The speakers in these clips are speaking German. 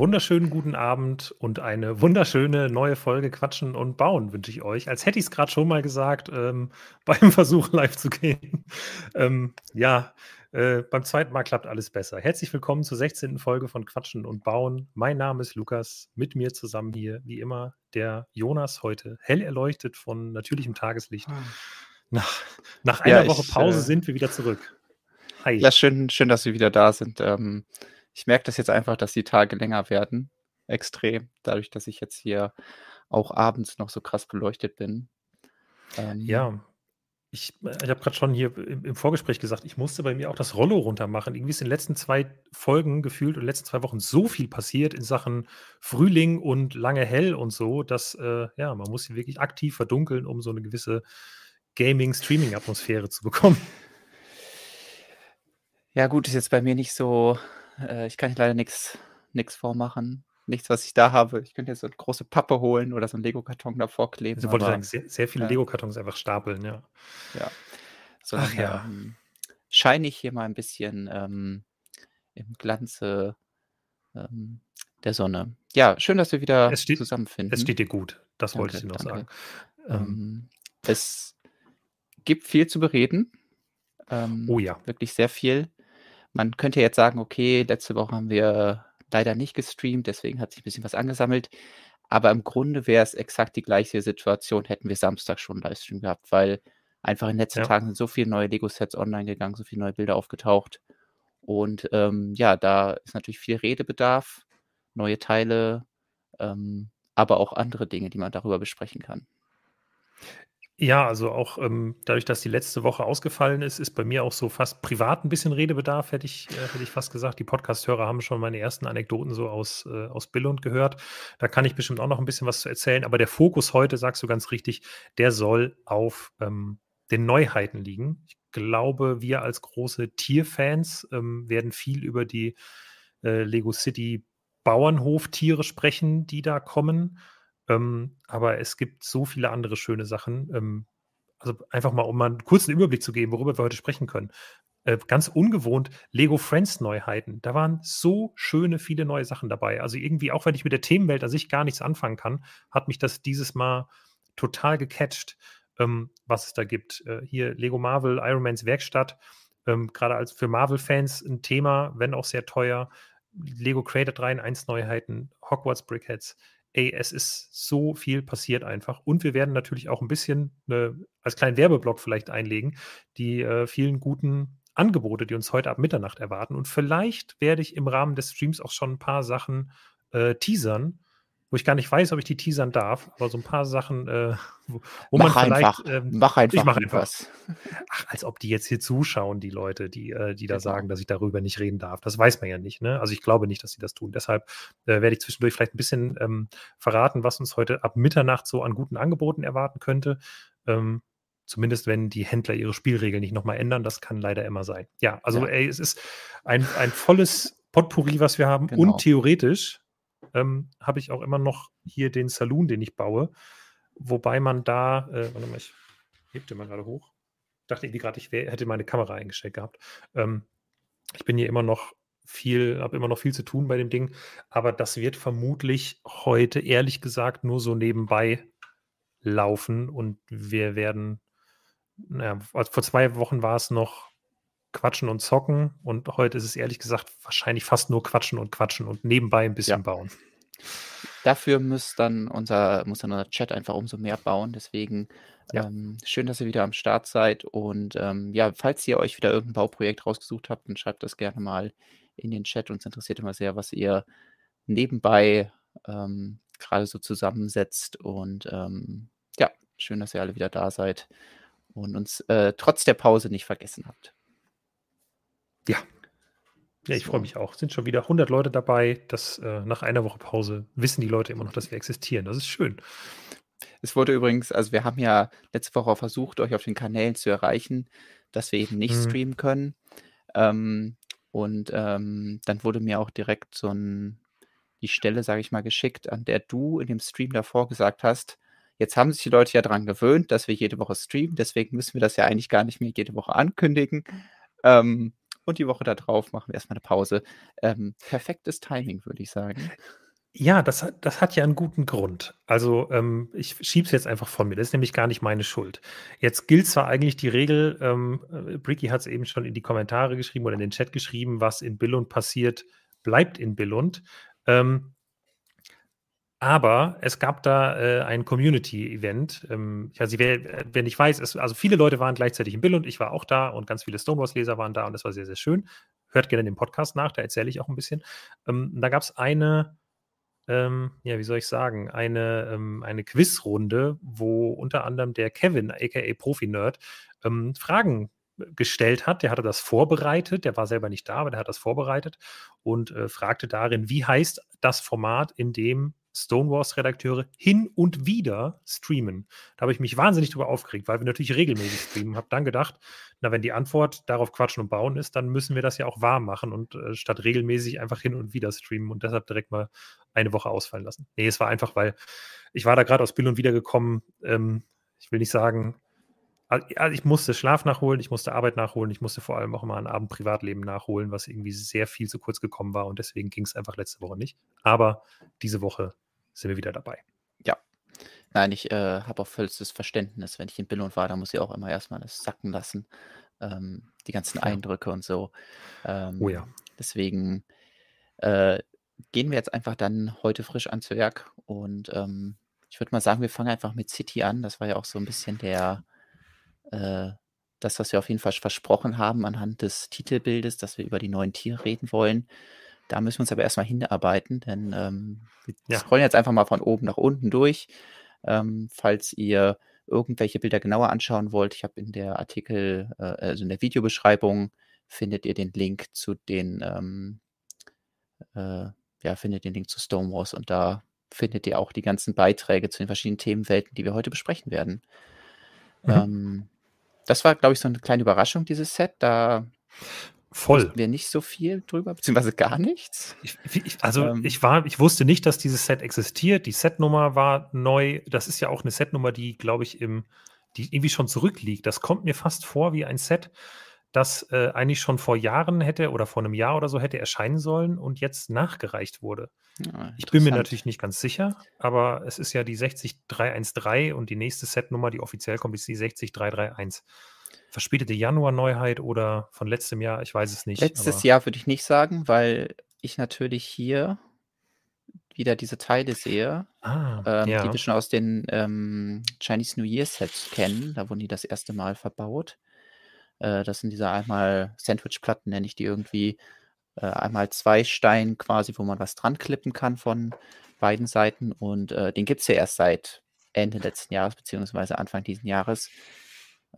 wunderschönen guten Abend und eine wunderschöne neue Folge Quatschen und Bauen wünsche ich euch. Als hätte ich es gerade schon mal gesagt, ähm, beim Versuch live zu gehen. ähm, ja, äh, beim zweiten Mal klappt alles besser. Herzlich willkommen zur 16. Folge von Quatschen und Bauen. Mein Name ist Lukas. Mit mir zusammen hier, wie immer, der Jonas heute hell erleuchtet von natürlichem Tageslicht. Ah. Nach, nach einer ja, Woche Pause äh, sind wir wieder zurück. Hi. Ja, schön, schön, dass wir wieder da sind. Ähm, ich merke das jetzt einfach, dass die Tage länger werden. Extrem. Dadurch, dass ich jetzt hier auch abends noch so krass beleuchtet bin. Ähm, ja, ich, äh, ich habe gerade schon hier im, im, Vorgespräch gesagt, ich musste bei mir auch das Rollo runter machen. Irgendwie ist in den letzten zwei Folgen gefühlt und in den letzten zwei Wochen so viel passiert in Sachen Frühling und lange hell und so, dass äh, ja, man muss sie wirklich aktiv verdunkeln, um so eine gewisse Gaming-Streaming-Atmosphäre zu bekommen. Ja, gut, ist jetzt bei mir nicht so äh, ich kann leider nichts vormachen. Nichts, was ich da habe. Ich könnte jetzt so eine große Pappe holen oder so einen Lego-Karton davor kleben. Also wollte sagen, sehr, sehr viele ja. Lego-Kartons einfach stapeln, ja. Ja. So Ach ja. Ähm, scheine ich hier mal ein bisschen ähm, im Glanze ähm, der Sonne. Ja, schön, dass wir wieder es steht, zusammenfinden. Es steht dir gut, das danke, wollte ich dir noch danke. sagen. Ähm, ähm, es gibt viel zu bereden. Ähm, oh ja. Wirklich sehr viel. Man könnte jetzt sagen, okay, letzte Woche haben wir leider nicht gestreamt, deswegen hat sich ein bisschen was angesammelt. Aber im Grunde wäre es exakt die gleiche Situation, hätten wir Samstag schon einen Livestream gehabt, weil einfach in den letzten ja. Tagen sind so viele neue Lego-Sets online gegangen, so viele neue Bilder aufgetaucht. Und ähm, ja, da ist natürlich viel Redebedarf, neue Teile, ähm, aber auch andere Dinge, die man darüber besprechen kann. Ja, also auch ähm, dadurch, dass die letzte Woche ausgefallen ist, ist bei mir auch so fast privat ein bisschen Redebedarf, hätte ich, äh, hätte ich fast gesagt. Die Podcast-Hörer haben schon meine ersten Anekdoten so aus, äh, aus Billund gehört. Da kann ich bestimmt auch noch ein bisschen was zu erzählen. Aber der Fokus heute, sagst du ganz richtig, der soll auf ähm, den Neuheiten liegen. Ich glaube, wir als große Tierfans ähm, werden viel über die äh, Lego City Bauernhoftiere sprechen, die da kommen. Ähm, aber es gibt so viele andere schöne Sachen. Ähm, also einfach mal, um mal einen kurzen Überblick zu geben, worüber wir heute sprechen können. Äh, ganz ungewohnt Lego Friends Neuheiten. Da waren so schöne, viele neue Sachen dabei. Also irgendwie, auch wenn ich mit der Themenwelt an sich gar nichts anfangen kann, hat mich das dieses Mal total gecatcht, ähm, was es da gibt. Äh, hier Lego Marvel, Iron Mans Werkstatt. Ähm, gerade als für Marvel-Fans ein Thema, wenn auch sehr teuer. Lego Creator 3 in 1 Neuheiten, Hogwarts Brickheads, ey, es ist so viel passiert einfach. Und wir werden natürlich auch ein bisschen äh, als kleinen Werbeblock vielleicht einlegen, die äh, vielen guten Angebote, die uns heute ab Mitternacht erwarten. Und vielleicht werde ich im Rahmen des Streams auch schon ein paar Sachen äh, teasern, wo ich gar nicht weiß, ob ich die teasern darf, aber so ein paar Sachen, äh, wo, wo mach man vielleicht. Einfach. Ähm, mach einfach. Ich mach einfach. Was. Ach, als ob die jetzt hier zuschauen, die Leute, die, äh, die da genau. sagen, dass ich darüber nicht reden darf. Das weiß man ja nicht. Ne? Also ich glaube nicht, dass sie das tun. Deshalb äh, werde ich zwischendurch vielleicht ein bisschen ähm, verraten, was uns heute ab Mitternacht so an guten Angeboten erwarten könnte. Ähm, Zumindest wenn die Händler ihre Spielregeln nicht nochmal ändern. Das kann leider immer sein. Ja, also ja. ey, es ist ein, ein volles Potpourri, was wir haben. Genau. Und theoretisch ähm, habe ich auch immer noch hier den Saloon, den ich baue. Wobei man da, äh, warte mal, ich heb den mal gerade hoch. Dachte irgendwie gerade, ich wär, hätte meine Kamera eingestellt gehabt. Ähm, ich bin hier immer noch viel, habe immer noch viel zu tun bei dem Ding, aber das wird vermutlich heute ehrlich gesagt nur so nebenbei laufen und wir werden, naja, vor zwei Wochen war es noch Quatschen und Zocken. Und heute ist es ehrlich gesagt wahrscheinlich fast nur Quatschen und Quatschen und nebenbei ein bisschen ja. bauen. Dafür muss dann unser, muss dann unser Chat einfach umso mehr bauen. Deswegen ja. ähm, schön, dass ihr wieder am Start seid. Und ähm, ja, falls ihr euch wieder irgendein Bauprojekt rausgesucht habt, dann schreibt das gerne mal in den Chat. Uns interessiert immer sehr, was ihr nebenbei ähm, gerade so zusammensetzt. Und ähm, ja, schön, dass ihr alle wieder da seid und uns äh, trotz der Pause nicht vergessen habt. Ja. Ja, ich freue mich auch. Es sind schon wieder 100 Leute dabei. Das äh, nach einer Woche Pause wissen die Leute immer noch, dass wir existieren. Das ist schön. Es wurde übrigens, also wir haben ja letzte Woche versucht, euch auf den Kanälen zu erreichen, dass wir eben nicht mhm. streamen können. Ähm, und ähm, dann wurde mir auch direkt so ein, die Stelle, sage ich mal, geschickt, an der du in dem Stream davor gesagt hast, jetzt haben sich die Leute ja daran gewöhnt, dass wir jede Woche streamen, deswegen müssen wir das ja eigentlich gar nicht mehr jede Woche ankündigen. Ähm, und die Woche darauf machen wir erstmal eine Pause. Ähm, perfektes Timing, würde ich sagen. Ja, das hat das hat ja einen guten Grund. Also, ähm, ich schiebe es jetzt einfach von mir. Das ist nämlich gar nicht meine Schuld. Jetzt gilt zwar eigentlich die Regel, ähm, äh, Bricky hat es eben schon in die Kommentare geschrieben oder in den Chat geschrieben: „Was in Billund passiert, bleibt in Billund.“ Ähm aber es gab da, äh, ein Community-Event. Ähm, also, wer nicht weiß, es also, viele Leute waren gleichzeitig in Billund. Ich war auch da und ganz viele Stonewalls-Leser waren da und das war sehr, sehr schön. Hört gerne den Podcast nach, da erzähle ich auch ein bisschen. Ähm, da gab's eine ähm, ja, wie soll ich sagen, eine, ähm, eine Quizrunde, wo unter anderem der Kevin, aka Profi-Nerd, ähm, Fragen gestellt hat. Der hatte das vorbereitet, der war selber nicht da, aber der hat das vorbereitet und äh, fragte darin, wie heißt das Format, in dem Stonewalls-Redakteure hin und wieder streamen. Da habe ich mich wahnsinnig drüber aufgeregt, weil wir natürlich regelmäßig streamen. Habe dann gedacht, na, wenn die Antwort darauf quatschen und bauen ist, dann müssen wir das ja auch wahr machen und äh, statt regelmäßig einfach hin und wieder streamen und deshalb direkt mal eine Woche ausfallen lassen. Nee, es war einfach, weil ich war da gerade aus Bill und wieder gekommen. Ähm, ich will nicht sagen, also ich musste Schlaf nachholen, ich musste Arbeit nachholen, ich musste vor allem auch mal ein Abend Privatleben nachholen, was irgendwie sehr viel zu kurz gekommen war und deswegen ging es einfach letzte Woche nicht. Aber diese Woche sind wir wieder dabei. Ja. Nein, ich äh, habe auch vollstes Verständnis. Wenn ich in Billund war, da muss ich auch immer erstmal das sacken lassen. Ähm, die ganzen ja. Eindrücke und so. Ähm, oh ja. Deswegen äh, gehen wir jetzt einfach dann heute frisch ans Werk und ähm, ich würde mal sagen, wir fangen einfach mit City an. Das war ja auch so ein bisschen der äh, das, was wir auf jeden Fall versprochen haben anhand des Titelbildes, dass wir über die neuen Tiere reden wollen. Da müssen wir uns aber erstmal hinarbeiten, denn ähm, wir ja. scrollen jetzt einfach mal von oben nach unten durch. Ähm, falls ihr irgendwelche Bilder genauer anschauen wollt, ich habe in der Artikel, äh, also in der Videobeschreibung, findet ihr den Link zu den, ähm, äh, ja, findet den Link zu Stonewalls und da findet ihr auch die ganzen Beiträge zu den verschiedenen Themenwelten, die wir heute besprechen werden. Mhm. Ähm, das war, glaube ich, so eine kleine Überraschung, dieses Set. Da Voll. wir nicht so viel drüber, beziehungsweise gar nichts. Ich, ich, also ähm, ich war, ich wusste nicht, dass dieses Set existiert. Die Setnummer war neu. Das ist ja auch eine Setnummer, die, glaube ich, im, die irgendwie schon zurückliegt. Das kommt mir fast vor wie ein Set, das äh, eigentlich schon vor Jahren hätte oder vor einem Jahr oder so hätte erscheinen sollen und jetzt nachgereicht wurde. Ja, ich bin mir natürlich nicht ganz sicher, aber es ist ja die 60313 und die nächste Setnummer, die offiziell kommt, ist die 60331. Verspätete Januar-Neuheit oder von letztem Jahr, ich weiß es nicht. Letztes Jahr würde ich nicht sagen, weil ich natürlich hier wieder diese Teile sehe, ah, ähm, ja. die wir schon aus den ähm, Chinese New Year Sets kennen. Da wurden die das erste Mal verbaut. Äh, das sind diese einmal Sandwich-Platten, nenne ich die irgendwie. Äh, einmal zwei Steine quasi, wo man was dran klippen kann von beiden Seiten. Und äh, den gibt es ja erst seit Ende letzten Jahres, beziehungsweise Anfang diesen Jahres.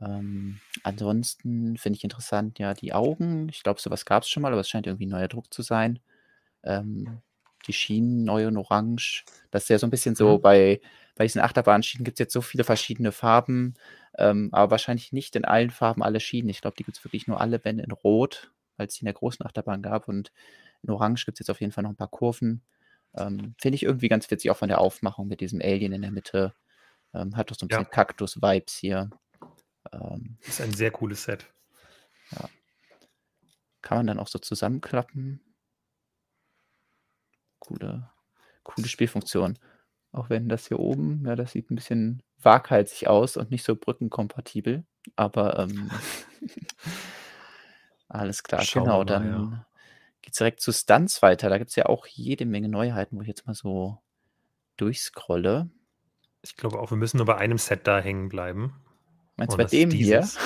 Ähm, ansonsten finde ich interessant, ja, die Augen. Ich glaube, sowas gab es schon mal, aber es scheint irgendwie ein neuer Druck zu sein. Ähm, die Schienen neu und orange. Das ist ja so ein bisschen so, mhm. bei, bei diesen Achterbahnschienen gibt es jetzt so viele verschiedene Farben, ähm, aber wahrscheinlich nicht in allen Farben alle Schienen. Ich glaube, die gibt es wirklich nur alle, wenn in Rot, weil es die in der großen Achterbahn gab. Und in Orange gibt es jetzt auf jeden Fall noch ein paar Kurven. Ähm, Finde ich irgendwie ganz witzig, auch von der Aufmachung mit diesem Alien in der Mitte. Ähm, hat doch so ein bisschen ja. Kaktus-Vibes hier. Ähm, ist ein sehr cooles Set. Ja. Kann man dann auch so zusammenklappen coole, coole Spielfunktion. Auch wenn das hier oben, ja, das sieht ein bisschen waghalsig aus und nicht so brückenkompatibel. Aber ähm, alles klar, Schauen genau. Mal, dann ja. geht es direkt zu Stunts weiter. Da gibt es ja auch jede Menge Neuheiten, wo ich jetzt mal so durchscrolle. Ich glaube auch, wir müssen nur bei einem Set da hängen bleiben. Meinst du bei dem dieses, hier?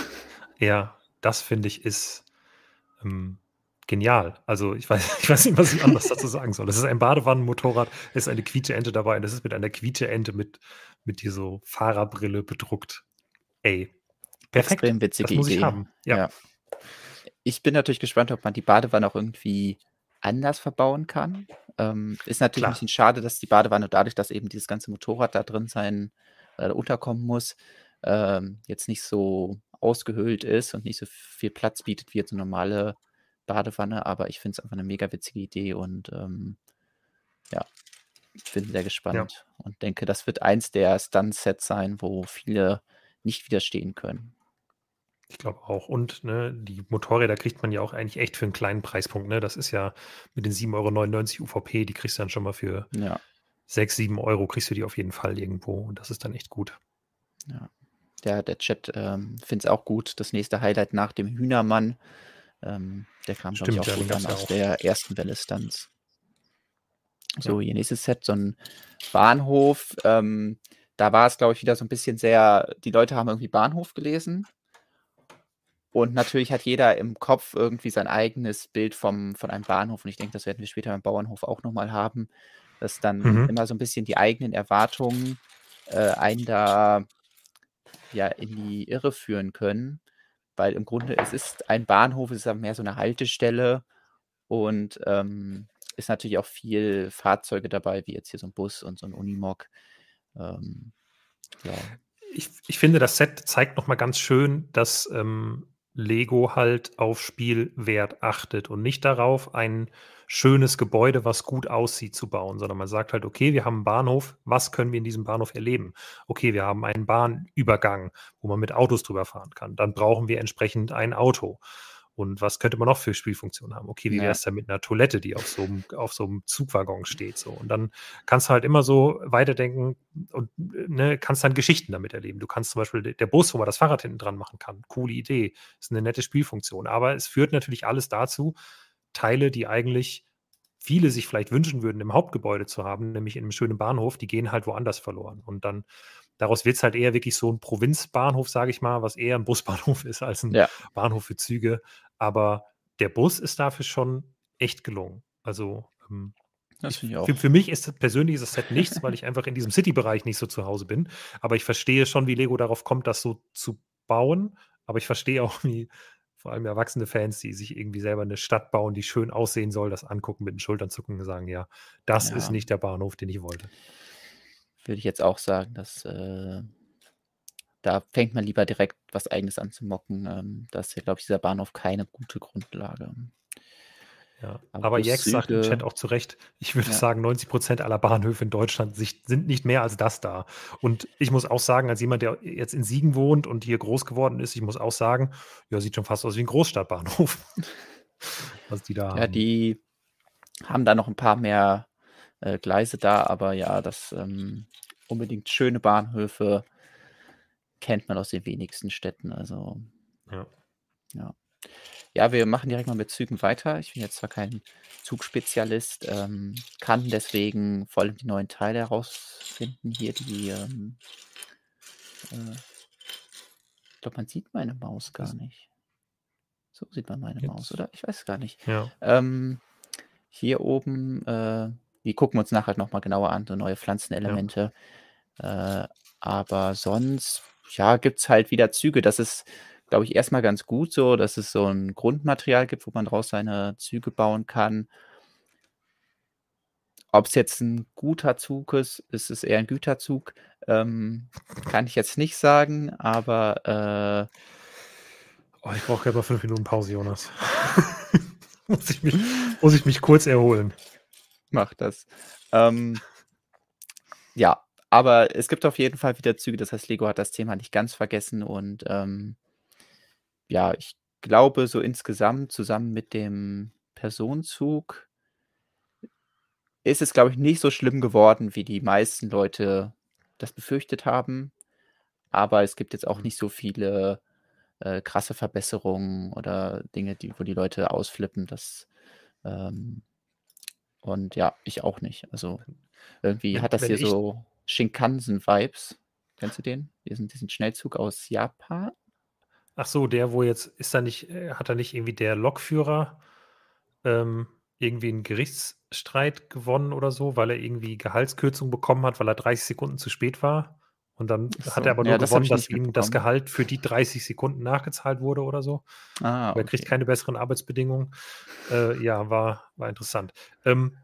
Ja, das finde ich ist ähm, genial. Also ich weiß, ich weiß nicht, was ich anders dazu sagen soll. Es ist ein Badewannenmotorrad, es ist eine Quietsche-Ente dabei und es ist mit einer Quietsche-Ente mit, mit hier so Fahrerbrille bedruckt. Ey, perfekt. Extrem witzige das muss Idee. ich haben. Ja. ja. Ich bin natürlich gespannt, ob man die Badewanne auch irgendwie anders verbauen kann. Ähm, ist natürlich Klar. ein bisschen schade, dass die Badewanne dadurch, dass eben dieses ganze Motorrad da drin sein, äh, unterkommen muss, ähm, jetzt nicht so ausgehöhlt ist und nicht so viel Platz bietet wie jetzt eine normale Badewanne, aber ich finde es einfach eine mega witzige Idee und ähm, ja, ich bin sehr gespannt ja. und denke, das wird eins der Stunt-Sets sein, wo viele nicht widerstehen können. Ich glaube auch. Und ne, die Motorräder kriegt man ja auch eigentlich echt für einen kleinen Preispunkt. Ne? Das ist ja mit den 7,99 Euro UVP, die kriegst du dann schon mal für Ja, 6, 7 Euro, kriegst du die auf jeden Fall irgendwo. Und das ist dann echt gut. ja. Der, der Chat ähm, findet es auch gut. Das nächste Highlight nach dem Hühnermann. Ähm, der kam, glaube ich, auch ja, gut ja aus auch. der ersten Welle Stunts. So, Ja. ihr nächstes Set, so ein Bahnhof. Ähm, da war es, glaube ich, wieder so ein bisschen sehr, die Leute haben irgendwie Bahnhof gelesen. Und natürlich hat jeder im Kopf irgendwie sein eigenes Bild vom, von einem Bahnhof. Und ich denke, das werden wir später beim Bauernhof auch nochmal haben, dass dann Mhm. immer so ein bisschen die eigenen Erwartungen äh, einen da ja in die Irre führen können. Weil im Grunde, es ist ein Bahnhof, es ist mehr so eine Haltestelle und ähm, ist natürlich auch viel Fahrzeuge dabei, wie jetzt hier so ein Bus und so ein Unimog. Ähm, ja, Ich, ich finde, das Set zeigt nochmal ganz schön, dass ähm, Lego halt auf Spielwert achtet und nicht darauf, ein schönes Gebäude, was gut aussieht, zu bauen, sondern man sagt halt, okay, wir haben einen Bahnhof, was können wir in diesem Bahnhof erleben? Okay, wir haben einen Bahnübergang, wo man mit Autos drüber fahren kann. Dann brauchen wir entsprechend ein Auto. Und was könnte man noch für Spielfunktionen haben? Okay, wie wäre es denn mit einer Toilette, die auf so, einem, auf so einem Zugwaggon steht? So. Und dann kannst du halt immer so weiterdenken und ne, kannst dann Geschichten damit erleben. Du kannst zum Beispiel de- der Bus, wo man das Fahrrad hinten dran machen kann, coole Idee, ist eine nette Spielfunktion. Aber es führt natürlich alles dazu, Teile, die eigentlich viele sich vielleicht wünschen würden, im Hauptgebäude zu haben, nämlich in einem schönen Bahnhof, die gehen halt woanders verloren. Und dann daraus wird es halt eher wirklich so ein Provinzbahnhof, sage ich mal, was eher ein Busbahnhof ist als ein Ja. Bahnhof für Züge. Aber der Bus ist dafür schon echt gelungen. Also ähm, ich, ich für, für mich ist das- persönlich ist das Set nichts, weil ich einfach in diesem City-Bereich nicht so zu Hause bin. Aber ich verstehe schon, wie Lego darauf kommt, das so zu bauen. Aber ich verstehe auch, wie vor allem erwachsene Fans, die sich irgendwie selber eine Stadt bauen, die schön aussehen soll, das angucken, mit den Schultern zucken und sagen, ja, das ist Ja. nicht der Bahnhof, den ich wollte. Würde ich jetzt auch sagen, dass äh, da fängt man lieber direkt was Eigenes an zu mocken. Ähm, da ist ja, glaube ich, dieser Bahnhof keine gute Grundlage. Ja. Aber Aber Jax sagt im Chat auch zu Recht, ich würde Ja. sagen, 90 Prozent aller Bahnhöfe in Deutschland sind nicht mehr als das da. Und ich muss auch sagen, als jemand, der jetzt in Siegen wohnt und hier groß geworden ist, ich muss auch sagen, ja, sieht schon fast aus wie ein Großstadtbahnhof. was die da Ja, haben. die haben da noch ein paar mehr äh, Gleise da, aber ja, das ähm, unbedingt schöne Bahnhöfe kennt man aus den wenigsten Städten. Also Ja. ja. Ja, wir machen direkt mal mit Zügen weiter. Ich bin jetzt zwar kein Zugspezialist, ähm, kann deswegen vor allem die neuen Teile herausfinden. Hier die, ähm, äh, ich glaube, man sieht meine Maus gar nicht. So sieht man meine? Maus, oder? Ich weiß gar nicht. ja. Ähm, hier oben, äh, die gucken wir uns nachher nochmal genauer an, so neue Pflanzenelemente. Äh, aber sonst, ja, gibt es halt wieder Züge. Das ist, glaube ich, erstmal ganz gut so, dass es so ein Grundmaterial gibt, wo man draus seine Züge bauen kann. Ob es jetzt ein guter Zug ist, ist es eher ein Güterzug, ähm, kann ich jetzt nicht sagen, aber äh, Oh, ich brauche gerade mal fünf Minuten Pause, Jonas. muss, ich mich, muss ich mich kurz erholen. Macht das. Ähm, ja, aber es gibt auf jeden Fall wieder Züge. Das heißt, Lego hat das Thema nicht ganz vergessen und ähm, ja, ich glaube, so insgesamt zusammen mit dem Personenzug ist es, glaube ich, nicht so schlimm geworden, wie die meisten Leute das befürchtet haben. Aber es gibt jetzt auch nicht so viele äh, krasse Verbesserungen oder Dinge, die, wo die Leute ausflippen. Das, ähm, und ja, ich auch nicht. Also irgendwie Wenn- hat das hier so Shinkansen-Vibes. Kennst du den? Diesen, diesen Schnellzug aus Japan? Ach so, der, wo jetzt, ist da nicht, äh, hat da nicht irgendwie der Lokführer ähm, irgendwie einen Gerichtsstreit gewonnen oder so, weil er irgendwie Gehaltskürzung bekommen hat, weil er 30 Sekunden zu spät war? Und dann Ach hat so, er aber ja, nur das hab gewonnen, ich dass ihm das. Gehalt für die 30 Sekunden nachgezahlt wurde oder so. Ah, Aber er kriegt okay. keine besseren Arbeitsbedingungen. Äh, ja, war, war interessant. Ähm,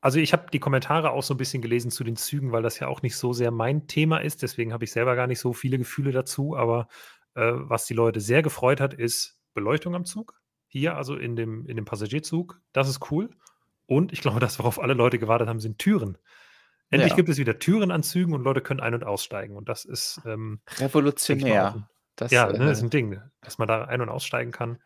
also ich habe die Kommentare auch so ein bisschen gelesen zu den Zügen, weil das ja auch nicht so sehr mein Thema ist. Deswegen habe ich selber gar nicht so viele Gefühle dazu. Aber äh, was die Leute sehr gefreut hat, ist Beleuchtung am Zug. Hier, also in dem, in dem Passagierzug. Das ist cool. Und ich glaube, das, worauf alle Leute gewartet haben, sind Türen. Endlich Ja. gibt es wieder Türen an Zügen und Leute können ein- und aussteigen. Und das ist, ähm, mal, Revolutionär. ein, Das, Ja, ne, ist äh, ein Ding, dass man da ein und aussteigen kann.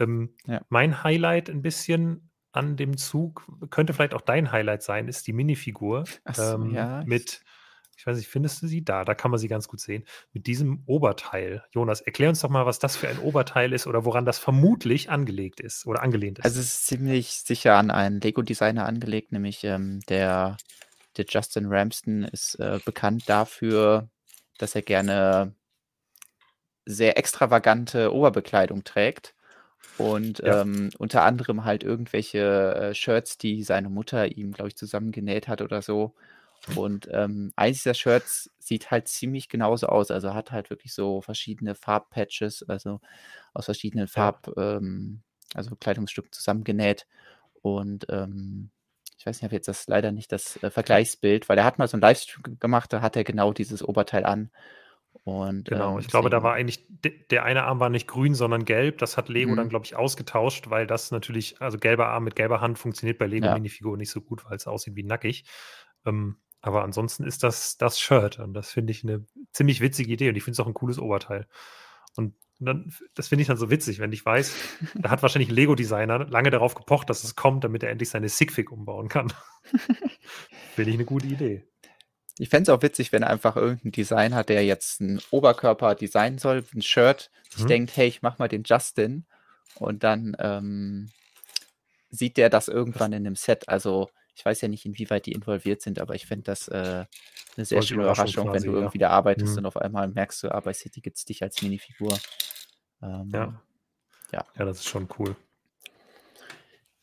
Ähm, Ja. mein Highlight ein bisschen an dem Zug könnte vielleicht auch dein Highlight sein, ist die Minifigur, so, ähm, ja, mit ich weiß nicht, findest du sie? Da, da kann man sie ganz gut sehen. Mit diesem Oberteil. Jonas, erklär uns doch mal, was das für ein Oberteil ist oder woran das vermutlich angelegt ist oder angelehnt ist. Also, es ist ziemlich sicher an einen Lego-Designer angelegt, nämlich, ähm, der der Justin Ramsden ist, äh, bekannt dafür, dass er gerne sehr extravagante Oberbekleidung trägt und, Ja. ähm, unter anderem halt irgendwelche, äh, Shirts, die seine Mutter ihm, glaube ich, zusammengenäht hat oder so. Und, ähm, eins dieser Shirts sieht halt ziemlich genauso aus. Also, hat halt wirklich so verschiedene Farbpatches, also, aus verschiedenen. Farb ähm, also, Kleidungsstücken zusammengenäht. Und, ähm, ich weiß nicht, ich habe jetzt das leider nicht das, äh, Vergleichsbild, weil er hat mal so 'n Livestream gemacht, da hat er genau dieses Oberteil an. Und, Genau, ähm, ich glaube, da war eigentlich de der eine Arm war nicht grün, sondern gelb. Das hat Lego dann, Mhm. glaube ich, ausgetauscht, weil das natürlich also, gelber Arm mit gelber Hand funktioniert bei Ja. Lego-Minifiguren nicht so gut, weil's aussieht wie nackig. Ähm, aber ansonsten ist das das Shirt und das finde ich 'ne ziemlich witzige Idee und ich finde es auch 'n cooles Oberteil. Und dann f das finde ich dann so witzig, wenn ich weiß, da hat wahrscheinlich 'n Lego-Designer lange darauf gepocht, dass es kommt, damit er endlich seine Sigfig umbauen kann. Finde ich 'ne gute Idee. Ich fände es auch witzig, wenn einfach irgend 'n Designer, der jetzt 'n Oberkörper designen soll, 'n Shirt, sich Mhm. denkt: „Hey, ich mache mal den Justin.“ Und dann, ähm, sieht der das Das irgendwann in 'nem Set. Also, ich weiß ja nicht, inwieweit die involviert sind, aber ich fände das, äh, 'ne sehr schöne Überraschung Überraschung, wenn quasi, du ja. irgendwie da arbeitest Mhm. und auf einmal merkst du, ah, bei City gibt's dich als Minifigur. Ja. Ähm, ja. Ja, das ist schon cool.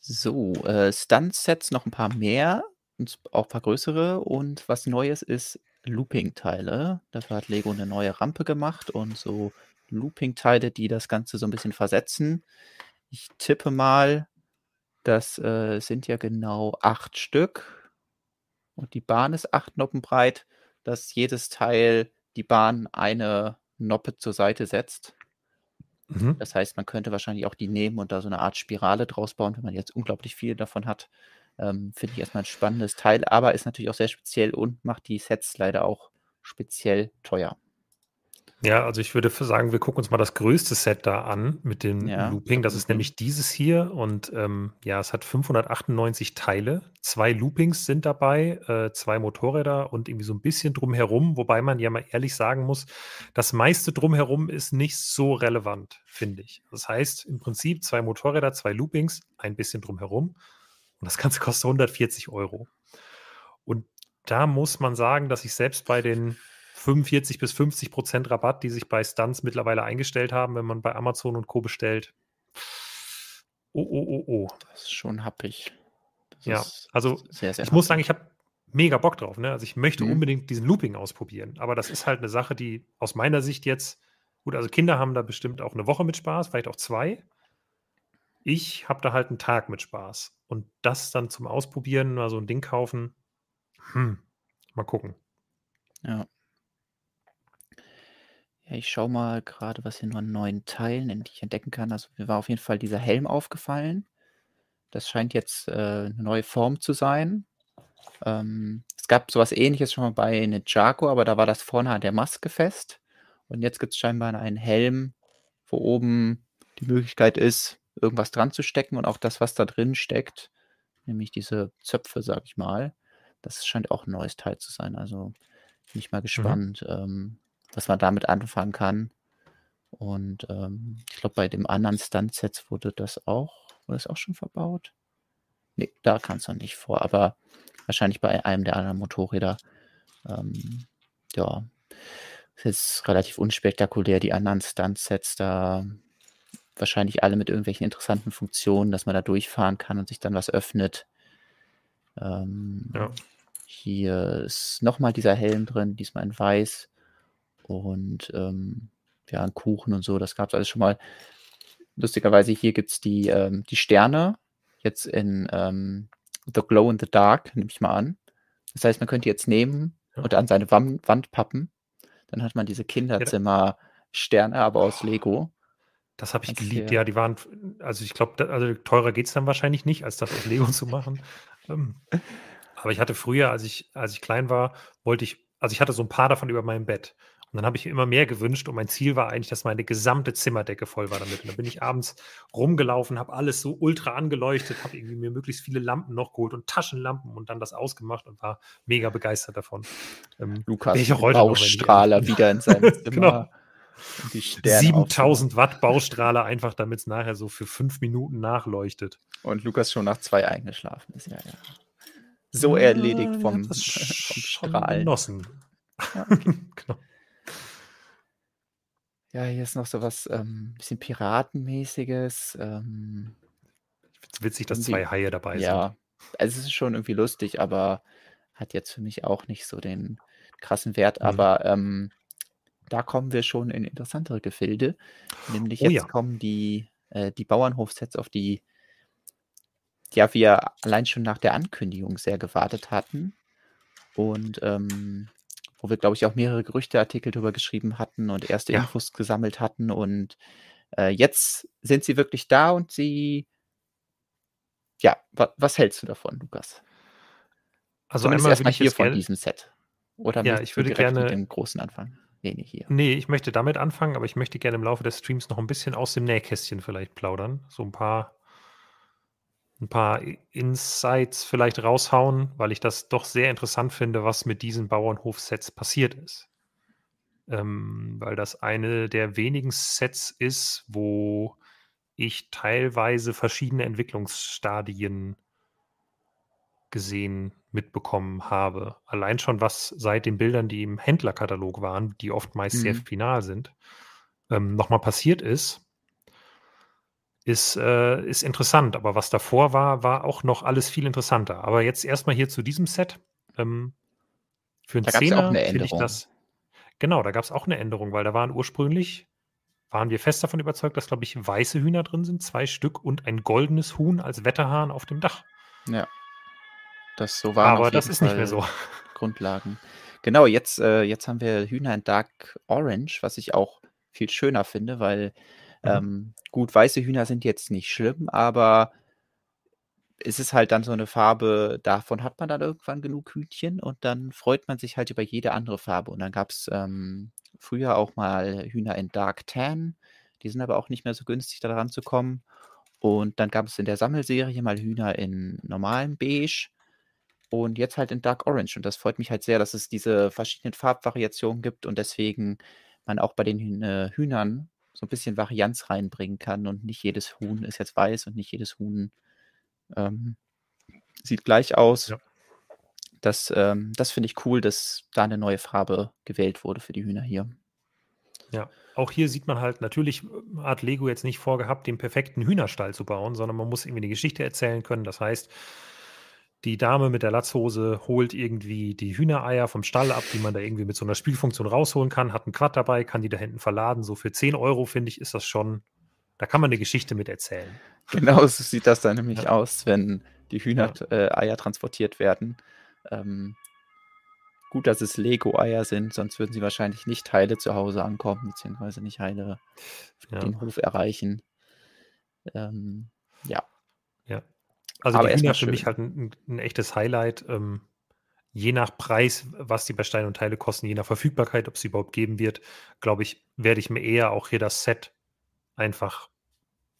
So, äh, Stunt-Sets noch 'n paar mehr und auch paar größere und was Neues ist Looping-Teile. Dafür hat Lego 'ne neue Rampe gemacht und so Looping-Teile, die das Ganze so 'n bisschen versetzen. Ich tippe mal, das, äh, sind ja genau 8 Stück und die Bahn ist 8 Noppen breit, dass jedes Teil die Bahn eine Noppe zur Seite setzt. Mhm. Das heißt, man könnte wahrscheinlich auch die nehmen und da so 'ne Art Spirale draus bauen, wenn man jetzt unglaublich viele davon hat. Ähm, finde ich erst mal 'n spannendes Teil, aber ist natürlich auch sehr speziell und macht die Sets leider auch speziell teuer. Ja, also, ich würde sagen, wir gucken uns mal das größte Set da an mit dem Ja, Looping. Das ist mhm. nämlich dieses hier und, ähm, ja, es hat 598 Teile. 2 Loopings sind dabei, äh, 2 Motorräder und irgendwie so 'n bisschen drumherum, wobei man ja mal ehrlich sagen muss, das meiste drumherum ist nicht so relevant, finde ich. Das heißt im Prinzip 2 Motorräder, 2 Loopings, ein bisschen drumherum und das Ganze kostet 140 €. Und da muss man sagen, dass ich selbst bei den 45 bis 50 % Rabatt, die sich bei Stunts mittlerweile eingestellt haben, wenn man bei Amazon und Co. bestellt oh, oh, oh, oh. Das ist schon happig. Das Ja, also, sehr, sehr ich muss sagen, happig. ich habe mega Bock drauf, ne? Also, ich möchte Mhm. unbedingt diesen Looping ausprobieren, aber das ist halt 'ne Sache, die aus meiner Sicht jetzt gut, also, Kinder haben da bestimmt auch 'ne Woche mit Spaß, vielleicht auch 2. Ich habe da halt 'n Tag mit Spaß und das dann zum Ausprobieren, mal so 'n Ding kaufen, hm, mal gucken. Ja. Ja, ich schaue mal grade, was hier noch an neuen Teilen en die ich entdecken kann. Also, mir war auf jeden Fall dieser Helm aufgefallen. Das scheint jetzt, äh, 'ne neue Form zu sein. Ähm, es gab so was Ähnliches schon mal bei Ninjago, aber da war das vorne an der Maske fest. Und jetzt gibt's scheinbar einen Helm, wo oben die Möglichkeit ist, irgendwas dran zu stecken und auch das, was da drin steckt, nämlich diese Zöpfe, sage ich mal. Das scheint auch 'n neues Teil zu sein. Also, bin ich mal Mhm. gespannt, ähm, was man damit anfangen kann. Und, ähm, ich glaube, bei dem anderen Stunt-Sets wurde das auch wurde das auch schon verbaut? Ne, da kam's noch nicht vor, aber wahrscheinlich bei einem der anderen Motorräder. Ähm, ja, ist jetzt relativ unspektakulär. Die anderen Stunt-Sets da wahrscheinlich alle mit irgendwelchen interessanten Funktionen, dass man da durchfahren kann und sich dann was öffnet. Ähm, Ja. hier ist noch mal dieser Helm drin, diesmal in weiß und, ähm, ja, 'n Kuchen und so, das gab's alles schon mal. Lustigerweise hier gibt's die, ähm die Sterne jetzt in, ähm, The Glow in the Dark, nehme ich mal an. Das heißt, man könnte jetzt nehmen und an seine Wam Wand pappen. Dann hat man diese Kinderzimmer-Sterne, aber aus Lego. Das habe ich Kannst geliebt. Ja, die waren also, ich glaube, also, teurer geht's dann wahrscheinlich nicht, als das aus Lego zu machen. Ähm, aber ich hatte früher, als ich als ich klein war, wollte ich also, ich hatte so 'n paar davon über meinem Bett Und dann habe ich mir immer mehr gewünscht und mein Ziel war eigentlich, dass meine gesamte Zimmerdecke voll war damit. Und dann bin ich abends rumgelaufen, habe alles so ultra angeleuchtet, habe irgendwie mir möglichst viele Lampen noch geholt und Taschenlampen und dann das ausgemacht und war mega begeistert davon. Ähm, Lukas, ich auch heute Baustrahler noch, wieder in seinem Zimmer. genau. 7000 Watt Baustrahler einfach, damit es nachher so für fünf Minuten nachleuchtet. Und Lukas schon nach zwei eingeschlafen ist, ja, ja. So ja, erledigt vom, vom Strahl. Genossen. Ja, genau. Ja, hier ist noch so was, ähm, bisschen Piratenmäßiges. Ähm, Witzig, dass zwei Haie dabei sind. ja, also es ist schon irgendwie lustig, aber hat jetzt für mich auch nicht so den krassen Wert. Mhm. Aber ähm, da kommen wir schon in interessantere Gefilde. Nämlich Oh jetzt ja. kommen die, äh, die Bauernhofsets, auf die ja wir allein schon nach der Ankündigung sehr gewartet hatten. Und ähm, wo wir, glaube ich, auch mehrere Gerüchteartikel darüber geschrieben hatten und erste Ja. Infos gesammelt hatten. Und äh, jetzt sind sie wirklich da und sie, ja, wa was hältst du davon, Lukas? Also Zumindest einmal erstmal hier von gerne. diesem Set. Oder Ja, ich würde direkt mit gerne. dem großen anfangen? Nee, nee, hier. Nee, ich möchte damit anfangen, aber ich möchte gerne im Laufe des Streams noch ein bisschen aus dem Nähkästchen vielleicht plaudern. So ein paar, ein paar Insights vielleicht raushauen, weil ich das doch sehr interessant finde, was mit diesen Bauernhof-Sets passiert ist. Ähm, weil das eine der wenigen Sets ist, wo ich teilweise verschiedene Entwicklungsstadien gesehen, mitbekommen habe. Allein schon was seit den Bildern, die im Händlerkatalog waren, die oft meist sehr Mhm. final sind, ähm, nochmal passiert ist, ist, äh, ist interessant. Aber was davor war, war auch noch alles viel interessanter. Aber jetzt erstmal hier zu diesem Set. Ähm, für einen Da gab es ja auch Zehner eine finde ich Änderung. das. Genau, da gab es auch eine Änderung, weil da waren ursprünglich, waren wir fest davon überzeugt, dass, glaube ich, weiße Hühner drin sind, zwei Stück und ein goldenes Huhn als Wetterhahn auf dem Dach. Ja, das so waren Aber das ist nicht mehr so. Grundlagen. Genau, jetzt, äh, jetzt haben wir Hühner in Dark Orange, was ich auch viel schöner finde, weil. Ähm, gut, weiße Hühner sind jetzt nicht schlimm, aber es ist halt dann so eine Farbe, davon hat man dann irgendwann genug Hühnchen und dann freut man sich halt über jede andere Farbe. Und dann gab es ähm, früher auch mal Hühner in Dark Tan, die sind aber auch nicht mehr so günstig, da dran zu kommen. Und dann gab es in der Sammelserie mal Hühner in normalem Beige und jetzt halt in Dark Orange. Und das freut mich halt sehr, dass es diese verschiedenen Farbvariationen gibt und deswegen man auch bei den Hühn Hühnern so ein bisschen Varianz reinbringen kann und nicht jedes Huhn ist jetzt weiß und nicht jedes Huhn ähm, sieht gleich aus. Ja. Das, ähm, das finde ich cool, dass da eine neue Farbe gewählt wurde für die Hühner hier. Ja, auch hier sieht man halt, natürlich äh, hat Lego jetzt nicht vorgehabt, den perfekten Hühnerstall zu bauen, sondern man muss irgendwie eine Geschichte erzählen können. Das heißt, die Dame mit der Latzhose holt irgendwie die Hühnereier vom Stall ab, die man da irgendwie mit so einer Spielfunktion rausholen kann, hat einen Quad dabei, kann die da hinten verladen. So für 10 Euro, finde ich, ist das schon, da kann man eine Geschichte mit erzählen. Genau so sieht das dann nämlich Ja. aus, wenn die Ja. Hühnereier transportiert werden. Ähm, gut, dass es Lego-Eier sind, sonst würden sie wahrscheinlich nicht heile zu Hause ankommen, beziehungsweise nicht heile Ja. den Hof erreichen. Ähm, ja, Ja. Also aber die Hühner für mich halt ein, ein, echtes Highlight. Ähm, je nach Preis, was die bei Stein und Teile kosten, je nach Verfügbarkeit, ob es sie überhaupt geben wird, glaube ich, werde ich mir eher auch hier das Set einfach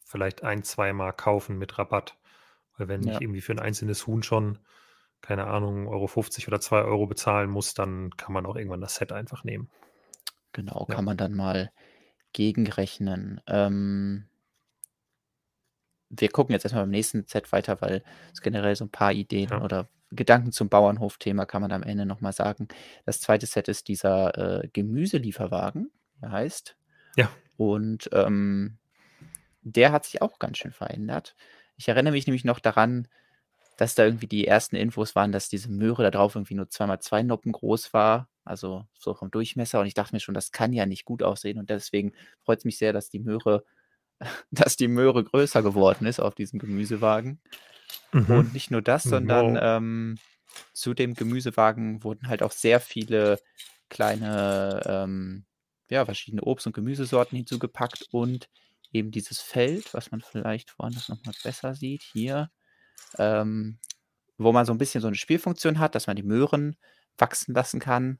vielleicht ein, zweimal kaufen mit Rabatt. Weil wenn Ja. ich irgendwie für ein einzelnes Huhn schon, keine Ahnung, Euro 50 oder 2 Euro bezahlen muss, dann kann man auch irgendwann das Set einfach nehmen. Genau, Ja. kann man dann mal gegenrechnen. Ähm, wir gucken jetzt erstmal beim nächsten Set weiter, weil es generell so ein paar Ideen Ja. oder Gedanken zum Bauernhof-Thema kann man am Ende nochmal sagen. Das zweite Set ist dieser äh, Gemüselieferwagen, der heißt. Ja. Und ähm, der hat sich auch ganz schön verändert. Ich erinnere mich nämlich noch daran, dass da irgendwie die ersten Infos waren, dass diese Möhre da drauf irgendwie nur 2x2 Noppen groß war, also so vom Durchmesser. Und ich dachte mir schon, das kann ja nicht gut aussehen. Und deswegen freut es mich sehr, dass die Möhre, dass die Möhre größer geworden ist auf diesem Gemüsewagen. Mhm. Und nicht nur das, sondern Wow. ähm, zu dem Gemüsewagen wurden halt auch sehr viele kleine, ähm, ja, verschiedene Obst- und Gemüsesorten hinzugepackt und eben dieses Feld, was man vielleicht woanders nochmal besser sieht, hier, ähm, wo man so ein bisschen so eine Spielfunktion hat, dass man die Möhren wachsen lassen kann.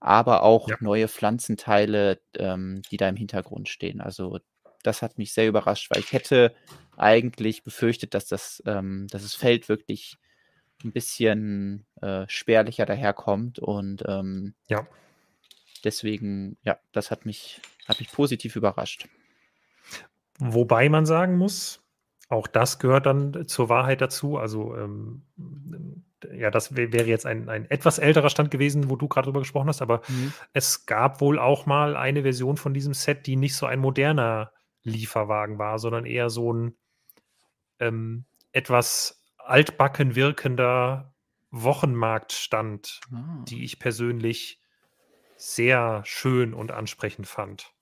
aber auch Ja. neue Pflanzenteile, ähm, die da im Hintergrund stehen. Also, das hat mich sehr überrascht, weil ich hätte eigentlich befürchtet, dass das ähm, dass das Feld wirklich 'n bisschen, äh, spärlicher daherkommt und, ähm Ja. deswegen, ja, das hat mich hat mich positiv überrascht. Wobei man sagen muss, auch das gehört dann zur Wahrheit dazu. Also, ähm, ja, das wä wäre jetzt ein ein etwas älterer Stand gewesen, wo du grad drüber gesprochen hast, aber Mhm. es gab wohl auch mal eine Version von diesem Set, die nicht so ein moderner Lieferwagen war, sondern eher so 'n, ähm, etwas altbacken wirkender Wochenmarktstand, Ah. die ich persönlich sehr schön und ansprechend fand.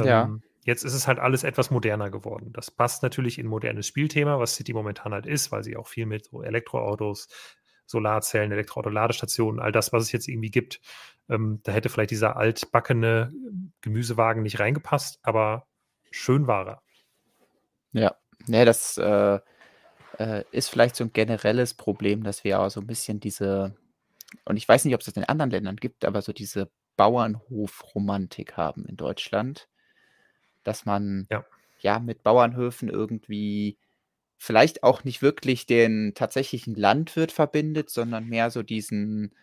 Ja. Ähm, jetzt ist es halt alles etwas moderner geworden. Das passt natürlich in modernes Spielthema, was City momentan halt ist, weil sie auch viel mit so Elektroautos, Solarzellen, Elektroauto-Ladestationen, all das, was es jetzt irgendwie gibt ähm, da hätte vielleicht dieser altbackene Gemüsewagen nicht reingepasst, aber schön war er. Ja. Ne, das, äh, äh, ist vielleicht so 'n generelles Problem, dass wir auch so 'n bisschen diese und ich weiß nicht, ob's das in anderen Ländern gibt, aber so diese Bauernhofromantik haben in Deutschland, dass man, Ja. ja, mit Bauernhöfen irgendwie vielleicht auch nicht wirklich den tatsächlichen Landwirt verbindet, sondern mehr so diesen,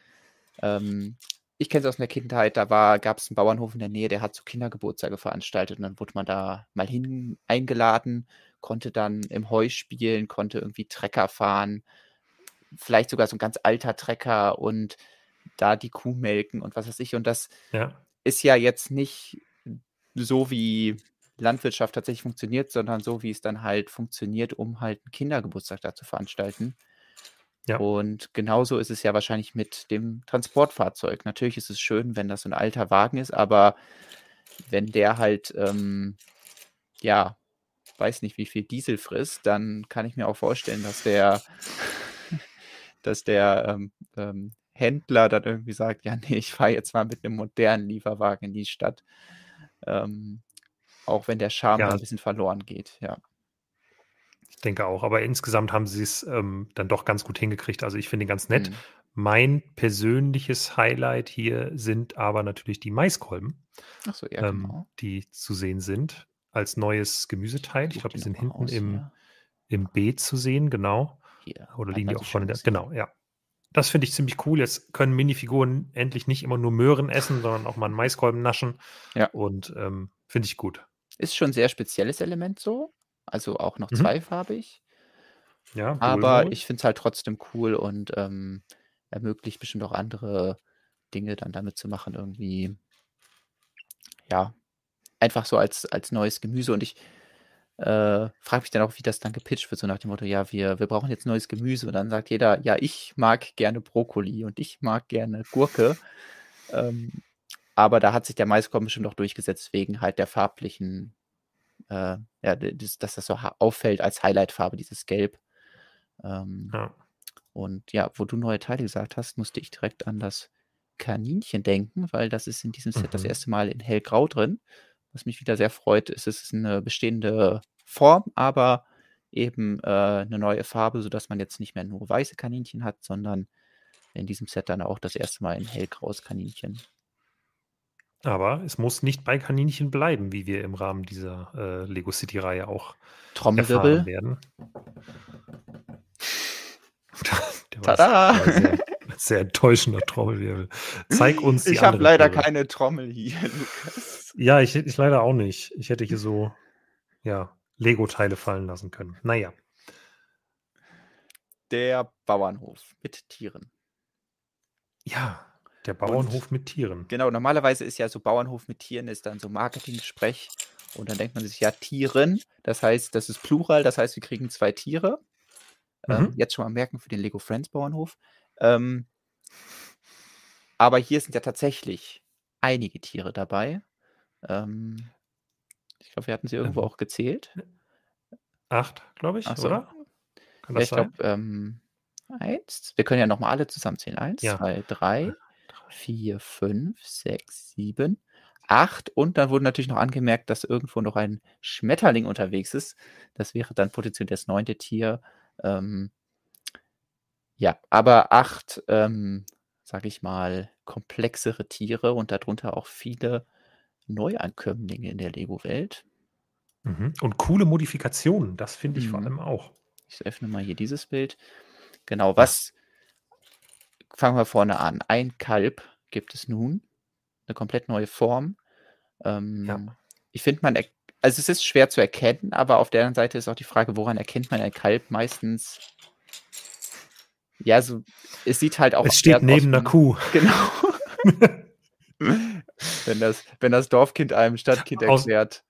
ähm ich kenne es aus der Kindheit, da war gab's 'n Bauernhof in der Nähe, der hat so Kindergeburtstage veranstaltet und dann wurde man da mal hin eingeladen, konnte dann im Heu spielen, konnte irgendwie Trecker fahren, vielleicht sogar so 'n ganz alter Trecker und da die Kuh melken und was weiß ich. Und das Ja. ist ja jetzt nicht so, wie Landwirtschaft tatsächlich funktioniert, sondern so, wie es dann halt funktioniert, um halt 'n Kindergeburtstag da zu veranstalten. Ja. Und genauso ist es ja wahrscheinlich mit dem Transportfahrzeug. Natürlich ist es schön, wenn das so 'n alter Wagen ist, aber wenn der halt, ähm, ja, weiß nicht, wie viel Diesel frisst, dann kann ich mir auch vorstellen, dass der dass der, ähm, ähm, Händler dann irgendwie sagt: „Ja, ne, ich fahre jetzt mal mit 'nem modernen Lieferwagen in die Stadt.“ Ähm, auch wenn der Charme Ja. 'n bisschen verloren geht, ja. Ich denke auch, aber insgesamt haben sie's, ähm, dann doch ganz gut hingekriegt. Also, ich finde ihn ganz nett. Mhm. Mein persönliches Highlight hier sind aber natürlich die Maiskolben, so, ja, ähm, genau. die zu sehen sind als neues Gemüseteil. Ich glaube, die sind hinten raus im hier. im Beet zu sehen, genau. Hier, Oder liegen die auch sie vorne genau, ja. Das finde ich ziemlich cool. Jetzt können Minifiguren endlich nicht immer nur Möhren essen, sondern auch mal 'n Maiskolben naschen Ja. und, ähm, finde ich gut. Ist schon 'n sehr spezielles Element so, also auch noch Mhm. zweifarbig. Ja, Aber ich finde es halt trotzdem cool und, ähm, ermöglicht bestimmt auch andere Dinge dann damit zu machen irgendwie. Ja, einfach so als als neues Gemüse und ich, äh, frage mich dann auch, wie das dann gepitcht wird, so nach dem Motto: „Ja, wir wir brauchen jetzt neues Gemüse.“ Und dann sagt jeder: „Ja, ich mag gerne Brokkoli und ich mag gerne Gurke.“ Ähm, aber da hat sich der Maiskolben bestimmt auch durchgesetzt wegen halt der farblichen, äh ja, das dass das so auffällt als Highlightfarbe, dieses Gelb. Ähm, Ja. und ja, wo du neue Teile gesagt hast, musste ich direkt an das Kaninchen denken, weil das ist in diesem Set das Mhm. 1. Mal in Hellgrau drin, was mich wieder sehr freut. Es ist 'ne bestehende Form, aber eben, äh, 'ne neue Farbe, sodass man jetzt nicht mehr nur weiße Kaninchen hat, sondern in diesem Set dann auch das 1. Mal ein hellgraues Kaninchen. Aber es muss nicht bei Kaninchen bleiben, wie wir im Rahmen dieser, äh, Lego City-Reihe auch Trommelwirbel. erfahren werden. Der Tada! war sehr sehr enttäuschender Trommelwirbel. Zeig uns die Ich habe leider Tiere. keine Trommel hier, Lukas. Ja, ich ich leider auch nicht. Ich hätte hier so, ja, Lego-Teile fallen lassen können. Na ja. Der Bauernhof mit Tieren. Ja, der Und Bauernhof mit Tieren. genau, normalerweise ist ja so Bauernhof mit Tieren ist dann so Marketing-Sprech und dann denkt man sich: „Ja, Tieren“, das heißt, das ist Plural, das heißt, wir kriegen 2 Tiere. Ähm, Mhm. jetzt schon mal merken für den Lego Friends Bauernhof. Ähm aber hier sind ja tatsächlich einige Tiere dabei. Ähm, ich glaube, wir hatten sie irgendwo Ähm, auch gezählt. 8, glaube ich, so. oder? Kann Ja, das ich glaube, ähm, 1 wir können ja noch mal alle zusammenzählen. 1, Ja. 2, 3, 3. 4, 5, 6, 7, 8 und dann wurde natürlich noch angemerkt, dass irgendwo noch ein Schmetterling unterwegs ist. Das wäre dann potenziell das 9. Tier. Ähm ja, aber 8, ähm, sage ich mal, komplexere Tiere und darunter auch viele Neuankömmlinge in der Lego-Welt. Mhm. Und coole Modifikationen, das finde ich vor Mhm. allem auch. Ich öffne mal hier dieses Bild. Genau, was fangen wir vorne an. Ein Kalb gibt es nun, eine komplett neue Form. Ähm, Ich finde, man, also es ist schwer zu erkennen, aber auf der anderen Seite ist auch die Frage, woran erkennt man ein Kalb meistens? Ja, so, es sieht halt auch Es steht neben aus einer Kuh. Genau. wenn, das, wenn das Dorfkind einem Stadtkind Aus- erklärt,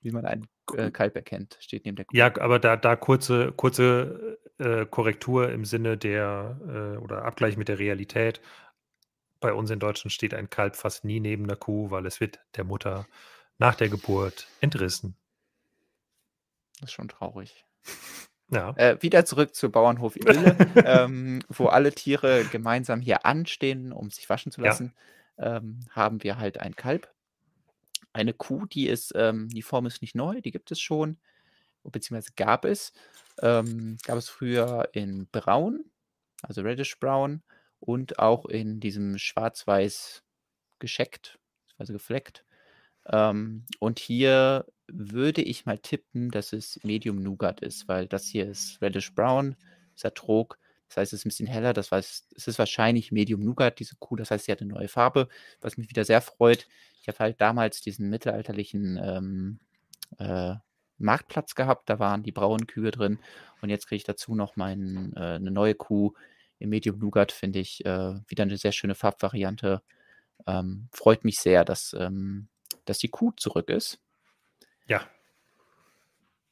wie man einen äh, Kalb erkennt, steht neben der Kuh. Ja, aber da, da kurze, kurze äh, Korrektur im Sinne der äh, oder Abgleich mit der Realität. Bei uns in Deutschland steht ein Kalb fast nie neben der Kuh, weil es wird der Mutter nach der Geburt entrissen. Das ist schon traurig. Ja, Äh, wieder zurück zu Bauernhof Idylle, ähm, wo alle Tiere gemeinsam hier anstehen, um sich waschen zu Ja. lassen, ähm, haben wir halt ein Kalb. Eine Kuh, die ist, ähm, die Form ist nicht neu, die gibt es schon, beziehungsweise gab es. Ähm, gab es früher in Braun, also Reddish Brown, und auch in diesem Schwarz-Weiß gescheckt, also gefleckt. Ähm, und hier würde ich mal tippen, dass es Medium Nougat ist, weil das hier ist Reddish Brown, Satrog. Das heißt, es ist ein bisschen heller. Das heißt, es ist wahrscheinlich Medium Nougat, diese Kuh. Das heißt, sie hat eine neue Farbe, was mich wieder sehr freut. Ich habe halt damals diesen mittelalterlichen ähm, äh, Marktplatz gehabt. Da waren die braunen Kühe drin. Und jetzt kriege ich dazu noch mein, äh, eine neue Kuh im Medium Nougat. Finde ich äh, wieder eine sehr schöne Farbvariante. Ähm, freut mich sehr, dass, ähm, dass die Kuh zurück ist. ja.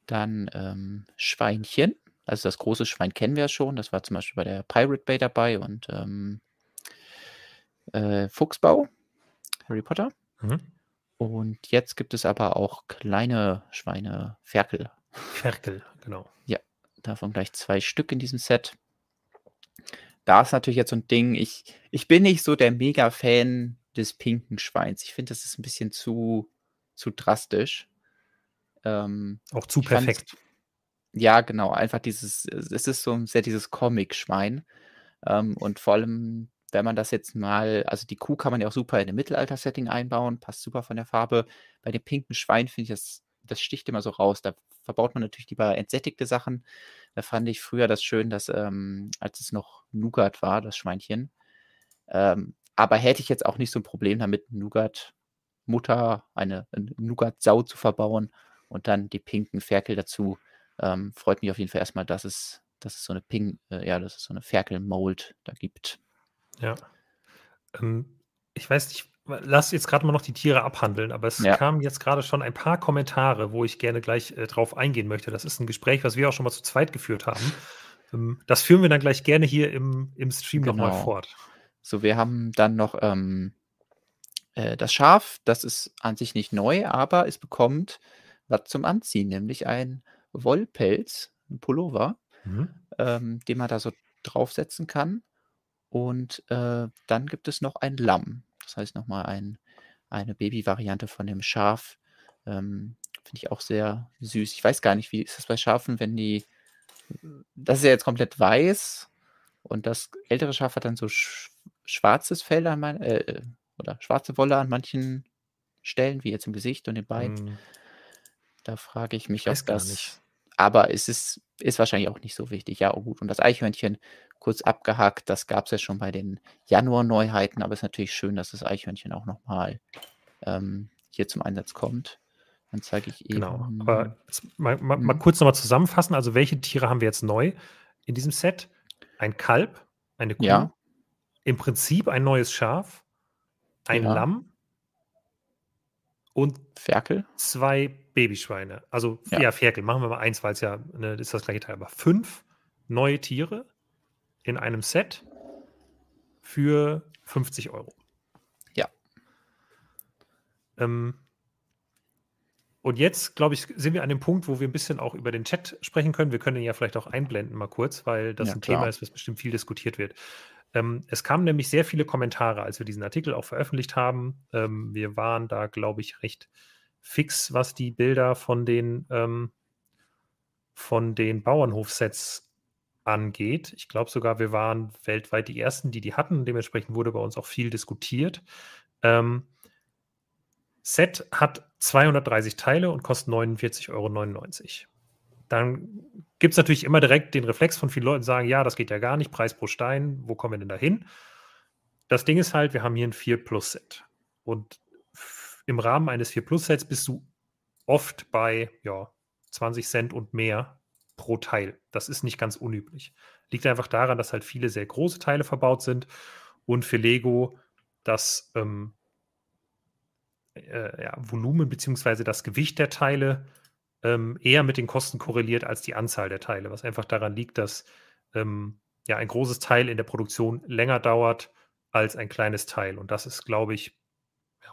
Dann ähm, Schweinchen. Also das große Schwein kennen wir ja schon. Das war zum Beispiel bei der Pirate Bay dabei und ähm, äh, Fuchsbau, Harry Potter. Mhm. Und jetzt gibt es aber auch kleine Schweine, Ferkel. Ferkel, genau. Davon gleich zwei Stück in diesem Set. Da ist natürlich jetzt so ein Ding, ich, ich bin nicht so der Mega-Fan des pinken Schweins. Ich finde, das ist ein bisschen zu, zu drastisch. Ähm, Auch zu perfekt. Ja, genau, einfach dieses, es ist so sehr dieses Comic-Schwein. Ähm, und vor allem, wenn man das jetzt mal, also die Kuh kann man ja auch super in ein Mittelalter-Setting einbauen, passt super von der Farbe. Bei dem pinken Schwein finde ich, das, das sticht immer so raus. Da verbaut man natürlich lieber entsättigte Sachen. Da fand ich früher das schön, dass, ähm, als es noch Nougat war, das Schweinchen. Ähm, aber hätte ich jetzt auch nicht so ein Problem damit, Nougat-Mutter, eine, eine Nougat-Sau zu verbauen und dann die pinken Ferkel dazu. Ähm, freut mich auf jeden Fall erstmal, dass es, dass es so eine Ping, äh, ja, dass es so eine Ferkel-Mold da gibt. Ja. Ähm, ich weiß nicht, lass jetzt gerade mal noch die Tiere abhandeln, aber es Ja. kamen jetzt gerade schon ein paar Kommentare, wo ich gerne gleich äh, drauf eingehen möchte. Das ist ein Gespräch, was wir auch schon mal zu zweit geführt haben. Ähm, das führen wir dann gleich gerne hier im, im Stream nochmal Genau. fort. So, wir haben dann noch ähm, äh, das Schaf, das ist an sich nicht neu, aber es bekommt was zum Anziehen, nämlich ein Wollpelz, ein Pullover, Mhm. ähm, den man da so draufsetzen kann. Und äh, dann gibt es noch ein Lamm. Das heißt nochmal ein, eine Baby-Variante von dem Schaf. Ähm, Finde ich auch sehr süß. Ich weiß gar nicht, wie ist das bei Schafen, wenn die. Das ist ja jetzt komplett weiß und das ältere Schaf hat dann so sch schwarzes Fell an man, äh, oder schwarze Wolle an manchen Stellen, wie jetzt im Gesicht und den Beinen. Mhm. Da frage ich mich, weiß ob das. Aber es ist, ist wahrscheinlich auch nicht so wichtig. Ja, oh gut. Und das Eichhörnchen kurz abgehakt, das gab es ja schon bei den Januar-Neuheiten, aber es ist natürlich schön, dass das Eichhörnchen auch nochmal ähm, hier zum Einsatz kommt. Dann zeige ich eben. Genau. Aber jetzt mal, mal, mal Mhm. kurz nochmal zusammenfassen. Also, welche Tiere haben wir jetzt neu in diesem Set? Ein Kalb, eine Kuh, Ja. im Prinzip ein neues Schaf, ein Ja. Lamm und Ferkel. zwei Babyschweine. Also, ja, Ja. Ferkel, machen wir mal eins, weil es ja ne, ist das gleiche Teil. Aber fünf neue Tiere in einem Set für 50 Euro. Ja. Ähm, und jetzt, glaube ich, sind wir an dem Punkt, wo wir ein bisschen auch über den Chat sprechen können. Wir können ihn ja vielleicht auch einblenden mal kurz, weil das Ja, ein klar. Thema ist, was bestimmt viel diskutiert wird. Ähm, es kamen nämlich sehr viele Kommentare, als wir diesen Artikel auch veröffentlicht haben. Ähm, wir waren da, glaube ich, recht fix, was die Bilder von den, ähm, von den Bauernhofsets angeht. Ich glaube sogar, wir waren weltweit die Ersten, die die hatten. Dementsprechend wurde bei uns auch viel diskutiert. Ähm, Set hat 230 Teile und kostet 49,99 Euro. Dann gibt es natürlich immer direkt den Reflex von vielen Leuten, sagen, ja, das geht ja gar nicht, Preis pro Stein, wo kommen wir denn da hin? Das Ding ist halt, wir haben hier ein 4 Plus Set. Und im Rahmen eines 4 Plus Sets bist du oft bei ja, 20 Cent und mehr pro Teil. Das ist nicht ganz unüblich. Liegt einfach daran, dass halt viele sehr große Teile verbaut sind und für Lego das ähm, äh, ja, Volumen bzw. das Gewicht der Teile ähm, eher mit den Kosten korreliert als die Anzahl der Teile, was einfach daran liegt, dass ähm, ja ein großes Teil in der Produktion länger dauert als ein kleines Teil. Und das ist, glaube ich,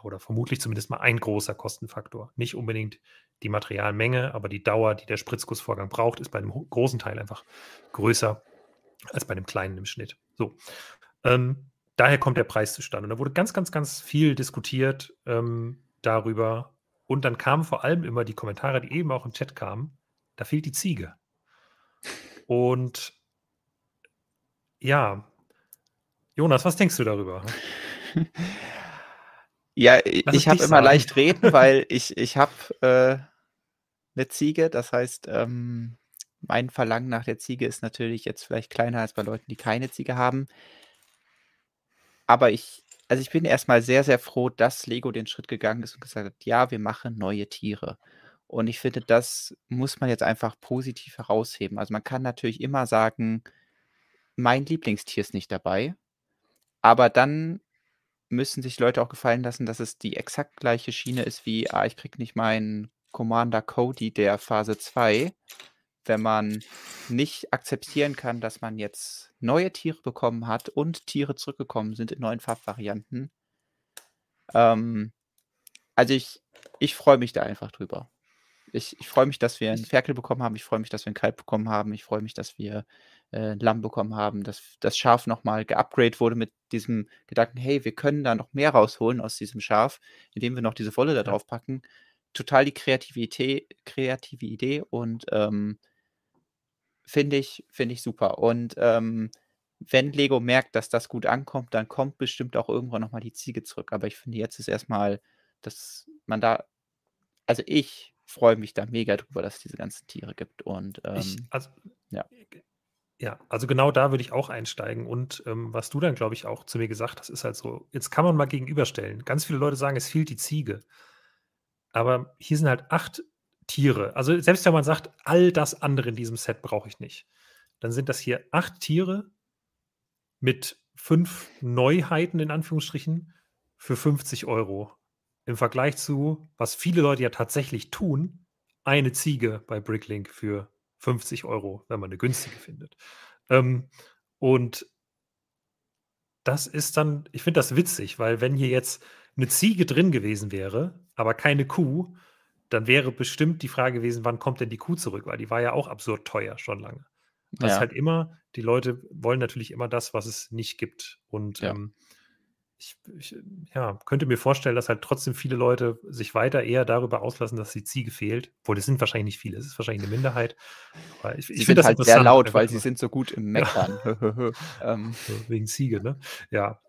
oder vermutlich zumindest mal ein großer Kostenfaktor. Nicht unbedingt die Materialmenge, aber die Dauer, die der Spritzgussvorgang braucht, ist bei einem großen Teil einfach größer als bei einem kleinen im Schnitt. So. Ähm, daher kommt der Preis zustande. Und da wurde ganz, ganz, ganz viel diskutiert ähm, darüber. Und dann kamen vor allem immer die Kommentare, die eben auch im Chat kamen, da fehlt die Ziege. Und ja, Jonas, was denkst du darüber? Ja, ich habe immer leicht reden, weil ich, ich habe äh, eine Ziege. Das heißt, ähm, mein Verlangen nach der Ziege ist natürlich jetzt vielleicht kleiner als bei Leuten, die keine Ziege haben. Aber ich, also ich bin erstmal sehr, sehr froh, dass Lego den Schritt gegangen ist und gesagt hat, ja, wir machen neue Tiere. Und ich finde, das muss man jetzt einfach positiv herausheben. Also man kann natürlich immer sagen, mein Lieblingstier ist nicht dabei. Aber dann müssen sich Leute auch gefallen lassen, dass es die exakt gleiche Schiene ist wie, ah, ich krieg nicht meinen Commander Cody der Phase 2, wenn man nicht akzeptieren kann, dass man jetzt neue Tiere bekommen hat und Tiere zurückgekommen sind in neuen Farbvarianten. Ähm, also ich, ich freue mich da einfach drüber. Ich, ich freue mich, dass wir einen Ferkel bekommen haben. Ich freue mich, dass wir einen Kalb bekommen haben. Ich freue mich, dass wir äh, Lamm bekommen haben, dass das Schaf nochmal geupgrade wurde mit diesem Gedanken, hey, wir können da noch mehr rausholen aus diesem Schaf, indem wir noch diese Wolle da drauf packen. Total die Kreativität, kreative Idee und ähm, finde ich, finde ich super. Und ähm, wenn Lego merkt, dass das gut ankommt, dann kommt bestimmt auch irgendwann nochmal die Ziege zurück. Aber ich finde, jetzt ist erstmal, dass man da, also ich freue mich da mega drüber, dass es diese ganzen Tiere gibt. Und ähm, ich, also, ja. Ja, also genau da würde ich auch einsteigen. Und ähm, was du dann, glaube ich, auch zu mir gesagt hast, ist halt so, jetzt kann man mal gegenüberstellen. Ganz viele Leute sagen, es fehlt die Ziege. Aber hier sind halt acht Tiere. Also selbst wenn man sagt, all das andere in diesem Set brauche ich nicht, dann sind das hier acht Tiere mit fünf Neuheiten in Anführungsstrichen für 50 Euro. Im Vergleich zu, was viele Leute ja tatsächlich tun, eine Ziege bei Bricklink für 50 Euro, wenn man eine günstige findet. Ähm, und das ist dann, ich finde das witzig, weil wenn hier jetzt eine Ziege drin gewesen wäre, aber keine Kuh, dann wäre bestimmt die Frage gewesen, wann kommt denn die Kuh zurück? Weil die war ja auch absurd teuer schon lange. Das ja. ist halt immer, die Leute wollen natürlich immer das, was es nicht gibt. Und ja. ähm, ich, ich, ja, könnte mir vorstellen, dass halt trotzdem viele Leute sich weiter eher darüber auslassen, dass die Ziege fehlt. Obwohl, das sind wahrscheinlich nicht viele, es ist wahrscheinlich eine Minderheit. Aber ich, ich finde das halt sehr laut, weil sie sind so gut im Meckern. Ja. ähm. Wegen Ziege, ne? Ja.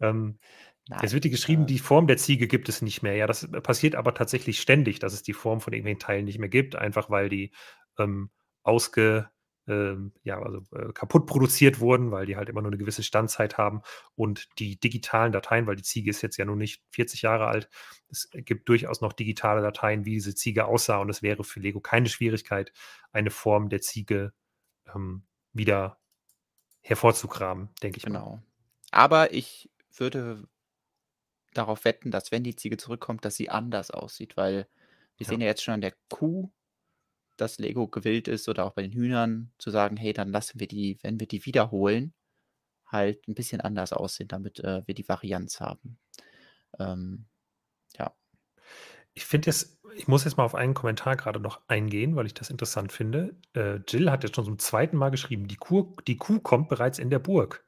Ähm, Nein, es wird hier geschrieben, die Form der Ziege gibt es nicht mehr. Ja, das passiert aber tatsächlich ständig, dass es die Form von irgendwelchen Teilen nicht mehr gibt, einfach weil die ähm, ausge, ähm, ja, also äh, kaputt produziert wurden, weil die halt immer nur eine gewisse Standzeit haben und die digitalen Dateien, weil die Ziege ist jetzt ja nur nicht 40 Jahre alt, es gibt durchaus noch digitale Dateien, wie diese Ziege aussah und es wäre für Lego keine Schwierigkeit, eine Form der Ziege ähm, wieder hervorzugraben, denke ich. Genau. Mal. Aber ich würde darauf wetten, dass wenn die Ziege zurückkommt, dass sie anders aussieht, weil wir ja. sehen ja jetzt schon an der Kuh, dass Lego gewillt ist oder auch bei den Hühnern zu sagen, hey, dann lassen wir die, wenn wir die wiederholen, halt ein bisschen anders aussehen, damit äh, wir die Varianz haben. Ähm, ja. Ich finde jetzt, ich muss jetzt mal auf einen Kommentar gerade noch eingehen, weil ich das interessant finde. Äh, Jill hat jetzt schon zum zweiten Mal geschrieben, die Kuh, die Kuh kommt bereits in der Burg.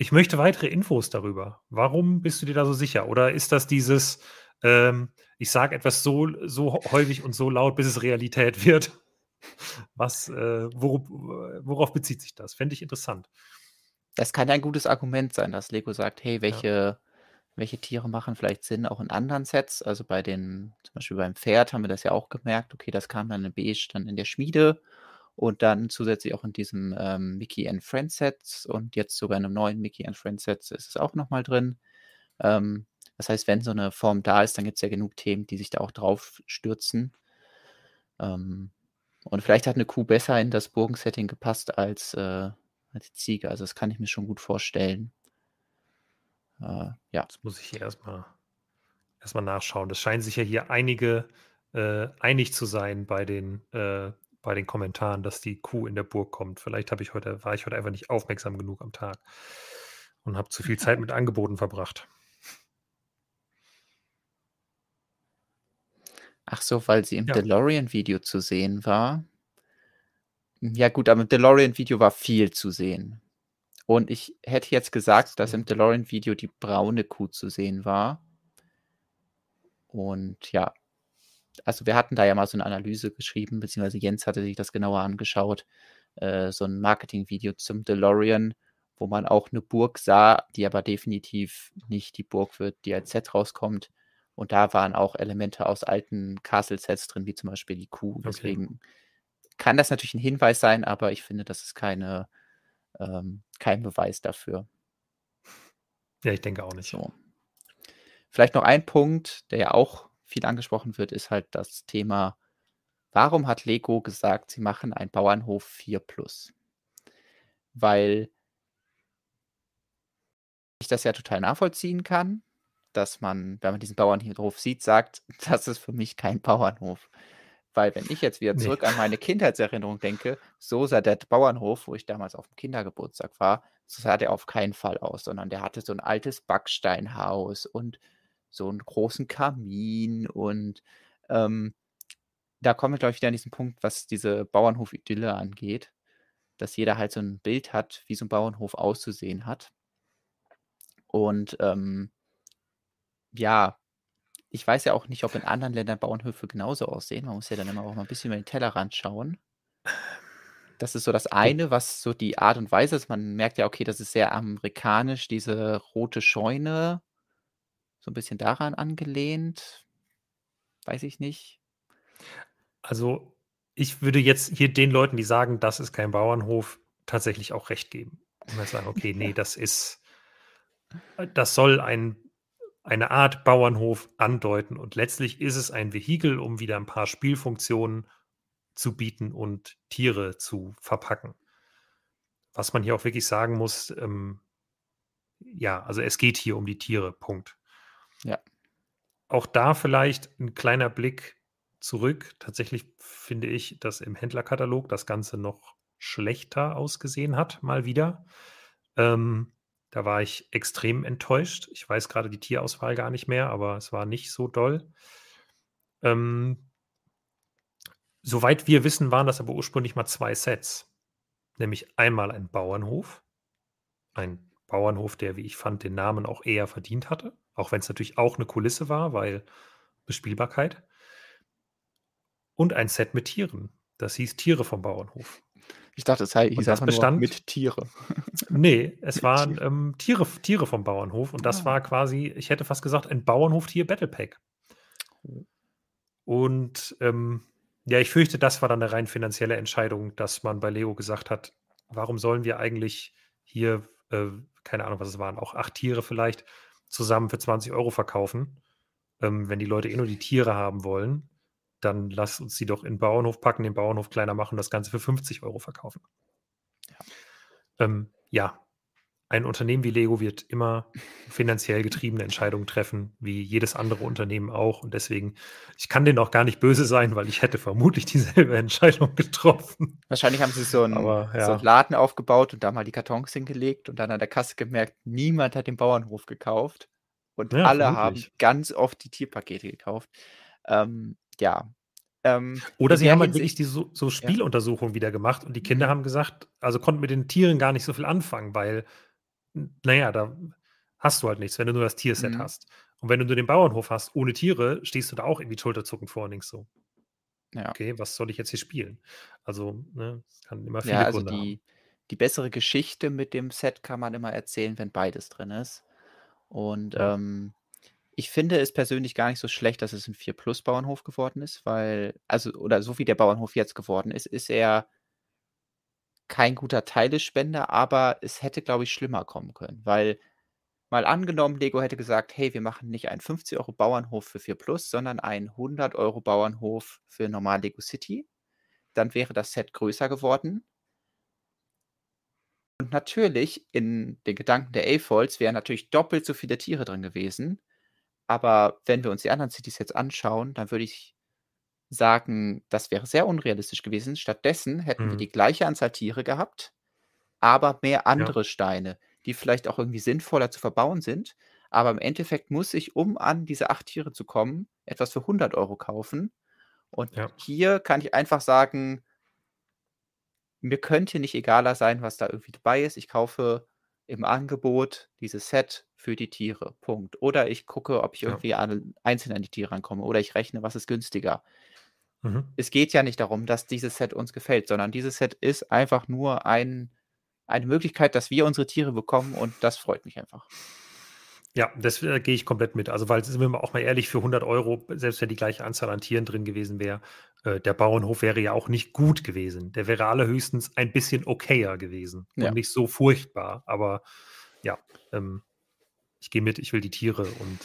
Ich möchte weitere Infos darüber. Warum bist du dir da so sicher? Oder ist das dieses, ähm, ich sage etwas so, so häufig und so laut, bis es Realität wird. Was, äh, worauf, worauf bezieht sich das? Fände ich interessant. Das kann ein gutes Argument sein, dass Lego sagt, hey, welche, ja. welche Tiere machen vielleicht Sinn auch in anderen Sets? Also bei den, zum Beispiel beim Pferd haben wir das ja auch gemerkt, okay, das kam dann in Beige dann in der Schmiede und dann zusätzlich auch in diesem ähm, Mickey and Friends Sets und jetzt sogar in einem neuen Mickey and Friends Sets ist es auch nochmal drin. Ähm, das heißt, wenn so eine Form da ist, dann gibt es ja genug Themen, die sich da auch drauf stürzen. Ähm, und vielleicht hat eine Kuh besser in das Burgensetting gepasst als, äh, als die Ziege. Also das kann ich mir schon gut vorstellen. Äh, ja. Das muss ich hier erstmal erstmal nachschauen. Das scheinen sich ja hier einige äh, einig zu sein bei den äh, bei den Kommentaren, dass die Kuh in der Burg kommt. Vielleicht habe ich heute, war ich heute einfach nicht aufmerksam genug am Tag und habe zu viel Zeit mit Angeboten verbracht. Ach so, weil sie im ja. DeLorean-Video zu sehen war. Ja, gut, aber im DeLorean-Video war viel zu sehen. Und ich hätte jetzt gesagt, dass im DeLorean-Video die braune Kuh zu sehen war. Und ja, also wir hatten da ja mal so eine Analyse geschrieben, beziehungsweise Jens hatte sich das genauer angeschaut, äh, so ein Marketing-Video zum DeLorean, wo man auch eine Burg sah, die aber definitiv nicht die Burg wird, die als Set rauskommt. Und da waren auch Elemente aus alten Castle-Sets drin, wie zum Beispiel die Kuh. Okay. Deswegen kann das natürlich ein Hinweis sein, aber ich finde, das ist keine, ähm, kein Beweis dafür. Ja, ich denke auch nicht. So. Vielleicht noch ein Punkt, der ja auch viel angesprochen wird, ist halt das Thema, warum hat Lego gesagt, sie machen einen Bauernhof 4 Plus? Weil ich das ja total nachvollziehen kann, dass man, wenn man diesen Bauernhof sieht, sagt, das ist für mich kein Bauernhof. Weil wenn ich jetzt wieder zurück nee. an meine Kindheitserinnerung denke, so sah der Bauernhof, wo ich damals auf dem Kindergeburtstag war, so sah der auf keinen Fall aus, sondern der hatte so ein altes Backsteinhaus und so einen großen Kamin und ähm, da kommen wir, glaube ich, wieder an diesen Punkt, was diese Bauernhof-Idylle angeht, dass jeder halt so ein Bild hat, wie so ein Bauernhof auszusehen hat. Und ähm, ja, ich weiß ja auch nicht, ob in anderen Ländern Bauernhöfe genauso aussehen. Man muss ja dann immer auch mal ein bisschen über den Tellerrand schauen. Das ist so das eine, was so die Art und Weise ist. Man merkt ja, okay, das ist sehr amerikanisch, diese rote Scheune so ein bisschen daran angelehnt? Weiß ich nicht. Also, ich würde jetzt hier den Leuten, die sagen, das ist kein Bauernhof, tatsächlich auch recht geben. Und dann sagen, okay, nee, das ist, äh, das soll ein, eine Art Bauernhof andeuten. Und letztlich ist es ein Vehikel, um wieder ein paar Spielfunktionen zu bieten und Tiere zu verpacken. Was man hier auch wirklich sagen muss, ähm, ja, also es geht hier um die Tiere, Punkt. Ja. Auch da vielleicht ein kleiner Blick zurück. Tatsächlich finde ich, dass im Händlerkatalog das Ganze noch schlechter ausgesehen hat, mal wieder. Ähm, da war ich extrem enttäuscht. Ich weiß gerade die Tierauswahl gar nicht mehr, aber es war nicht so doll. Ähm, soweit wir wissen, waren das aber ursprünglich mal zwei Sets. Nämlich einmal ein Bauernhof, ein Bauernhof, der, wie ich fand, den Namen auch eher verdient hatte. Auch wenn es natürlich auch eine Kulisse war, weil Bespielbarkeit. Und ein Set mit Tieren. Das hieß Tiere vom Bauernhof. Ich dachte, es hieß das bestand mit Tiere. nee, es waren ähm, Tiere, Tiere vom Bauernhof. Und das ah. war quasi, ich hätte fast gesagt, ein Bauernhof-Tier Battle Pack. Und ähm, ja, ich fürchte, das war dann eine rein finanzielle Entscheidung, dass man bei Leo gesagt hat, warum sollen wir eigentlich hier, äh, keine Ahnung, was es waren, auch acht Tiere vielleicht, zusammen für 20 Euro verkaufen. Ähm, wenn die Leute eh nur die Tiere haben wollen, dann lass uns sie doch in den Bauernhof packen, den Bauernhof kleiner machen, das Ganze für 50 Euro verkaufen. Ja. Ähm, ja, ein Unternehmen wie Lego wird immer finanziell getriebene Entscheidungen treffen, wie jedes andere Unternehmen auch. Und deswegen, ich kann denen auch gar nicht böse sein, weil ich hätte vermutlich dieselbe Entscheidung getroffen. Wahrscheinlich haben sie so einen, Aber, ja. so einen Laden aufgebaut und da mal die Kartons hingelegt und dann an der Kasse gemerkt, niemand hat den Bauernhof gekauft. Und ja, alle vermutlich. haben ganz oft die Tierpakete gekauft. Ähm, ja, ähm, Oder sie haben halt wirklich die so, so Spieluntersuchungen ja. wieder gemacht und die Kinder mhm. haben gesagt, also konnten mit den Tieren gar nicht so viel anfangen, weil naja, da hast du halt nichts, wenn du nur das Tierset mhm. hast. Und wenn du nur den Bauernhof hast, ohne Tiere, stehst du da auch irgendwie schulterzuckend vor und denkst so, Ja. okay, was soll ich jetzt hier spielen? Also, ne, es kann immer Ja, viele also Gründe haben. die die bessere Geschichte mit dem Set kann man immer erzählen, wenn beides drin ist. Und, Ja. ähm, ich finde es persönlich gar nicht so schlecht, dass es 'n 4 Plus Bauernhof geworden ist, weil also oder so wie der Bauernhof jetzt geworden ist, ist er kein guter Teilespender, aber es hätte, glaube ich, schlimmer kommen können, weil mal angenommen, Lego hätte gesagt: „Hey, wir machen nicht einen 50 € Bauernhof für 4 Plus, sondern einen 100 € Bauernhof für normal Lego City.“ Dann wäre das Set größer geworden. Und natürlich in den Gedanken der A-Folds wären natürlich doppelt so viele Tiere drin gewesen. Aber wenn wir uns die anderen Cities jetzt anschauen, dann würde ich sagen, das wäre sehr unrealistisch gewesen. Stattdessen hätten wir Mhm. die gleiche Anzahl Tiere gehabt, aber mehr Ja. andere Steine, die vielleicht auch irgendwie sinnvoller zu verbauen sind. Aber im Endeffekt muss ich, um an diese 8 Tiere zu kommen, etwas für 100 € kaufen. Und Ja. hier kann ich einfach sagen mir könnte nicht egaler sein, was da irgendwie dabei ist. Ich kaufe im Angebot dieses Set für die Tiere, Punkt. Oder ich gucke, ob ich Ja. irgendwie an einzeln an die Tiere rankomme oder ich rechne, was ist günstiger. Mhm. Es geht ja nicht darum, dass dieses Set uns gefällt, sondern dieses Set ist einfach nur ein eine Möglichkeit, dass wir unsere Tiere bekommen und das freut mich einfach. Ja, das, äh, gehe ich komplett mit. Also, weil sind wir mal auch mal ehrlich, für 100 €, selbst wenn die gleiche Anzahl an Tieren drin gewesen wäre, äh, der Bauernhof wäre ja auch nicht gut gewesen. Der wäre allerhöchstens ein bisschen okayer gewesen Ja. und nicht so furchtbar. Aber ja, ähm, ich gehe mit, ich will die Tiere und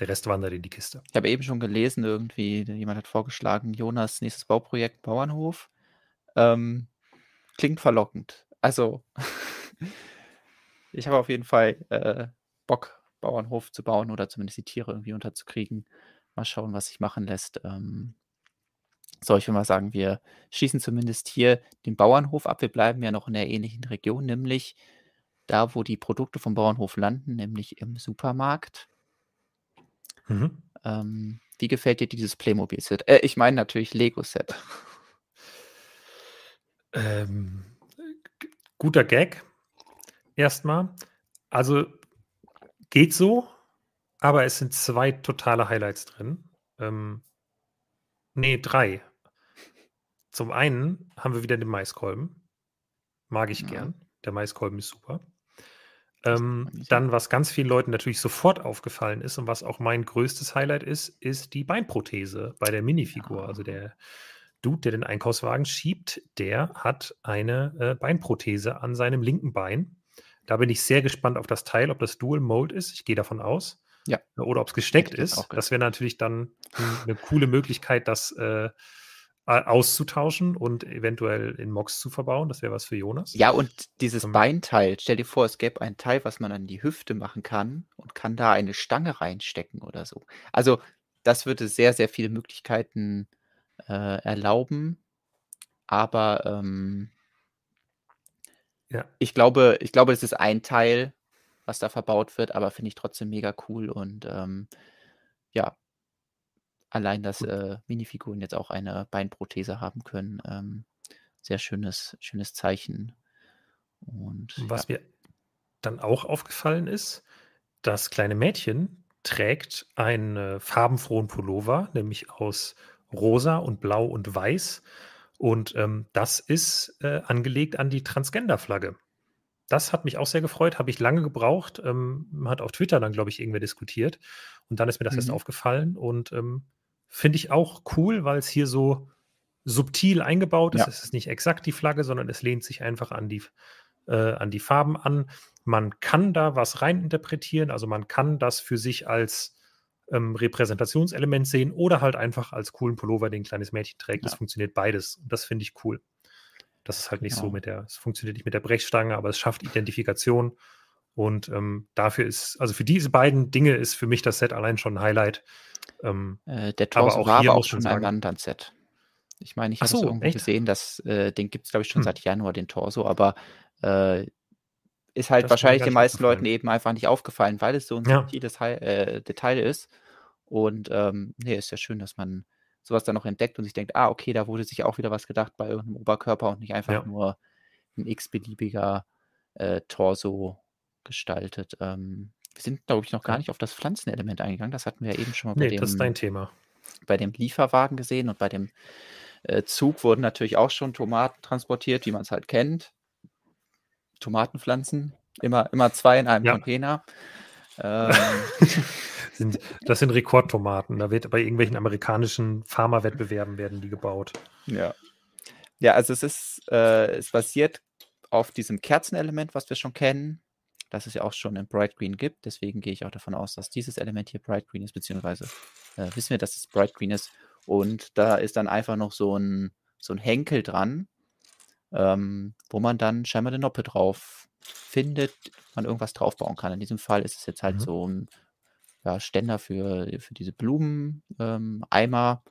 der Rest wandert in die Kiste. Ich habe eben schon gelesen, irgendwie, jemand hat vorgeschlagen, Jonas nächstes Bauprojekt Bauernhof. Ähm, klingt verlockend. Also, ich habe auf jeden Fall, äh, Bock, Bauernhof zu bauen oder zumindest die Tiere irgendwie unterzukriegen. Mal schauen, was sich machen lässt. Ähm, so, ich würde mal sagen, wir schließen zumindest hier den Bauernhof ab. Wir bleiben ja noch in der ähnlichen Region, nämlich da, wo die Produkte vom Bauernhof landen, nämlich im Supermarkt. Mhm. Ähm, wie gefällt dir dieses Playmobil-Set? Äh, ich meine natürlich Lego-Set. Ähm, guter Gag. Erstmal. Also, geht so, aber es sind 2 totale Highlights drin. Ähm, ne, 3. Zum einen haben wir wieder den Maiskolben. Mag ich Ja. gern. Der Maiskolben ist super. Ähm, dann, was ganz vielen Leuten natürlich sofort aufgefallen ist und was auch mein größtes Highlight ist, ist die Beinprothese bei der Minifigur. Also, Ja. der Dude, der den Einkaufswagen schiebt, der hat eine, äh, Beinprothese an seinem linken Bein. Da bin ich sehr gespannt auf das Teil, ob das Dual Mold ist. Ich gehe davon aus. Ja. Oder ob's Hätte gesteckt ist. Das wäre natürlich dann 'n 'ne coole Möglichkeit, das, äh, auszutauschen und eventuell in Mocs zu verbauen. Das wäre was für Jonas. Ja, und dieses Ähm Beinteil, stell dir vor, es gäbe ein Teil, was man an die Hüfte machen kann und kann da eine Stange reinstecken oder so. Also, das würde sehr, sehr viele Möglichkeiten, äh, erlauben. Aber, ähm Ja. ich glaube ich glaube, es ist ein Teil, was da verbaut wird, aber finde ich trotzdem mega cool und, ähm, ja. Allein, dass, äh, Minifiguren jetzt auch eine Beinprothese haben können, ähm, sehr schönes schönes Zeichen. Und Was ja. mir dann auch aufgefallen ist, das kleine Mädchen trägt einen, äh, farbenfrohen Pullover, nämlich aus rosa und blau und weiß. Und, ähm, das ist, äh, angelegt an die Transgender-Flagge. Das hat mich auch sehr gefreut, habe ich lange gebraucht, ähm, hat auf Twitter dann, glaube ich, irgendwer diskutiert. Und dann ist mir das erst Mhm. aufgefallen und, ähm, finde ich auch cool, weil's hier so subtil eingebaut ist. Ja. Es ist nicht exakt die Flagge, sondern es lehnt sich einfach an die äh, an die Farben an. Man kann da was reininterpretieren. Also, man kann das für sich als, ähm, Repräsentationselement sehen oder halt einfach als coolen Pullover, den 'n kleines Mädchen trägt. Das Ja. funktioniert beides. Und das finde ich cool. Das ist halt nicht so Genau. mit der es funktioniert nicht mit der Brechstange, aber es schafft Identifikation. Und, ähm, dafür ist also, für diese beiden Dinge ist für mich das Set allein schon 'n Highlight. Ähm, Äh, der auch war aber auch schon ein Wandern-Set. Ich meine, ich habe so, irgendwo echt? gesehen, dass äh, den gibt's, glaube ich, schon Hm. seit Januar, den Torso, aber, äh, ist halt Das wahrscheinlich den meisten Leuten eben einfach nicht aufgefallen, weil es so 'n Ja. subtiles äh, Detail ist. Und, ähm, ne, ist ja schön, dass man so was dann noch entdeckt und sich denkt: „Ah, okay, da wurde sich auch wieder was gedacht bei irgend 'nem Oberkörper und nicht einfach Ja. nur 'n x-beliebiger, äh, Torso gestaltet.“ Ähm, wir sind, glaube ich, noch gar nicht auf das Pflanzenelement eingegangen. Das hatten wir ja eben schon mal bei Ne, das ist dein dem Thema. bei dem Lieferwagen gesehen und bei dem äh, Zug wurden natürlich auch schon Tomaten transportiert, wie man es halt kennt. Tomatenpflanzen, immer, immer zwei in einem Ja. Container. Ähm, das sind Rekordtomaten. Da wird bei irgendwelchen amerikanischen Pharma-Wettbewerben werden die gebaut. ja. Ja, also es ist, äh, es basiert auf diesem Kerzenelement, was wir schon kennen, das es ja auch schon in Bright Green gibt. Deswegen gehe ich auch davon aus, dass dieses Element hier Bright Green ist, beziehungsweise äh, wissen wir, dass es Bright Green ist. Und da ist dann einfach noch so ein, so ein Henkel dran, ähm, wo man dann scheinbar eine Noppe drauf findet, man irgendwas draufbauen kann. In diesem Fall ist es jetzt halt Mhm. so ein ja, Ständer für, für diese Blumen, ähm, Eimer.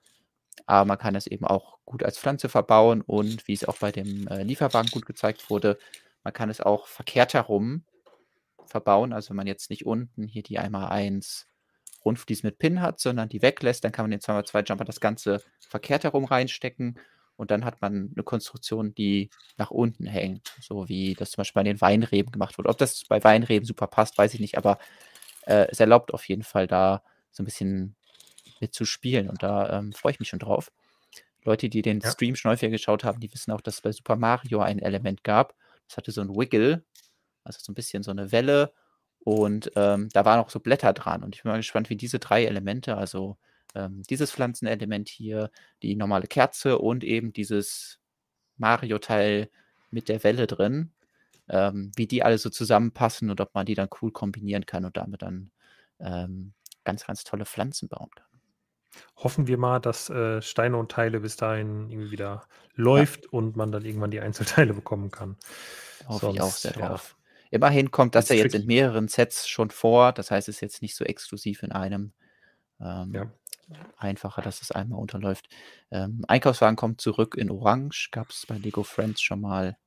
Aber man kann es eben auch gut als Pflanze verbauen und wie es auch bei dem äh, Lieferwagen gut gezeigt wurde, man kann es auch verkehrt herum verbauen. Also wenn man jetzt nicht unten hier die einmal 1 Rundflies mit Pin hat, sondern die weglässt, dann kann man den 2x2 Jumper das Ganze verkehrt herum reinstecken und dann hat man eine Konstruktion, die nach unten hängt, so wie das zum Beispiel bei den Weinreben gemacht wurde. Ob das bei Weinreben super passt, weiß ich nicht, aber äh, es erlaubt auf jeden Fall da so ein bisschen mit zu spielen und da ähm, freue ich mich schon drauf. Leute, die den Ja. Stream schon häufiger geschaut haben, die wissen auch, dass es bei Super Mario ein Element gab. Das hatte so ein Wiggle, also so ein bisschen so eine Welle und ähm, da waren auch so Blätter dran und ich bin mal gespannt, wie diese drei Elemente, also ähm, dieses Pflanzenelement hier, die normale Kerze und eben dieses Mario-Teil mit der Welle drin, ähm, wie die alle so zusammenpassen und ob man die dann cool kombinieren kann und damit dann ähm, ganz, ganz tolle Pflanzen bauen kann. Hoffen wir mal, dass äh, Steine und Teile bis dahin irgendwie wieder läuft und man dann irgendwann die Einzelteile bekommen kann. Hoffe ich auch Sonst, sehr ja. Immerhin kommt das ja jetzt in mehreren Sets schon vor. Das heißt, es ist jetzt nicht so exklusiv in einem. Ähm, Ja. Einfacher, dass es einmal unterläuft. Ähm, Einkaufswagen kommt zurück in Orange. Gab es bei Lego Friends schon mal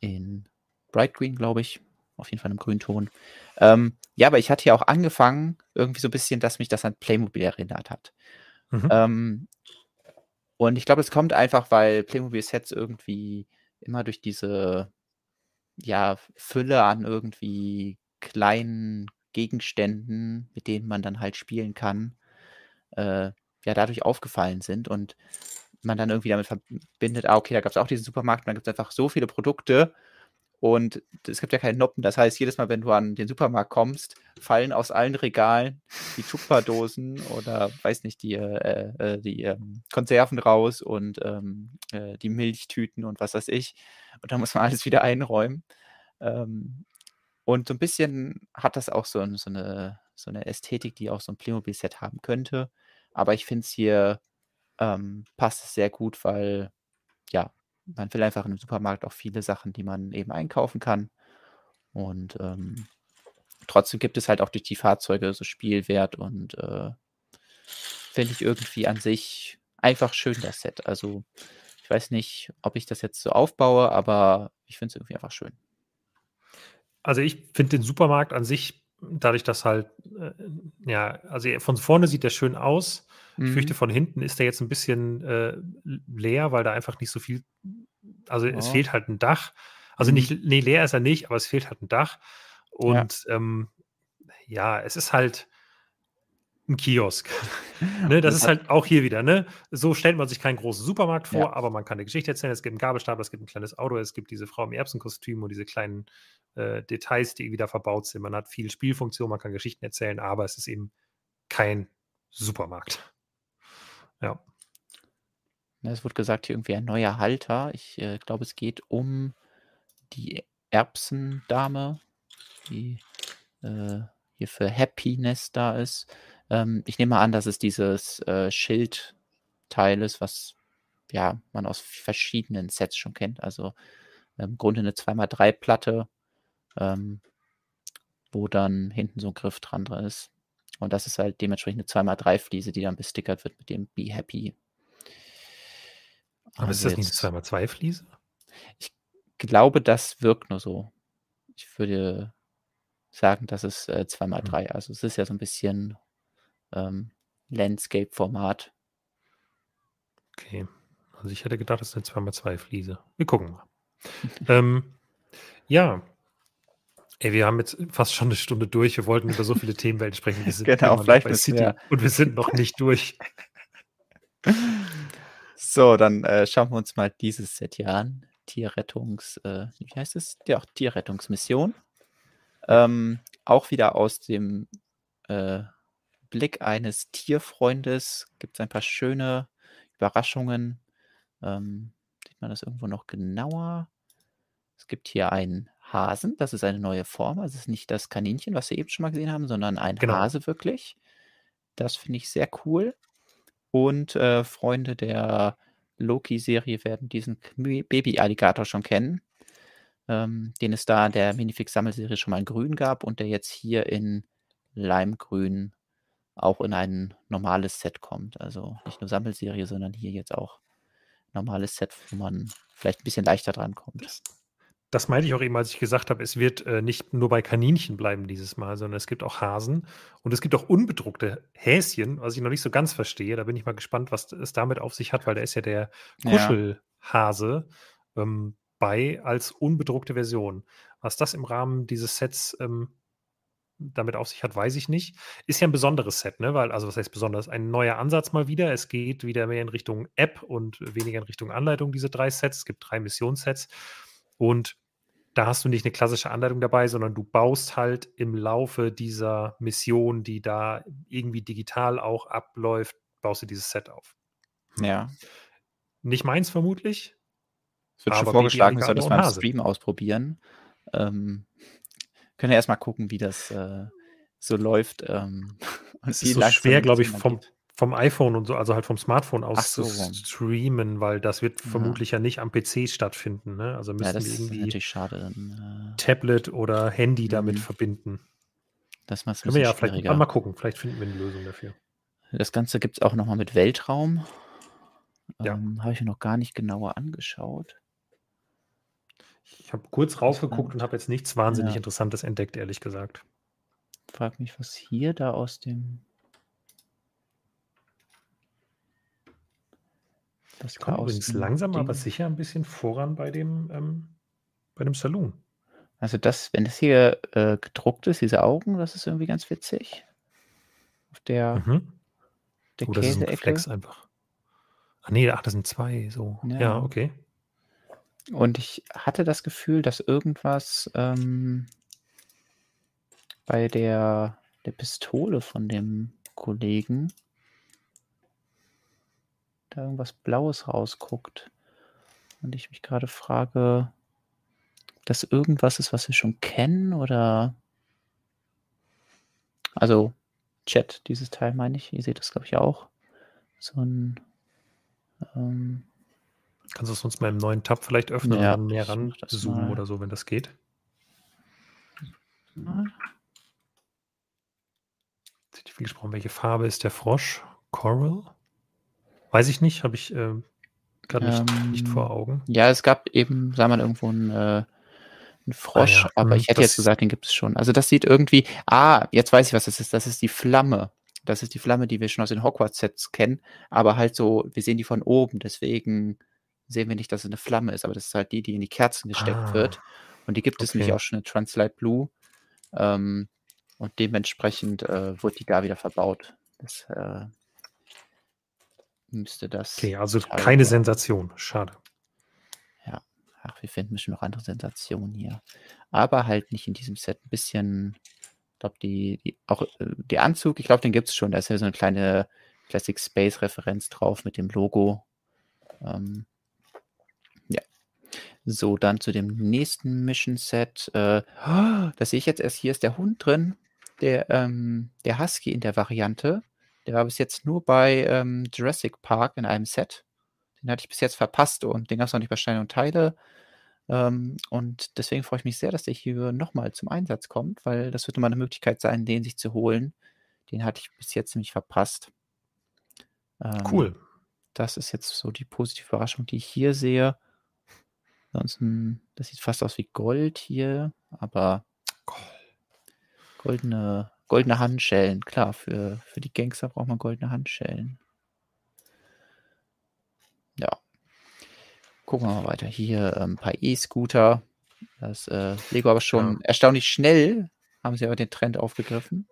in Bright Green, glaube ich. Auf jeden Fall im Grünton. Ähm, ja, aber ich hatte ja auch angefangen, irgendwie so ein bisschen, dass mich das an Playmobil erinnert hat. Mhm. Ähm, und ich glaube, es kommt einfach, weil Playmobil-Sets irgendwie immer durch diese ja, Fülle an irgendwie kleinen Gegenständen, mit denen man dann halt spielen kann, äh, ja, dadurch aufgefallen sind und man dann irgendwie damit verbindet, ah, okay, da gab es auch diesen Supermarkt und dann gibt es einfach so viele Produkte und es gibt ja keine Noppen. Das heißt, jedes Mal, wenn du an den Supermarkt kommst, fallen aus allen Regalen die Tupperdosen oder weiß nicht, die, äh, äh, die ähm, Konserven raus und ähm, äh, die Milchtüten und was weiß ich. Und dann muss man alles wieder einräumen. Ähm, und so ein bisschen hat das auch so, ein, so, eine, so eine Ästhetik, die auch so ein Playmobil-Set haben könnte. Aber ich finde es hier ähm, passt es sehr gut, weil ja, man will einfach im Supermarkt auch viele Sachen, die man eben einkaufen kann. Und ähm, trotzdem gibt es halt auch durch die Fahrzeuge so Spielwert und äh, finde ich irgendwie an sich einfach schön, das Set. Also ich weiß nicht, ob ich das jetzt so aufbaue, aber ich finde es irgendwie einfach schön. Also ich finde den Supermarkt an sich, dadurch, dass halt, äh, ja, also von vorne sieht der schön aus. Ich fürchte, Mhm. von hinten ist der jetzt ein bisschen äh, leer, weil da einfach nicht so viel, also es Ja. fehlt halt ein Dach. Also Mhm. nicht, nee, leer ist er nicht, aber es fehlt halt ein Dach. Und ähm, ja, es ist halt ein Kiosk. ne, das ist halt auch hier wieder, ne? So stellt man sich keinen großen Supermarkt vor, Ja. aber man kann eine Geschichte erzählen. Es gibt einen Gabelstapler, es gibt ein kleines Auto, es gibt diese Frau im Erbsenkostüm und diese kleinen äh, Details, die wieder verbaut sind. Man hat viel Spielfunktion, man kann Geschichten erzählen, aber es ist eben kein Supermarkt. Ja. Ja, Es wurde gesagt, hier irgendwie ein neuer Halter. Ich äh, glaube, es geht um die Erbsendame, die äh, hier für Happiness da ist. Ähm, ich nehme an, dass es dieses äh, Schildteil ist, was ja, man aus verschiedenen Sets schon kennt. Also im Grunde eine 2x3-Platte, ähm, wo dann hinten so ein Griff dran ist. Und das ist halt dementsprechend eine 2x3-Fliese, die dann bestickert wird mit dem Be Happy. Aber ist Also das nicht jetzt- eine 2x2-Fliese? glaube, das wirkt nur so. Ich würde sagen, das ist äh, 2x3. Also es ist ja so ein bisschen ähm, Landscape-Format. Okay. Also ich hätte gedacht, das ist eine 2x2-Fliese. Wir gucken mal. ähm, ja. Ey, wir haben jetzt fast schon eine Stunde durch. Wir wollten über so viele Themenwelten sprechen. Wir sind genau, vielleicht bei City und wir sind noch nicht durch. So, dann äh, schauen wir uns mal dieses Set hier an. Tierrettungs, äh, wie heißt es? Ja, Tierrettungsmission. Ähm, auch wieder aus dem äh, Blick eines Tierfreundes gibt es ein paar schöne Überraschungen. Ähm, sieht man das irgendwo noch genauer? Es gibt hier einen Hasen, das ist eine neue Form. Also es ist nicht das Kaninchen, was wir eben schon mal gesehen haben, sondern ein genau. Hase wirklich. Das finde ich sehr cool. Und äh, Freunde der Loki-Serie werden diesen Baby-Alligator schon kennen, ähm, den es da in der Minifix-Sammelserie schon mal in grün gab und der jetzt hier in Leimgrün auch in ein normales Set kommt. Also nicht nur Sammelserie, sondern hier jetzt auch normales Set, wo man vielleicht ein bisschen leichter dran kommt. Das meinte ich auch eben, als ich gesagt habe, es wird äh, nicht nur bei Kaninchen bleiben dieses Mal, sondern es gibt auch Hasen und es gibt auch unbedruckte Häschen, was ich noch nicht so ganz verstehe. Da bin ich mal gespannt, was es damit auf sich hat, weil da ist ja der Kuschelhase ja. ähm, bei als unbedruckte Version. Was das im Rahmen dieses Sets ähm, damit auf sich hat, weiß ich nicht. Ist ja ein besonderes Set, ne? Weil, also was heißt besonders? Ein neuer Ansatz mal wieder. Es geht wieder mehr in Richtung App und weniger in Richtung Anleitung, diese drei Sets. Es gibt drei Missionssets. Und da hast du nicht eine klassische Anleitung dabei, sondern du baust halt im Laufe dieser Mission, die da irgendwie digital auch abläuft, baust du dieses Set auf. Ja. Nicht meins vermutlich. Es wird schon vorgeschlagen, wir sollten das mal im Stream ausprobieren. Ähm, können wir erstmal gucken, wie das äh, so läuft. Ähm, es ist so schwer, glaube ich, vom, vom iPhone und so, also halt vom Smartphone aus so. zu streamen, weil das wird ja. vermutlich ja nicht am PC stattfinden. Ne? Also müssen ja, wir irgendwie schade, dann, äh, Tablet oder Handy damit mhm. verbinden. Das macht Können wir ja vielleicht mal gucken, vielleicht finden wir eine Lösung dafür. Das Ganze gibt es auch nochmal mit Weltraum. Ja. Ähm, Habe ich mir noch gar nicht genauer angeschaut. Ich habe kurz raufgeguckt und habe jetzt nichts wahnsinnig ja. Interessantes entdeckt, ehrlich gesagt. Frag mich, was hier da aus dem Das kommt übrigens langsam, Ding. aber sicher ein bisschen voran bei dem, ähm, bei dem Saloon. Also das, wenn das hier äh, gedruckt ist, diese Augen, das ist irgendwie ganz witzig. Auf der, mhm. der oh, das ist ein Flex einfach. Ach nee, ach, das sind zwei, so. Ja. ja, okay. Und ich hatte das Gefühl, dass irgendwas ähm, bei der, der Pistole von dem Kollegen da irgendwas Blaues rausguckt. Und ich mich gerade frage, ob das irgendwas ist, was wir schon kennen oder. Also, Chat, dieses Teil meine ich. Ihr seht das, glaube ich, auch. So ein. Ähm, Kannst du es uns mal im neuen Tab vielleicht öffnen ja, und näher ran zoomen oder so, wenn das geht? Mal. Jetzt viel gesprochen, welche Farbe ist der Frosch? Coral? Weiß ich nicht, habe ich äh, gerade nicht, ähm, nicht, vor Augen. Ja, es gab eben, sah man irgendwo einen, äh, einen Frosch, ah, ja. aber hm, ich hätte jetzt gesagt, den gibt es schon. Also das sieht irgendwie, ah, jetzt weiß ich, was das ist. Das ist die Flamme. Das ist die Flamme, die wir schon aus den Hogwarts-Sets kennen, aber halt so, wir sehen die von oben, deswegen sehen wir nicht, dass es eine Flamme ist, aber das ist halt die, die in die Kerzen gesteckt ah, wird. Und die gibt es nämlich auch schon in Translite Blue. Ähm, und dementsprechend äh, wird die da wieder verbaut. Das äh, müsste das. Okay, also keine Sensation. Schade. Ja, ach, wir finden bestimmt noch andere Sensationen hier. Aber halt nicht in diesem Set. Ein bisschen, ich glaube, die, die, auch äh, der Anzug, ich glaube, den gibt es schon. Da ist ja so eine kleine Classic Space-Referenz drauf mit dem Logo. Ähm, ja. So, dann zu dem nächsten Mission-Set. Äh, das sehe ich jetzt erst. Hier ist der Hund drin. Der, ähm, der Husky in der Variante. Der war bis jetzt nur bei ähm, Jurassic Park in einem Set. Den hatte ich bis jetzt verpasst und den gab es noch nicht bei Steine und Teile. Ähm, und deswegen freue ich mich sehr, dass der hier nochmal zum Einsatz kommt, weil das wird nochmal eine Möglichkeit sein, den sich zu holen. Den hatte ich bis jetzt nämlich verpasst. Ähm, cool. Das ist jetzt so die positive Überraschung, die ich hier sehe. Ansonsten, das sieht fast aus wie Gold hier, aber goldene Goldene Handschellen, klar, für, für die Gangster braucht man goldene Handschellen. Ja. Gucken wir mal weiter. Hier ein ähm, paar E-Scooter. Das äh, Lego aber schon ja. erstaunlich schnell haben sie aber den Trend aufgegriffen.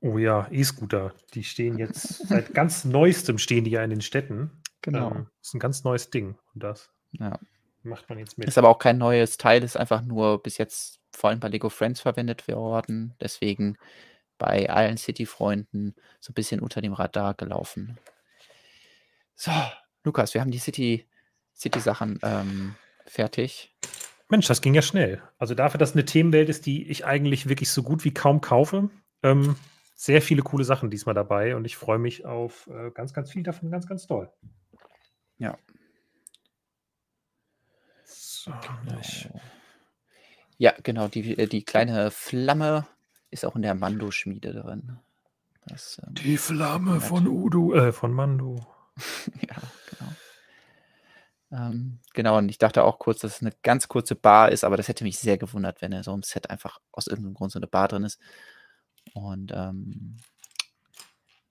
Oh ja, E-Scooter. Die stehen jetzt seit ganz neuestem stehen die ja in den Städten. Genau. Ähm, das ist ein ganz neues Ding. Und das ja. macht man jetzt mit. Ist aber auch kein neues Teil, ist einfach nur bis jetzt vor allem bei Lego Friends verwendet worden. Deswegen bei allen City-Freunden so ein bisschen unter dem Radar gelaufen. So, Lukas, wir haben die City, City-Sachen ähm, fertig. Mensch, das ging ja schnell. Also dafür, dass eine Themenwelt ist, die ich eigentlich wirklich so gut wie kaum kaufe, ähm, sehr viele coole Sachen diesmal dabei und ich freue mich auf äh, ganz, ganz viel davon, ganz, ganz toll. Ja. So, genau. Ja, genau, die, äh, die kleine Flamme ist auch in der Mando-Schmiede drin. Das, ähm, die Flamme von Udo, äh, von Mando. ja, genau. Ähm, genau, und ich dachte auch kurz, dass es eine ganz kurze Bar ist, aber das hätte mich sehr gewundert, wenn er so im Set einfach aus irgendeinem Grund so eine Bar drin ist. Und ähm,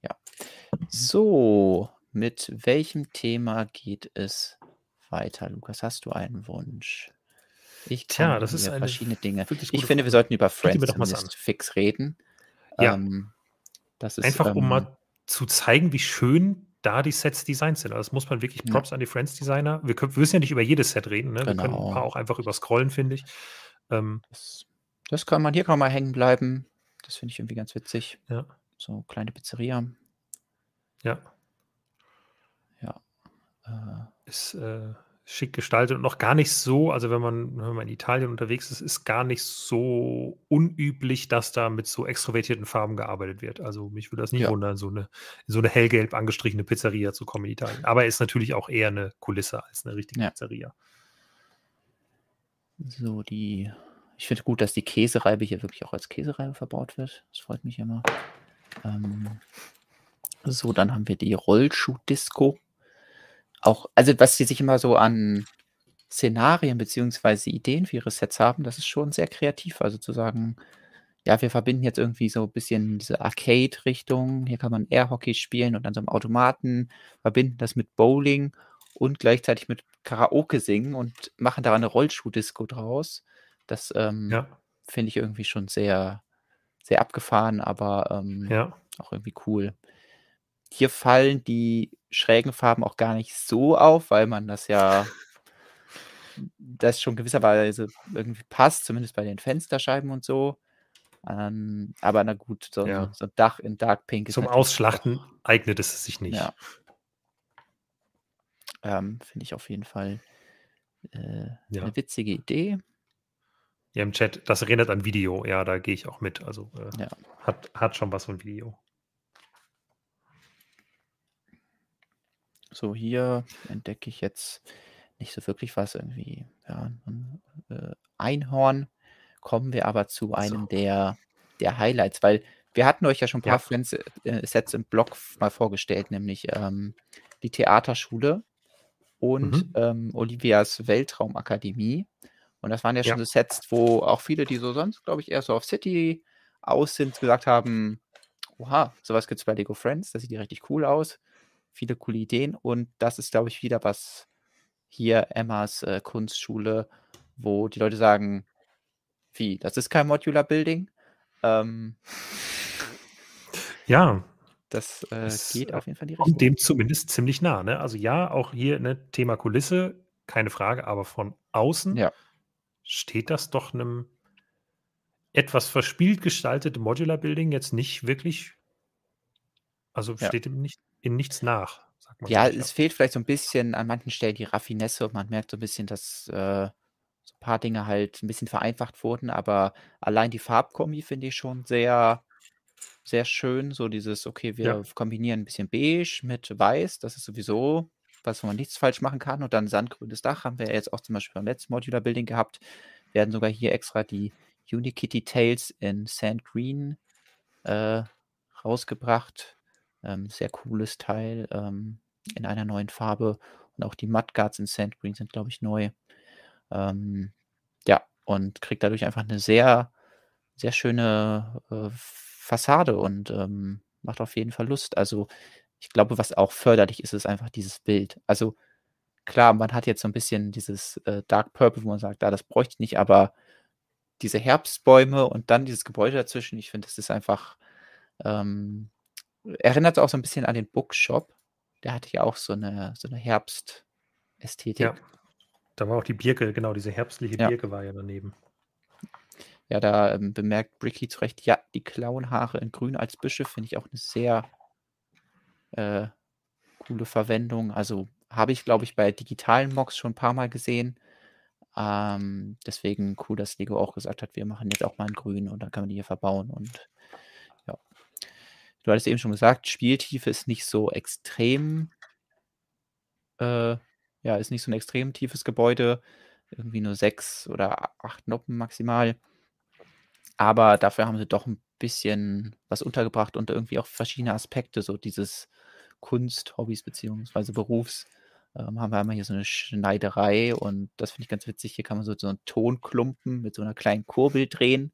ja. So, mit welchem Thema geht es weiter? Lukas, hast du einen Wunsch? Ich Tja, das ist verschiedene Dinge. Ich finde, wir sollten über Friends zumindest fix reden. Ja. Ähm, das ist, Einfach, um ähm, mal zu zeigen, wie schön da die Sets designt sind. Also das muss man wirklich Props ja. an die Friends-Designer. Wir, wir, müssen ja nicht über jedes Set reden. Ne? Genau. Wir können ein genau. paar auch einfach überscrollen, finde ich. Ähm, das, das, kann man, hier kann man mal hängen bleiben. Das finde ich irgendwie ganz witzig. Ja. So kleine Pizzeria. Ja. Ja. Äh, ist äh, schick gestaltet und noch gar nicht so, also wenn man, wenn man in Italien unterwegs ist, ist gar nicht so unüblich, dass da mit so extrovertierten Farben gearbeitet wird. Also mich würde das nicht ja. wundern, so eine, so eine hellgelb angestrichene Pizzeria zu kommen in Italien. Aber ist natürlich auch eher eine Kulisse als eine richtige ja. Pizzeria. So, die, ich finde gut, dass die Käsereibe hier wirklich auch als Käsereibe verbaut wird. Das freut mich immer. Ähm, so, dann haben wir die Rollschuh-Disco auch, also was sie sich immer so an Szenarien beziehungsweise Ideen für ihre Sets haben, das ist schon sehr kreativ. Also zu sagen, ja, wir verbinden jetzt irgendwie so ein bisschen diese Arcade-Richtung. Hier kann man Airhockey spielen und dann so einem Automaten, verbinden das mit Bowling und gleichzeitig mit Karaoke singen und machen da eine Rollschuh-Disco draus. Das ähm, ja. finde ich irgendwie schon sehr, sehr abgefahren, aber ähm, ja. auch irgendwie cool. Hier fallen die schrägen Farben auch gar nicht so auf, weil man das ja das schon gewisserweise irgendwie passt, zumindest bei den Fensterscheiben und so. Ähm, aber na gut, so, ja. so, Dach in Dark Pink ist. Zum Ausschlachten auch, eignet es sich nicht. Ja. Ähm, Finde ich auf jeden Fall äh, ja. eine witzige Idee. Ja, im Chat, das erinnert an Video. Ja, da gehe ich auch mit. Also äh, hat, hat schon was von Video. So, hier entdecke ich jetzt nicht so wirklich was, irgendwie, ja, ein äh, Einhorn. Kommen wir aber zu einem so. der, der Highlights, weil wir hatten euch ja schon ein paar ja. Friends, äh, Sets im Blog mal vorgestellt, nämlich ähm, die Theaterschule und mhm. ähm, Olivias Weltraumakademie. Und das waren ja schon ja. so Sets, wo auch viele, die so sonst, glaube ich, eher so auf City aus sind, gesagt haben, oha, sowas gibt es bei Lego Friends, das sieht ja richtig cool aus viele coole Ideen und das ist, glaube ich, wieder was hier Emmas äh, Kunstschule, wo die Leute sagen, wie, das ist kein Modular Building. Ähm, ja. Das äh, geht auf jeden Fall in die Richtung. dem zumindest ziemlich nah. Ne? Also ja, auch hier ne, Thema Kulisse, keine Frage, aber von außen ja. steht das doch einem etwas verspielt gestaltete Modular Building jetzt nicht wirklich, also ja. steht ihm nicht in nichts nach, sagt man. Ja, es fehlt vielleicht so ein bisschen an manchen Stellen die Raffinesse und man merkt so ein bisschen, dass äh, so ein paar Dinge halt ein bisschen vereinfacht wurden, aber allein die Farbkombi finde ich schon sehr, sehr schön. So dieses, okay, wir ja. kombinieren ein bisschen beige mit weiß, das ist sowieso was, wo man nichts falsch machen kann. Und dann sandgrünes Dach haben wir jetzt auch zum Beispiel beim letzten Modular Building gehabt. Wir werden sogar hier extra die Unikitty Tails in Sand Green äh, rausgebracht. Ähm, sehr cooles Teil ähm, in einer neuen Farbe. Und auch die Mudguards in Sand Green sind, glaube ich, neu. Ähm, ja, und kriegt dadurch einfach eine sehr, sehr schöne äh, Fassade und ähm, macht auf jeden Fall Lust. Also ich glaube, was auch förderlich ist, ist einfach dieses Bild. Also klar, man hat jetzt so ein bisschen dieses, äh, Dark Purple, wo man sagt: „Ah, das bräuchte ich nicht“, aber diese Herbstbäume und dann dieses Gebäude dazwischen, ich finde, das ist einfach, ähm erinnert auch so ein bisschen an den Bookshop. Der hatte ja auch so eine so 'ne Herbstästhetik. Ja. Da war auch die Birke, genau, diese herbstliche Ja. Birke war ja daneben. Ja, da, ähm, bemerkt Bricky zu Recht, ja, die Clownhaare in grün als Büsche finde ich auch eine sehr, äh, coole Verwendung. Also, habe ich, glaube ich, bei digitalen Mocks schon ein paar Mal gesehen. Ähm, deswegen cool, dass Lego auch gesagt hat: „Wir machen jetzt auch mal in grün und dann kann man die hier verbauen“ und. Du hattest eben schon gesagt, Spieltiefe ist nicht so extrem äh, ja, ist nicht so ein extrem tiefes Gebäude, irgendwie nur 6 oder 8 Noppen maximal. Aber dafür haben sie doch ein bisschen was untergebracht und irgendwie auch verschiedene Aspekte, so dieses Kunst-Hobbys beziehungsweise Berufs. Ähm, haben wir einmal hier so eine Schneiderei und das finde ich ganz witzig. Hier kann man so so 'n Tonklumpen mit so einer kleinen Kurbel drehen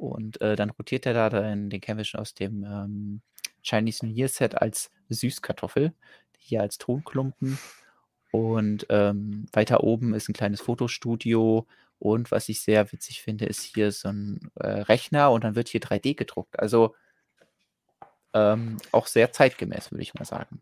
und, äh, dann rotiert der da, den den schon aus dem, ähm, Chinese New Year Set als Süßkartoffel, hier als Tonklumpen. Und, ähm, weiter oben ist ein kleines Fotostudio und was ich sehr witzig finde, ist hier so ein äh, Rechner und dann wird hier 3D gedruckt. Also, ähm, auch sehr zeitgemäß, würde ich mal sagen.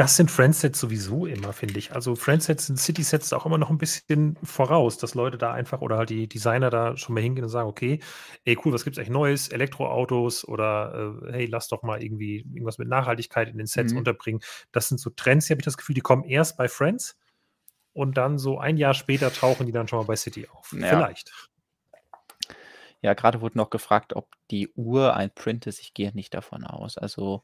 Das sind Friendsets sowieso immer, finde ich. Also Friendsets sind City-Sets auch immer noch ein bisschen voraus, dass Leute da einfach oder halt die Designer da schon mal hingehen und sagen: „Okay, ey, cool, was gibt's eigentlich Neues? Elektroautos oder, äh, hey, lass doch mal irgendwie irgendwas mit Nachhaltigkeit in den Sets Mhm. unterbringen.“ Das sind so Trends, die habe ich das Gefühl, die kommen erst bei Friends und dann so ein Jahr später tauchen die dann schon mal bei City auf. Ja. Vielleicht. Ja, gerade wurde noch gefragt, ob die Uhr ein Print ist. Ich gehe nicht davon aus. Also,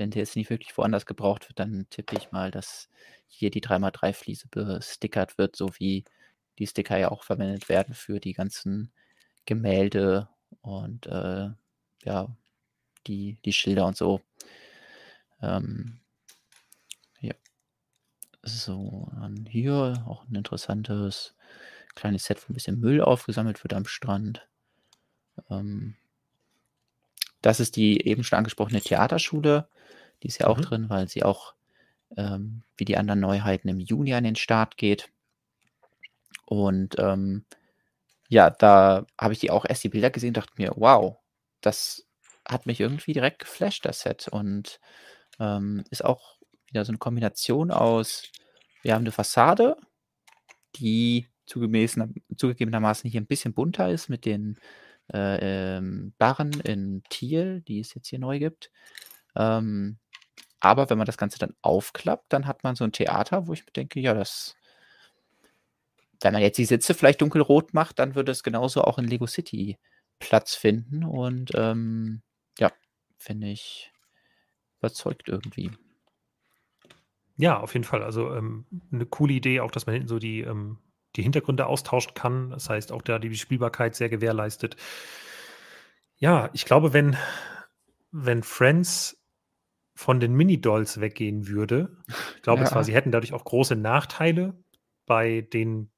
wenn der jetzt nicht wirklich woanders gebraucht wird, dann tippe ich mal, dass hier die 3x3 Fliese bestickert wird, so wie die Sticker ja auch verwendet werden für die ganzen Gemälde und, äh, ja, die die Schilder und so. Ähm, ja. So, dann hier auch ein interessantes kleines Set, wo ein bisschen Müll aufgesammelt wird am Strand. Ähm das ist die eben schon angesprochene Theaterschule. Die ist ja auch Mhm. drin, weil sie auch, ähm, wie die anderen Neuheiten im Juni an den Start geht. Und, ähm, ja, da habe ich die auch erst die Bilder gesehen und dachte mir: „Wow, das hat mich irgendwie direkt geflasht, das Set.“ Und, ähm, ist auch wieder so 'ne Kombination aus wir haben 'ne Fassade, die zugegebenermaßen hier 'n bisschen bunter ist mit den, äh, ähm, Barren in Teal, die es jetzt hier neu gibt. Ähm, aber wenn man das Ganze dann aufklappt, dann hat man so 'n Theater, wo ich mir denke: „Ja, das“ wenn man jetzt die Sitze vielleicht dunkelrot macht, dann würde es genauso auch in Lego City Platz finden und, ähm, ja, finde ich überzeugt irgendwie. Ja, auf jeden Fall. Also, ähm, 'ne coole Idee auch, dass man hinten so die, ähm die Hintergründe austauschen kann. Das heißt, auch da die Spielbarkeit sehr gewährleistet. Ja, ich glaube, wenn wenn Friends von den Mini-Dolls weggehen würde ich glaube zwar, Ja. sie hätten dadurch auch große Nachteile bei den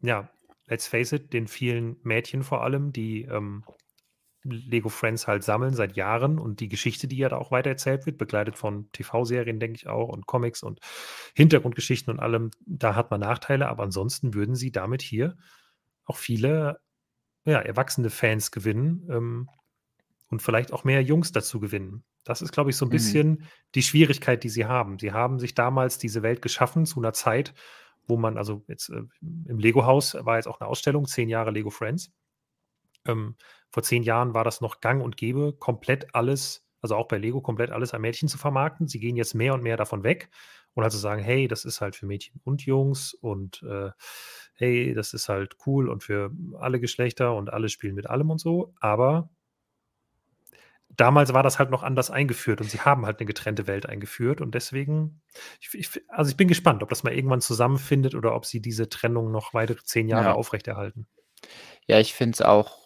ja, let's face it, den vielen Mädchen vor allem, die, ähm, Lego Friends halt sammeln seit Jahren und die Geschichte, die ja da auch weitererzählt wird, begleitet von TV-Serien, denke ich auch, und Comics und Hintergrundgeschichten und allem, da hat man Nachteile, aber ansonsten würden sie damit hier auch viele, ja, erwachsene Fans gewinnen, ähm, und vielleicht auch mehr Jungs dazu gewinnen. Das ist, glaube ich, so 'n Mhm. bisschen die Schwierigkeit, die sie haben. Sie haben sich damals diese Welt geschaffen zu 'ner Zeit, wo man also jetzt, äh, im Lego-Haus war jetzt auch 'ne Ausstellung, 10 Jahre Lego Friends. Ähm, vor 10 Jahren war das noch gang und gäbe, komplett alles also auch bei Lego komplett alles an Mädchen zu vermarkten. Sie gehen jetzt mehr und mehr davon weg und halt zu sagen: „Hey, das ist halt für Mädchen und Jungs und, äh, hey, das ist halt cool und für alle Geschlechter und alle spielen mit allem“ und so. Aber damals war das halt noch anders eingeführt und sie haben halt 'ne getrennte Welt eingeführt und deswegen ich ich also, ich bin gespannt, ob das mal irgendwann zusammenfindet oder ob sie diese Trennung noch weitere 10 Jahre Ja. aufrechterhalten. Ja, ich finde es auch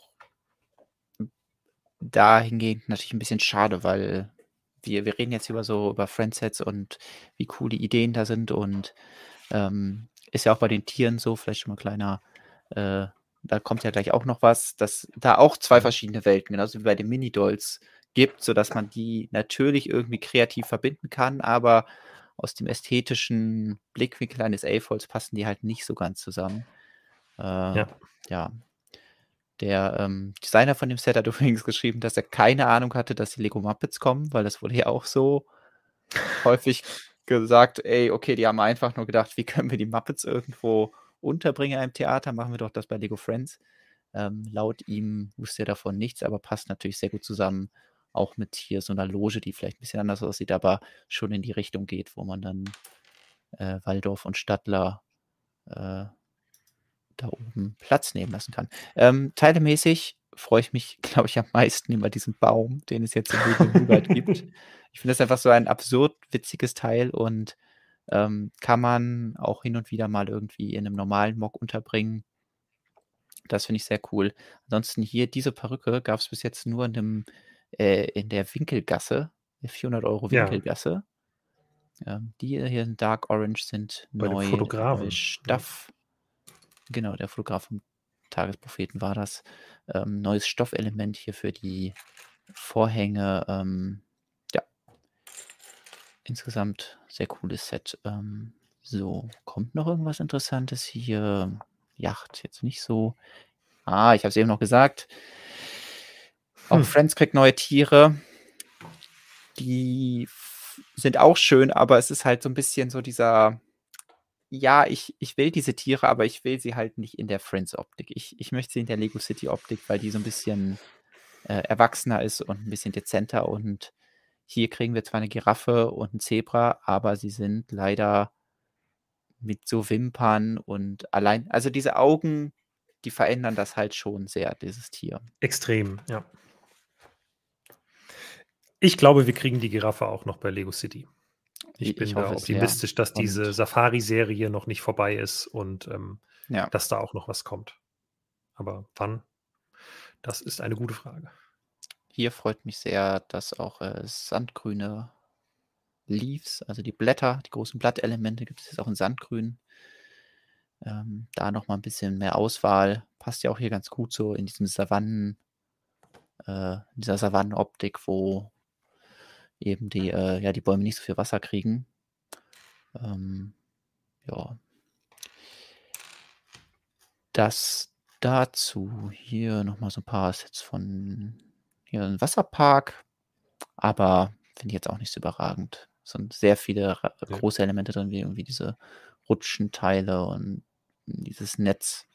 dahingehend natürlich 'n bisschen schade, weil wir wir reden jetzt über so über Friendsets und wie cool die Ideen da sind und, ähm, ist ja auch bei den Tieren so, vielleicht schon mal kleiner äh, da kommt ja gleich auch noch was, dass da auch 2 Mhm. verschiedene Welten, genauso wie bei den Mini-Dolls gibt, sodass man die natürlich irgendwie kreativ verbinden kann, aber aus dem ästhetischen Blickwinkel eines A-Folds passen die halt nicht so ganz zusammen. Äh, Ja. ja. Der ähm, Designer von dem Set hat übrigens geschrieben, dass er keine Ahnung hatte, dass die Lego Muppets kommen, weil das wurde ja auch so häufig gesagt, ey, okay, die haben einfach nur gedacht, wie können wir die Muppets irgendwo unterbringen in einem Theater, machen wir doch das bei Lego Friends. Ähm, laut ihm wusste er davon nichts, aber passt natürlich sehr gut zusammen, auch mit hier so einer Loge, die vielleicht ein bisschen anders aussieht, aber schon in die Richtung geht, wo man dann äh, Waldorf und Stadler äh, da oben Platz nehmen lassen kann. Ähm, teilemäßig freue ich mich, glaube ich, am meisten über diesen Baum, den es jetzt in Nougat gibt. Ich finde das einfach so ein absurd witziges Teil und ähm, kann man auch hin und wieder mal irgendwie in einem normalen Mock unterbringen. Das finde ich sehr cool. Ansonsten hier diese Perücke gab es bis jetzt nur in, dem, äh, in der Winkelgasse, der 400 Euro Ja. Winkelgasse. Ähm, die hier in Dark Orange sind Bei neu, Fotografen, neu ja. Genau, der Fotograf vom Tagespropheten war das. Ähm, neues Stoffelement hier für die Vorhänge. Ähm, ja. Insgesamt sehr cooles Set. Ähm, so, kommt noch irgendwas Interessantes hier? Yacht, jetzt nicht so. Ah, ich habe es eben noch gesagt. Auch Hm. Friends kriegt neue Tiere. Die sind auch schön, aber es ist halt so ein bisschen so dieser, ja, ich, ich will diese Tiere, aber ich will sie halt nicht in der Friends-Optik. Ich, ich möchte sie in der Lego City-Optik, weil die so ein bisschen äh, erwachsener ist und ein bisschen dezenter. Und hier kriegen wir zwar eine Giraffe und ein Zebra, aber sie sind leider mit so Wimpern und allein, also diese Augen, die verändern das halt schon sehr, dieses Tier. Extrem, ja. Ich glaube, wir kriegen die Giraffe auch noch bei Lego City. Ich Ich- bin da hoffe sehr. optimistisch, dass Und- diese Safari-Serie noch nicht vorbei ist und ähm, Ja. dass da auch noch was kommt. Aber wann? Das ist eine gute Frage. Hier freut mich sehr, dass auch äh, sandgrüne Leaves, also die Blätter, die großen Blattelemente gibt es jetzt auch in Sandgrün. Ähm, da noch mal ein bisschen mehr Auswahl. Passt ja auch hier ganz gut so in diesem Savannen, äh, in dieser Savannenoptik, wo eben die, äh, ja, die Bäume nicht so viel Wasser kriegen. Ähm, ja. Das dazu. Hier nochmal so ein paar Sets von hier ein Wasserpark, aber finde ich jetzt auch nicht so überragend. Es sind sehr viele große Elemente drin, wie irgendwie diese Rutschenteile und dieses Netz.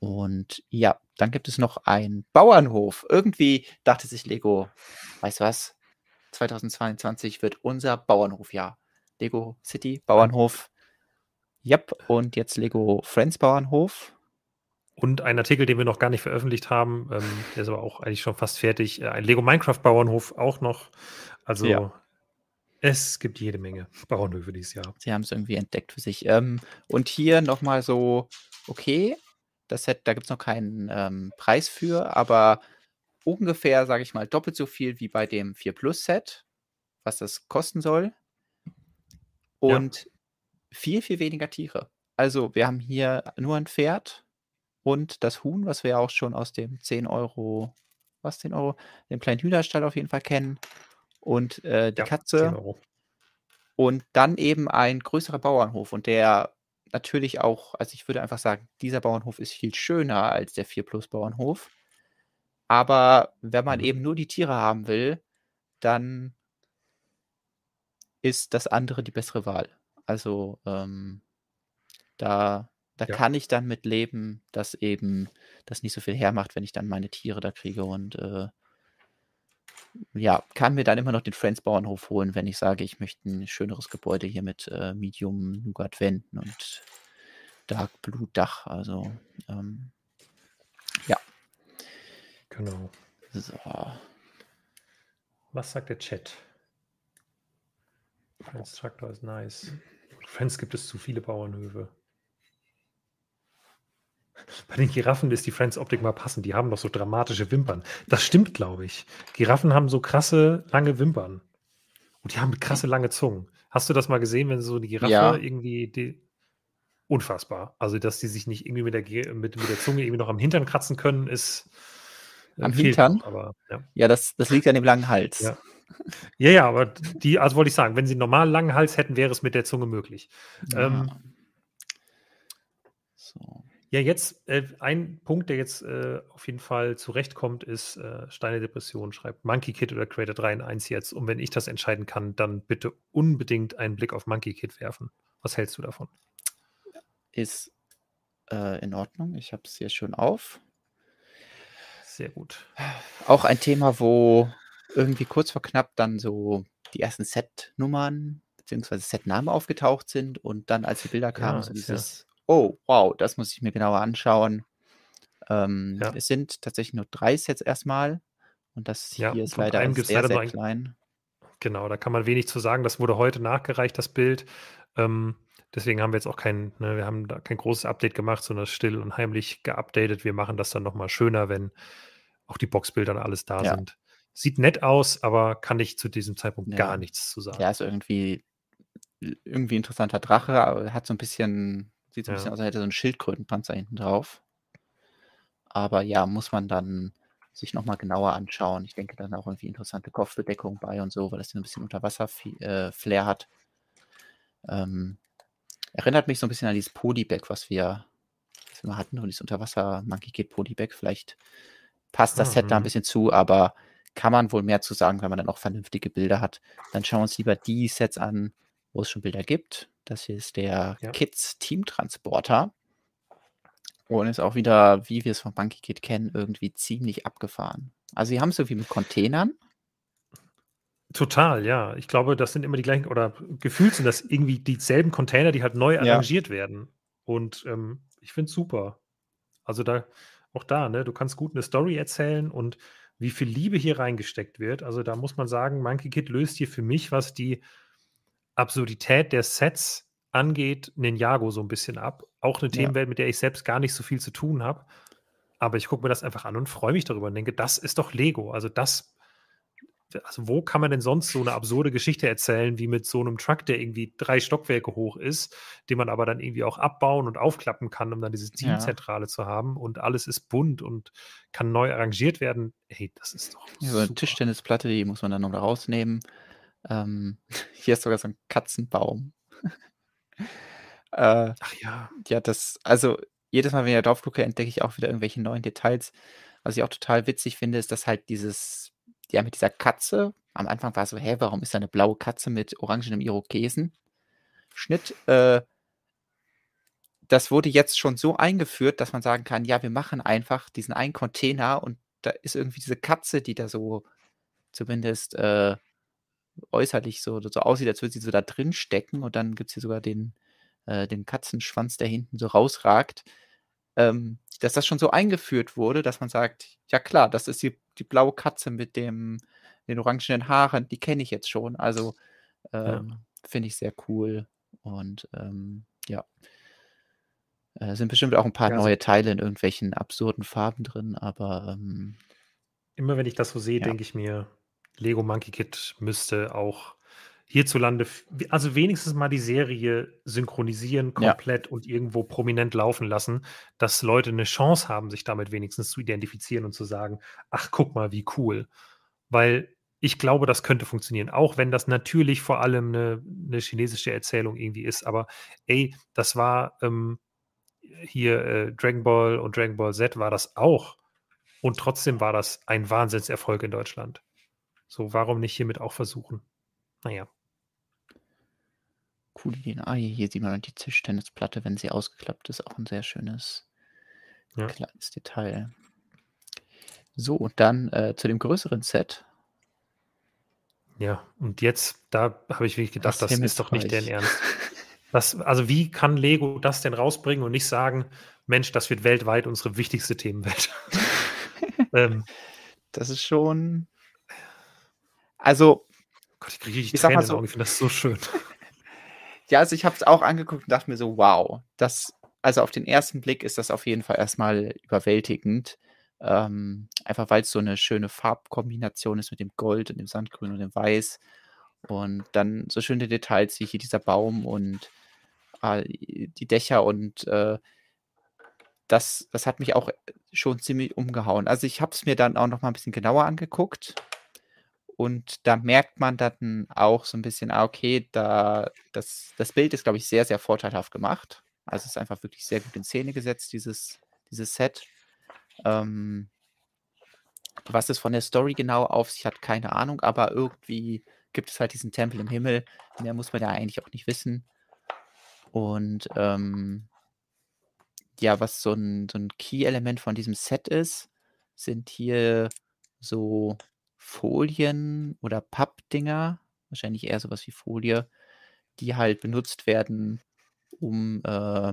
Und ja, dann gibt es noch einen Bauernhof. Irgendwie dachte sich Lego, weißt du was? 2022 wird unser Bauernhofjahr. Lego City, Bauernhof. Yep, und jetzt Lego Friends Bauernhof. Und ein Artikel, den wir noch gar nicht veröffentlicht haben, ähm, der ist aber auch eigentlich schon fast fertig. Äh, ein Lego Minecraft Bauernhof auch noch. Also Ja. es gibt jede Menge Bauernhöfe dieses Jahr. Sie haben es irgendwie entdeckt für sich. Ähm, und hier nochmal so, okay, das Set, da gibt es noch keinen ähm, Preis für, aber ungefähr, sage ich mal, doppelt so viel wie bei dem 4 Plus Set, was das kosten soll. Und viel, viel weniger Tiere. Also wir haben hier nur ein Pferd und das Huhn, was wir ja auch schon aus dem 10 Euro, was 10 Euro, dem kleinen Hühnerstall auf jeden Fall kennen. Und äh, die Ja, Katze. 10 Euro. Und dann eben ein größerer Bauernhof und der natürlich auch, also ich würde einfach sagen, dieser Bauernhof ist viel schöner als der 4 Plus Bauernhof. Aber wenn man Mhm. eben nur die Tiere haben will, dann ist das andere die bessere Wahl. Also ähm, da, da Ja. kann ich dann mit leben, dass eben das nicht so viel hermacht, wenn ich dann meine Tiere da kriege und äh, ja, kann mir dann immer noch den Friends Bauernhof holen, wenn ich sage, ich möchte ein schöneres Gebäude hier mit äh, Medium Nougat Wänden und Dark Blue Dach. Also ähm, Genau. so. Was sagt der Chat? Friends Traktor ist nice. Friends gibt es zu viele Bauernhöfe. Bei den Giraffen ist die Friends-Optik mal passend. Die haben doch so dramatische Wimpern. Das stimmt, glaube ich. Giraffen haben so krasse, lange Wimpern. Und die haben krasse, lange Zungen. Hast du das mal gesehen, wenn so die Giraffe Ja. irgendwie. Die, unfassbar. Also, dass die sich nicht irgendwie mit der, mit, mit der Zunge irgendwie noch am Hintern kratzen können, ist. Äh, Am Hintern? aber ja. Ja, das, das liegt an dem langen Hals. Ja. Ja, ja, aber die, also wollte ich sagen, wenn sie einen normal langen Hals hätten, wäre es mit der Zunge möglich. Ja. Ähm, so. Ja, jetzt äh, ein Punkt, der jetzt äh, auf jeden Fall zurechtkommt, ist äh, Steine Depression schreibt Monkey Kid oder Creator 3 in 1 jetzt. Und wenn ich das entscheiden kann, dann bitte unbedingt einen Blick auf Monkey Kid werfen. Was hältst du davon? Ist äh, in Ordnung. Ich habe es hier schon auf. Sehr gut. Auch ein Thema, wo irgendwie kurz vor knapp dann so die ersten Set-Nummern bzw. Set-Namen aufgetaucht sind und dann, als die Bilder kamen, ja, so dieses ja oh, wow, das muss ich mir genauer anschauen. Ähm, ja. Es sind tatsächlich nur drei Sets erstmal. Und das hier ist leider sehr, sehr klein. Genau, da kann man wenig zu sagen. Das wurde heute nachgereicht, das Bild. Ähm, deswegen haben wir jetzt auch kein, ne, wir haben da kein großes Update gemacht, sondern still und heimlich geupdatet. Wir machen das dann nochmal schöner, wenn auch die Boxbilder und alles da ja. sind. Sieht nett aus, aber kann ich zu diesem Zeitpunkt ja. gar nichts zu sagen. Ja, ist irgendwie, irgendwie interessanter Drache, hat so ein bisschen Sieht so ein bisschen aus, als hätte so ein Schildkrötenpanzer hinten drauf. Aber ja, muss man dann sich nochmal genauer anschauen. Ich denke dann auch irgendwie interessante Kopfbedeckung bei und so, weil das ein bisschen Unterwasser-Flair äh, hat. Ähm, erinnert mich so ein bisschen an dieses Polybag, was wir, was wir mal hatten, und dieses Unterwasser-Monkey Kid Polybag. Vielleicht passt das mhm. Set da ein mhm. bisschen zu, aber kann man wohl mehr zu sagen, wenn man dann auch vernünftige Bilder hat. Dann schauen wir uns lieber die Sets an, wo es schon Bilder gibt. Das hier ist der ja. Kids Teamtransporter. Und ist auch wieder, wie wir es von Monkey Kid kennen, irgendwie ziemlich abgefahren. Also, sie haben es irgendwie mit Containern. Total, ja. Ich glaube, das sind immer die gleichen, oder gefühlt sind das irgendwie dieselben Container, die halt neu arrangiert ja. werden. Und ähm, ich finde es super. Also da, auch da, ne, du kannst gut eine Story erzählen und wie viel Liebe hier reingesteckt wird. Also da muss man sagen, Monkey Kid löst hier für mich, was die Absurdität der Sets angeht, Ninjago so ein bisschen ab. Auch eine Themenwelt, mit der ich selbst gar nicht so viel zu tun habe. Aber ich gucke mir das einfach an und freue mich darüber und denke, das ist doch Lego. Also das, also wo kann man denn sonst so eine absurde Geschichte erzählen, wie mit so einem Truck, der irgendwie drei Stockwerke hoch ist, den man aber dann irgendwie auch abbauen und aufklappen kann, um dann diese Teamzentrale ja. zu haben und alles ist bunt und kann neu arrangiert werden. Hey, das ist doch. Ja, so eine Tischtennisplatte, die muss man dann noch rausnehmen. Ähm, hier ist sogar so ein Katzenbaum. äh, Ach ja. Ja, das, also jedes Mal, wenn ich da drauf gucke, entdecke ich auch wieder irgendwelche neuen Details. Was ich auch total witzig finde, ist, dass halt dieses, ja, mit dieser Katze, am Anfang war es so, hä, warum ist da eine blaue Katze mit orangenem Irokesen? Schnitt, äh, das wurde jetzt schon so eingeführt, dass man sagen kann, ja, wir machen einfach diesen einen Container und da ist irgendwie diese Katze, die da so zumindest äh, äußerlich so, so aussieht, als würde sie so da drin stecken und dann gibt es hier sogar den, äh, den Katzenschwanz, der hinten so rausragt. Ähm, dass das schon so eingeführt wurde, dass man sagt, ja klar, das ist die, die blaue Katze mit dem, den orangenen Haaren, die kenne ich jetzt schon. Also ähm, ja. finde ich sehr cool. Und ähm, ja. Äh, sind bestimmt auch ein paar ja, neue Teile in irgendwelchen absurden Farben drin, aber ähm, immer wenn ich das so sehe, ja. denke ich mir, Lego Monkey Kid müsste auch hierzulande, also wenigstens mal die Serie synchronisieren komplett ja. und irgendwo prominent laufen lassen, dass Leute eine Chance haben, sich damit wenigstens zu identifizieren und zu sagen, ach, guck mal, wie cool. Weil ich glaube, das könnte funktionieren, auch wenn das natürlich vor allem eine, eine chinesische Erzählung irgendwie ist. Aber ey, das war ähm, hier äh, Dragon Ball und Dragon Ball Z war das auch. Und trotzdem war das ein Wahnsinnserfolg in Deutschland. So, warum nicht hiermit auch versuchen? Naja. Coole Idee. Ah, hier sieht man die Tischtennisplatte, wenn sie ausgeklappt ist. Auch ein sehr schönes ja. kleines Detail. So, und dann äh, zu dem größeren Set. Ja, und jetzt, da habe ich wirklich gedacht, das, das ist doch nicht deren Ernst. Das, also, wie kann Lego das denn rausbringen und nicht sagen, Mensch, das wird weltweit unsere wichtigste Themenwelt? ähm, das ist schon also, Gott, ich kriege richtig ich Tränen so, ich finde das so schön. Ja, also ich habe es auch angeguckt und dachte mir so, wow, das, also auf den ersten Blick ist das auf jeden Fall erstmal überwältigend. Ähm, einfach weil es so eine schöne Farbkombination ist mit dem Gold und dem Sandgrün und dem Weiß. Und dann so schöne Details wie hier dieser Baum und äh, die Dächer und äh, das, das hat mich auch schon ziemlich umgehauen. Also ich habe es mir dann auch noch mal ein bisschen genauer angeguckt Und da merkt man dann auch so ein bisschen, ah, okay, da das das Bild ist, glaube ich, sehr, sehr vorteilhaft gemacht. Also, es ist einfach wirklich sehr gut in Szene gesetzt, dieses dieses Set. Ähm was es von der Story genau auf sich hat, keine Ahnung, aber irgendwie gibt es halt diesen Tempel im Himmel. Mehr muss man ja eigentlich auch nicht wissen. Und ähm, ja, was so ein, so ein Key-Element von diesem Set ist, sind hier so Folien oder Pappdinger, wahrscheinlich eher sowas wie Folie, die halt benutzt werden, um, äh,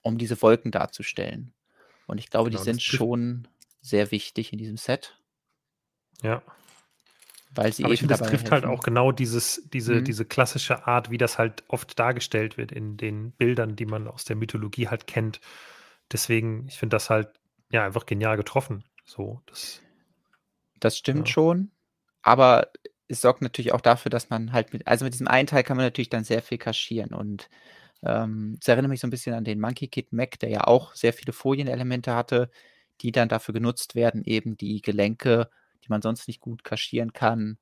um diese Wolken darzustellen. Und ich glaube, genau, die sind schon sehr wichtig in diesem Set. Ja. Weil sie Aber ich finde, das trifft halt helfen. halt auch genau dieses, diese, mhm. diese klassische Art, wie das halt oft dargestellt wird in den Bildern, die man aus der Mythologie halt kennt. Deswegen, ich finde das halt ja einfach genial getroffen. So, das, das stimmt ja. schon. Aber es sorgt natürlich auch dafür, dass man halt mit, also mit diesem einen Teil kann man natürlich dann sehr viel kaschieren und ähm, es erinnert mich so ein bisschen an den Monkey Kid Mac, der ja auch sehr viele Folienelemente hatte, die dann dafür genutzt werden, eben die Gelenke, die man sonst nicht gut kaschieren kann,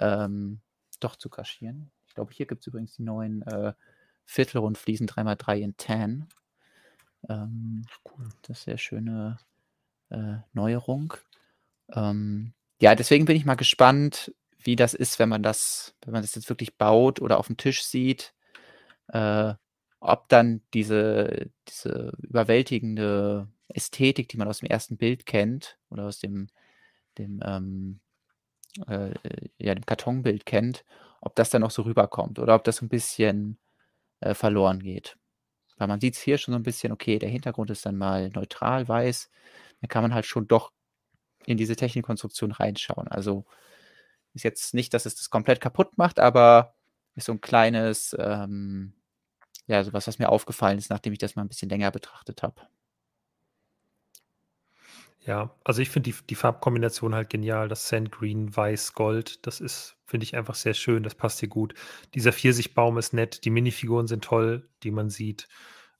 ähm, doch zu kaschieren. Ich glaube, hier gibt es übrigens die neuen äh, Viertelrundfliesen 3x3 in Tan. Ähm, cool. Das ist sehr schöne äh, Neuerung. Ähm, ja, deswegen bin ich mal gespannt, wie das ist, wenn man das, wenn man das jetzt wirklich baut oder auf dem Tisch sieht. Äh, ob dann diese, diese überwältigende Ästhetik, die man aus dem ersten Bild kennt oder aus dem, dem, ähm, äh, ja, dem Kartonbild kennt, ob das dann auch so rüberkommt oder ob das ein bisschen äh, verloren geht. Weil man sieht es hier schon so ein bisschen, okay, der Hintergrund ist dann mal neutral weiß, dann kann man halt schon doch in diese Technikkonstruktion reinschauen. Also ist jetzt nicht, dass es das komplett kaputt macht, aber ist so ein kleines, ähm, ja, sowas, was mir aufgefallen ist, nachdem ich das mal ein bisschen länger betrachtet habe. Ja, also ich finde die, die Farbkombination halt genial. Das Sand Green, Weiß, Gold, das ist, finde ich einfach sehr schön. Das passt hier gut. Dieser Pfirsichbaum ist nett. Die Minifiguren sind toll, die man sieht.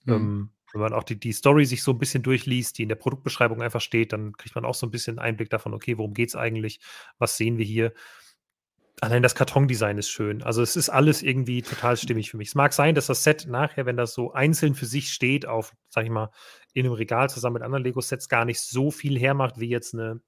Mhm. Ähm, wenn man auch die, die Story sich so ein bisschen durchliest, die in der Produktbeschreibung einfach steht, dann kriegt man auch so ein bisschen Einblick davon, okay, worum geht es eigentlich? Was sehen wir hier? Allein das Kartondesign ist schön. Also es ist alles irgendwie total stimmig für mich. Es mag sein, dass das Set nachher, wenn das so einzeln für sich steht, auf, sag ich mal, in einem Regal zusammen mit anderen Lego-Sets gar nicht so viel hermacht wie jetzt eine,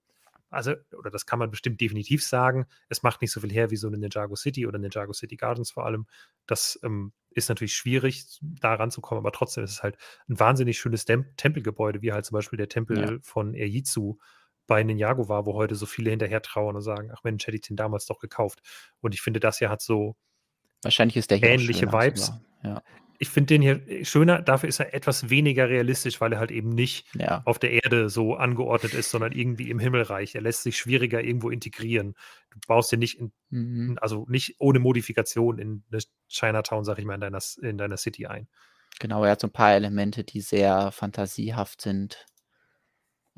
also, oder das kann man bestimmt definitiv sagen, es macht nicht so viel her wie so eine Ninjago City oder Ninjago City Gardens vor allem. Das ähm, ist natürlich schwierig, da ranzukommen, aber trotzdem ist es halt ein wahnsinnig schönes Dem Tempelgebäude, wie halt zum Beispiel der Tempel ja. von Erjitsu bei Ninjago war, wo heute so viele hinterher trauern und sagen, ach Mensch, hätte ich den damals doch gekauft. Und ich finde, das hier hat so Wahrscheinlich ist der ähnliche Vibes. Ja. Ich finde den hier schöner, dafür ist er etwas weniger realistisch, weil er halt eben nicht ja. auf der Erde so angeordnet ist, sondern irgendwie im Himmelreich. Er lässt sich schwieriger irgendwo integrieren. Du baust den nicht in, mhm. also nicht ohne Modifikation in eine Chinatown, sag ich mal, in deiner, in deiner City ein. Genau, er hat so ein paar Elemente, die sehr fantasiehaft sind.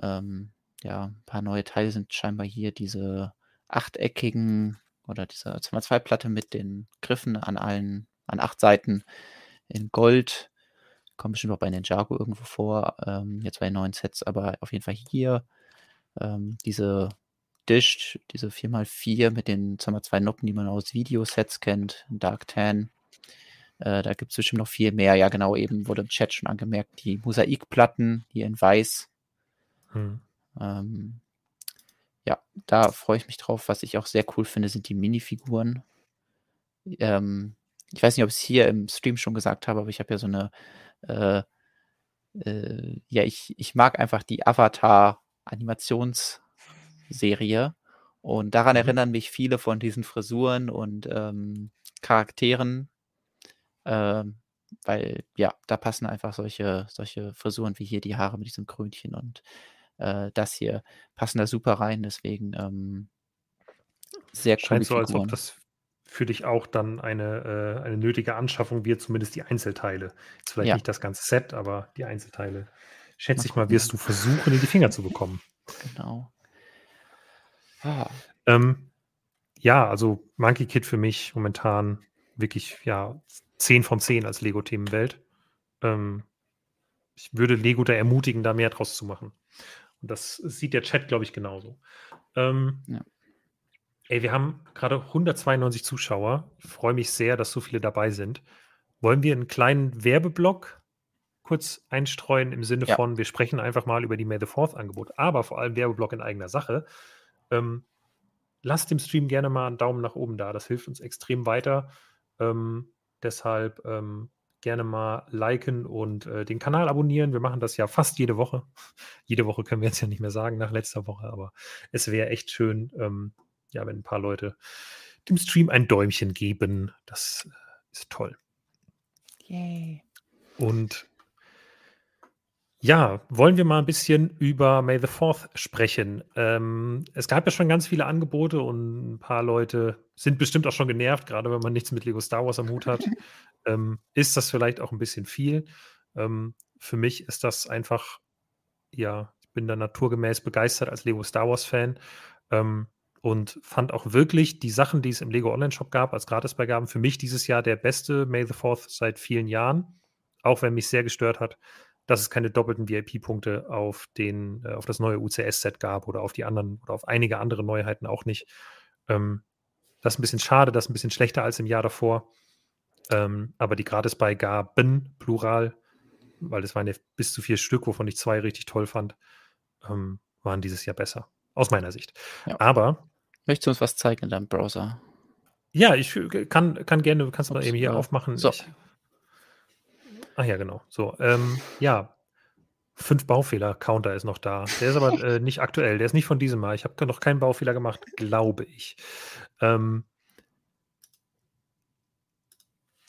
Ähm, ja, ein paar neue Teile sind scheinbar hier diese achteckigen oder diese 2x2-Platte mit den Griffen an allen, an acht Seiten in Gold. Kommt bestimmt auch bei Ninjago irgendwo vor, ähm, jetzt bei neuen Sets, aber auf jeden Fall hier ähm, diese Dish, diese 4x4 mit den 2x2 Noppen, die man aus Videosets kennt, Dark Tan. Äh, da gibt es bestimmt noch viel mehr. Ja, genau, eben wurde im Chat schon angemerkt, die Mosaikplatten hier in Weiß. Hm. Ähm, ja, da freue ich mich drauf. Was ich auch sehr cool finde, sind die Minifiguren. Ähm, ich weiß nicht, ob ich es hier im Stream schon gesagt habe, aber ich habe ja so eine, äh, äh, ja, ich, ich mag einfach die Avatar-Animationsserie. Und daran mhm. erinnern mich viele von diesen Frisuren und ähm, Charakteren. Ähm, weil, ja, da passen einfach solche, solche Frisuren wie hier die Haare mit diesem Krönchen und äh, das hier passen da super rein. Deswegen ähm, sehr cool. Scheint so, als ob das für dich auch dann eine, äh, eine nötige Anschaffung wird, zumindest die Einzelteile. Jetzt vielleicht ja. nicht das ganze Set, aber die Einzelteile. Schätze ich mal, wirst du versuchen, in die Finger zu bekommen. Genau. Ah. Ähm, ja, also Monkey Kid für mich momentan wirklich ja 10 von 10 als Lego-Themenwelt. Ähm, ich würde Lego da ermutigen, da mehr draus zu machen. Und das sieht der Chat, glaube ich, genauso. Ähm, ja. Ey, wir haben gerade 192 Zuschauer. Ich freue mich sehr, dass so viele dabei sind. Wollen wir einen kleinen Werbeblock kurz einstreuen im Sinne Ja. von, wir sprechen einfach mal über die May the Fourth Angebot, aber vor allem Werbeblock in eigener Sache. Ähm, lasst dem Stream gerne mal einen Daumen nach oben da. Das hilft uns extrem weiter. Ähm, deshalb ähm, gerne mal liken und äh, den Kanal abonnieren. Wir machen das ja fast jede Woche. jede Woche können wir jetzt ja nicht mehr sagen nach letzter Woche, aber es wäre echt schön, ähm, ja, wenn ein paar Leute dem Stream ein Däumchen geben. Das äh, ist toll. Yay. Und ja, wollen wir mal ein bisschen über May the Fourth sprechen. Ähm, es gab ja schon ganz viele Angebote und ein paar Leute sind bestimmt auch schon genervt, gerade wenn man nichts mit Lego Star Wars am Hut hat. ähm, ist das vielleicht auch ein bisschen viel? Ähm, für mich ist das einfach, ja, ich bin da naturgemäß begeistert als Lego Star Wars Fan ähm, und fand auch wirklich die Sachen, die es im Lego Online Shop gab, als Gratisbeigaben, für mich dieses Jahr der beste May the Fourth seit vielen Jahren. Auch wenn mich sehr gestört hat, dass es keine doppelten VIP-Punkte auf, den, äh, auf das neue UCS-Set gab oder auf die anderen oder auf einige andere Neuheiten auch nicht. Ähm, das ist ein bisschen schade, das ist ein bisschen schlechter als im Jahr davor. Ähm, aber die Gratisbeigaben, plural, weil es waren ja bis zu vier Stück, wovon ich zwei richtig toll fand, ähm, waren dieses Jahr besser. Aus meiner Sicht. Ja. Aber Möchtest du uns was zeigen in deinem Browser? ja, ich kann, kann gerne, kannst du mal eben hier äh, aufmachen. so. Ich, ach ja, genau. So, ähm, ja. Fünf Baufehler-Counter ist noch da. Der ist aber äh, nicht aktuell. Der ist nicht von diesem Mal. Ich habe noch keinen Baufehler gemacht, glaube ich. Ähm,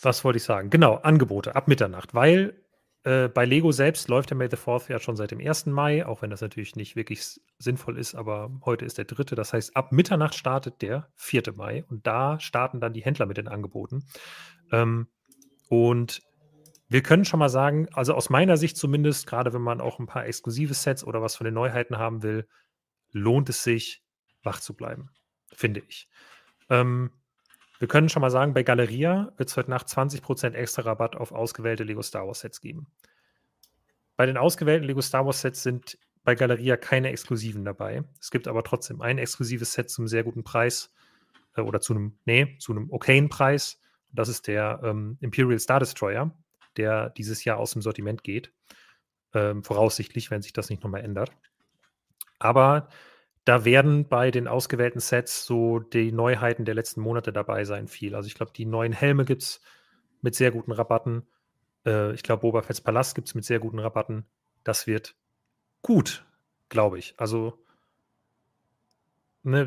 was wollte ich sagen? Genau, Angebote ab Mitternacht, weil äh, bei Lego selbst läuft der May the Fourth ja schon seit dem 1. Mai, auch wenn das natürlich nicht wirklich sinnvoll ist, aber heute ist der dritte. Das heißt, ab Mitternacht startet der 4. Mai und da starten dann die Händler mit den Angeboten. Ähm, und wir können schon mal sagen, also aus meiner Sicht zumindest, gerade wenn man auch ein paar exklusive Sets oder was von den Neuheiten haben will, lohnt es sich, wach zu bleiben, finde ich. Ähm, wir können schon mal sagen, bei Galeria wird es heute Nacht 20% extra Rabatt auf ausgewählte Lego Star Wars Sets geben. Bei den ausgewählten Lego Star Wars Sets sind bei Galeria keine exklusiven dabei. Es gibt aber trotzdem ein exklusives Set zum sehr guten Preis äh, oder zu einem, nee, zu einem okayen Preis. Das ist der ähm, Imperial Star Destroyer, der dieses Jahr aus dem Sortiment geht. Ähm, voraussichtlich, wenn sich das nicht nochmal ändert. Aber da werden bei den ausgewählten Sets so die Neuheiten der letzten Monate dabei sein, viel. Also ich glaube, die neuen Helme gibt es mit sehr guten Rabatten. Äh, ich glaube, Boba Fett's Palast gibt es mit sehr guten Rabatten. Das wird gut, glaube ich. Also, ne,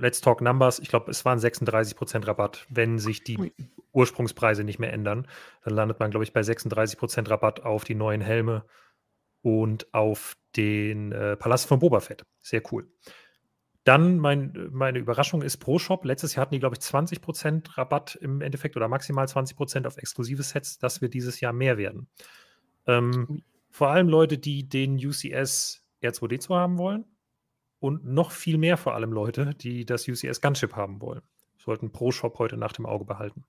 let's talk numbers. Ich glaube, es waren 36% Rabatt, wenn sich die. Ursprungspreise nicht mehr ändern. Dann landet man, glaube ich, bei 36% Rabatt auf die neuen Helme und auf den äh, Palast von Boba Fett. Sehr cool. Dann mein, meine Überraschung ist Pro Shop. Letztes Jahr hatten die, glaube ich, 20% Rabatt im Endeffekt oder maximal 20% auf exklusive Sets. Das wird dieses Jahr mehr werden. Ähm, vor allem Leute, die den UCS R2D2 haben wollen und noch viel mehr vor allem Leute, die das UCS Gunship haben wollen. Sollten Pro Shop heute Nacht im Auge behalten.